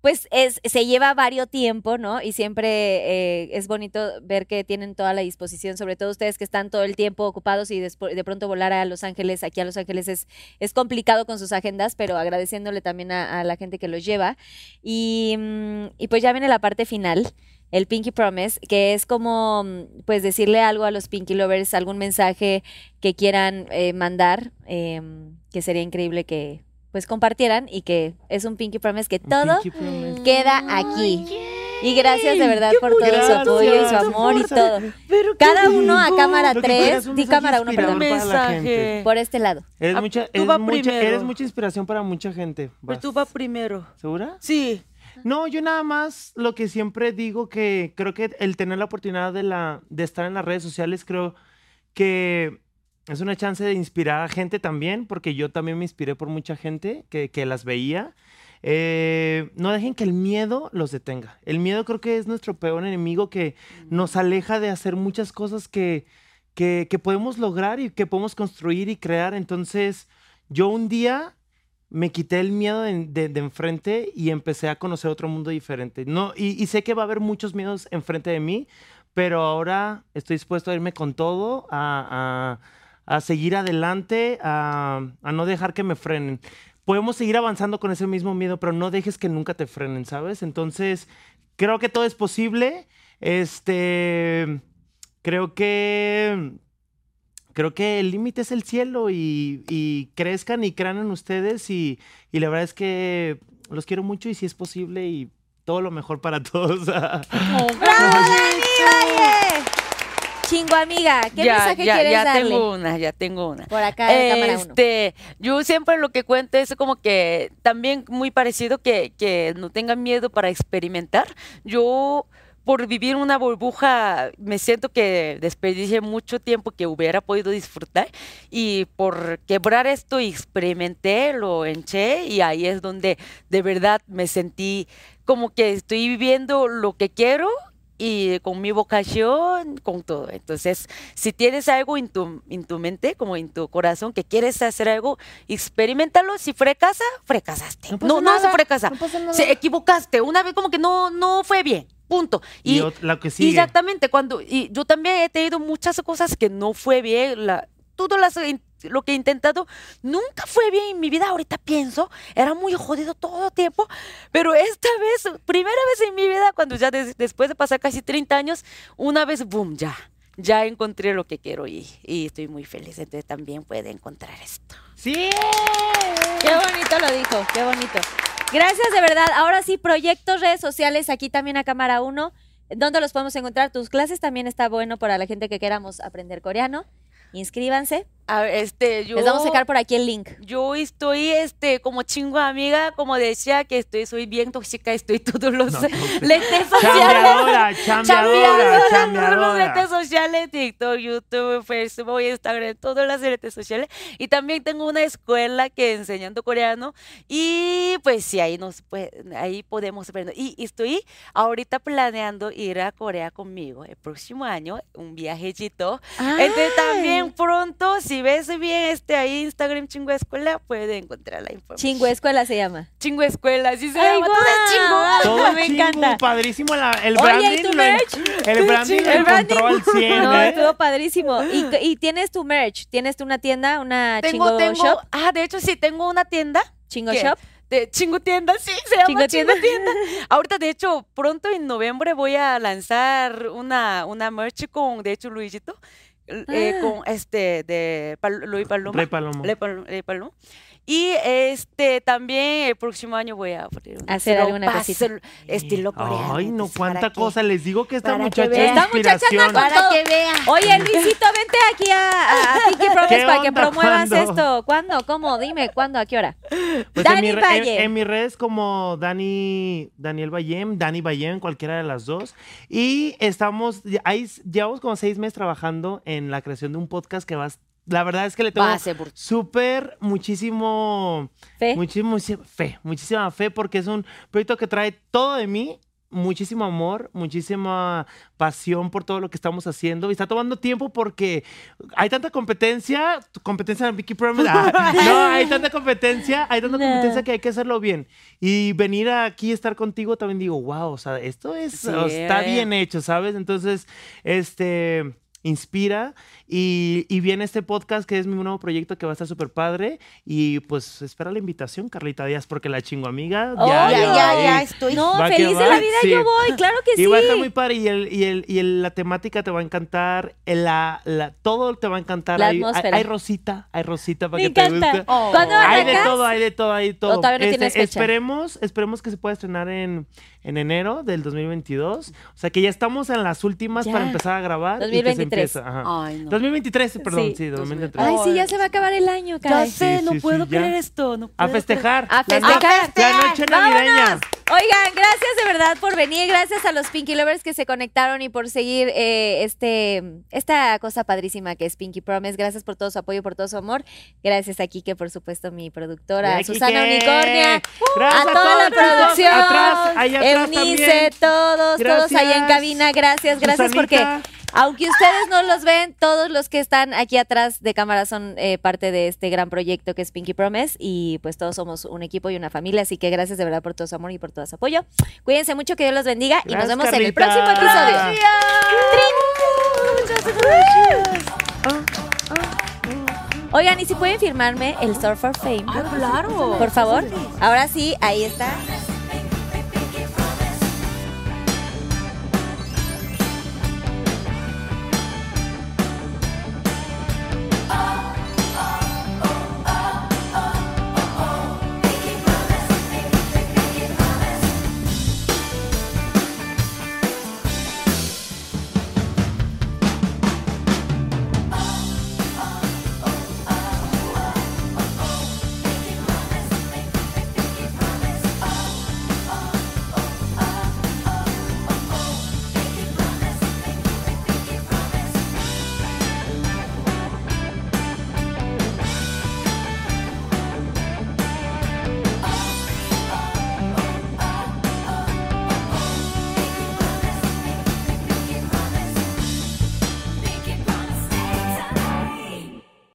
pues es, se lleva varios tiempo, ¿no? Y siempre eh, es bonito ver que tienen toda la disposición, sobre todo ustedes que están todo el tiempo ocupados y de pronto volar a Los Ángeles, aquí a Los Ángeles es, complicado con sus agendas, pero agradeciéndole también a, la gente que los lleva. Y, mm, y pues ya viene la parte final el Pinky Promise, que es como mm, pues decirle algo a los Pinky Lovers, algún mensaje que quieran eh, mandar, em, que sería increíble que pues compartieran y que es un Pinky Promise que Un todo Promise. queda aquí. Y gracias de verdad por todo su Gracias. apoyo y su amor y todo. Pero Cada uno a cámara Lo que quieras, 3, un di cámara 1, inspirador perdón, mensaje. por este lado. Eres Ah, mucha, eres mucha, primero. eres mucha inspiración para mucha gente. Pero Vas. tú vas primero. ¿Segura? Sí. No, yo nada más lo que siempre digo que creo que el tener la oportunidad de, la, de estar en las redes sociales creo que es una chance de inspirar a gente también, porque yo también me inspiré por mucha gente que, que las veía. Eh, no dejen que el miedo los detenga. El miedo creo que es nuestro peor enemigo que nos aleja de hacer muchas cosas que, que, que podemos lograr y que podemos construir y crear. Entonces, yo un día me quité el miedo de, de- de enfrente y empecé a conocer otro mundo diferente. No, y, y sé que va a haber muchos miedos enfrente de mí, pero ahora estoy dispuesto a irme con todo, a, a- a seguir adelante, a, a no dejar que me frenen. Podemos seguir avanzando con ese mismo miedo, pero no dejes que nunca te frenen, ¿sabes? Entonces, creo que todo es posible. Este, creo que creo que el límite es el cielo y, y crezcan y crean en ustedes y, y la verdad es que los quiero mucho y si es posible y todo lo mejor para [laughs] todos. Chingo amiga, ¿qué ya, mensaje ya, quieres ya darle? tengo una, ya tengo una. Por acá en cámara 1. Este, yo siempre lo que cuento es como que también muy parecido que, que no tengan miedo para experimentar. Yo por vivir una burbuja me siento que desperdicié mucho tiempo que hubiera podido disfrutar y por quebrar esto experimenté, lo enché y ahí es donde de verdad me sentí como que estoy viviendo lo que quiero y con mi vocación, con todo. Entonces, si tienes algo en tu, en tu mente, como en tu corazón, que quieres hacer algo, experimentalo. Si fracasa, fracasaste. No No, pasa no, nada, se fracasa. no. Se equivocaste. Una vez como que no, no fue bien. Punto. Y, lo que sigue. Exactamente, cuando y yo también he tenido muchas cosas que no fue bien, la, todo las, lo que he intentado nunca fue bien en mi vida, ahorita pienso, era muy jodido todo el tiempo, pero esta vez, primera vez en mi vida, cuando ya des- después de pasar casi 30 años, una vez, boom, ya, ya encontré lo que quiero y, y estoy muy feliz, entonces también puede encontrar esto. ¡Sí! Qué bonito lo dijo, qué bonito. Gracias de verdad. Ahora sí, proyectos, redes sociales, aquí también a cámara 1. ¿Dónde los podemos encontrar? Tus clases también está bueno para la gente que queramos aprender coreano. Inscríbanse. A ver, este, yo... Les vamos a sacar por aquí el link. Yo estoy, este, como chingo amiga, como decía, que estoy, soy bien tóxica, estoy [laughs] todos los [laughs] No, lentes sociales. Chambeadora, [laughs] chambeadora, Chambeadora, todos los chambeadora. redes sociales, TikTok, YouTube, Facebook, Instagram, todas las redes sociales. Y también tengo una escuela que enseñando coreano. Y pues sí, ahí nos puede- ahí podemos aprender. Y estoy ahorita planeando ir a Corea conmigo el próximo año, un viajecito. Entonces también pronto, si ves bien este ahí Instagram Chingo Escuela, puede encontrar la información. Chingo Escuela se llama. Chingo Escuela, así se ¡Ay, llama. Todo es chingo. [laughs] Me chingo, encanta. padrísimo la- el Oye, branding. ¿y tu lo- merch? el branding lo El branding. encontró al 100, No, ¿eh? estuvo padrísimo. Y, y tienes tu merch. ¿Tienes tú una tienda, una Tengo, Chingo tengo, Shop? ah, de hecho sí, tengo una tienda. Chingo ¿Qué? Shop. De Chingo Tienda, sí, se llama Chingo Chingo Tienda. Tienda. Ahorita, de hecho, pronto en noviembre voy a lanzar una, una merch con, de hecho, Luisito, eh, Ah. con este, de Pal- Luis Paloma. Rey Palomo. Le Pal- Le Paloma. Y este también el próximo año voy a abrir un Hacer estilo alguna cosita. estilo coreano. Ay, no, cuánta que- cosa. Les digo que esta que muchacha es vean. Esta muchacha anda Para todo. que vean. Oye, Luisito, vente aquí a, a, Pinky [laughs] Promise ¿Qué para que promuevas ¿Cuándo? esto. ¿Cuándo? ¿Cómo? Dime, ¿cuándo? ¿A qué hora? Pues Dani en, mi Valle. en, en mis redes como Dani, Daniel Bayem, Dani Bayem, cualquiera de las dos. Y estamos, ahí llevamos como seis meses trabajando en la creación de un podcast que va a la verdad es que le tengo súper muchísimo Fe. Muchísimo, fe, muchísima fe porque es un proyecto que trae todo de mí, muchísimo amor, muchísima pasión por todo lo que estamos haciendo y está tomando tiempo porque hay tanta competencia, competencia en Vicky Promise, ah, [laughs] no, hay tanta competencia, hay tanta No. competencia que hay que hacerlo bien y venir aquí estar contigo también digo, wow, o sea, esto es, Sí. está bien hecho, ¿sabes? Entonces, este inspira y, y viene este podcast que es mi nuevo proyecto que va a estar súper padre y pues espera la invitación Carlita Díaz porque la chingo amiga Obvio. Ya, ya, ya, ahí. estoy. No, feliz de la vida sí. yo voy, claro que y sí. va a estar muy padre y, el, y, el, y el- la temática te va a encantar, el- la, la- todo te va a encantar. La hay, hay- atmósfera. hay rosita, hay rosita para Me que te encanta. guste. Oh. ¿Cuándo Hay de todo, hay de todo, hay de todo. Este. Esperemos, esperemos que se pueda estrenar en, en enero del 2022. O sea que ya estamos en las últimas Ya. para empezar a grabar. y que se 2023. Ay, no. 2023, perdón, Sí. sí, 2023. Ay, sí, ya se va a acabar el año, Ya caray. sé, Sí, no sí, sí, puedo ya. creer esto. No A puedo festejar. A La festejar. noche- La noche navideña. ¡Vámonos! Oigan, gracias de verdad por venir, gracias a los Pinky Lovers que se conectaron y por seguir eh, este esta cosa padrísima que es Pinky Promise. Gracias por todo su apoyo, por todo su amor. Gracias a Kike, por supuesto, mi productora, Susana. Unicornia, Gracias a toda todos, la producción, Atrás, atrás Eunice, todos, todos ahí en Gracias. cabina. Gracias, gracias porque aunque ustedes no los ven, todos los que están aquí atrás de cámara son eh, parte de este gran proyecto que es Pinky Promise y pues todos somos un equipo y una familia, así que gracias de verdad por todo su amor y por todo su apoyo. Cuídense mucho, que Dios los bendiga y nos vemos en el próximo episodio. Oigan, ¿y si pueden firmarme el Store for Fame? Ah, claro. Por favor. Ahora sí, ahí está.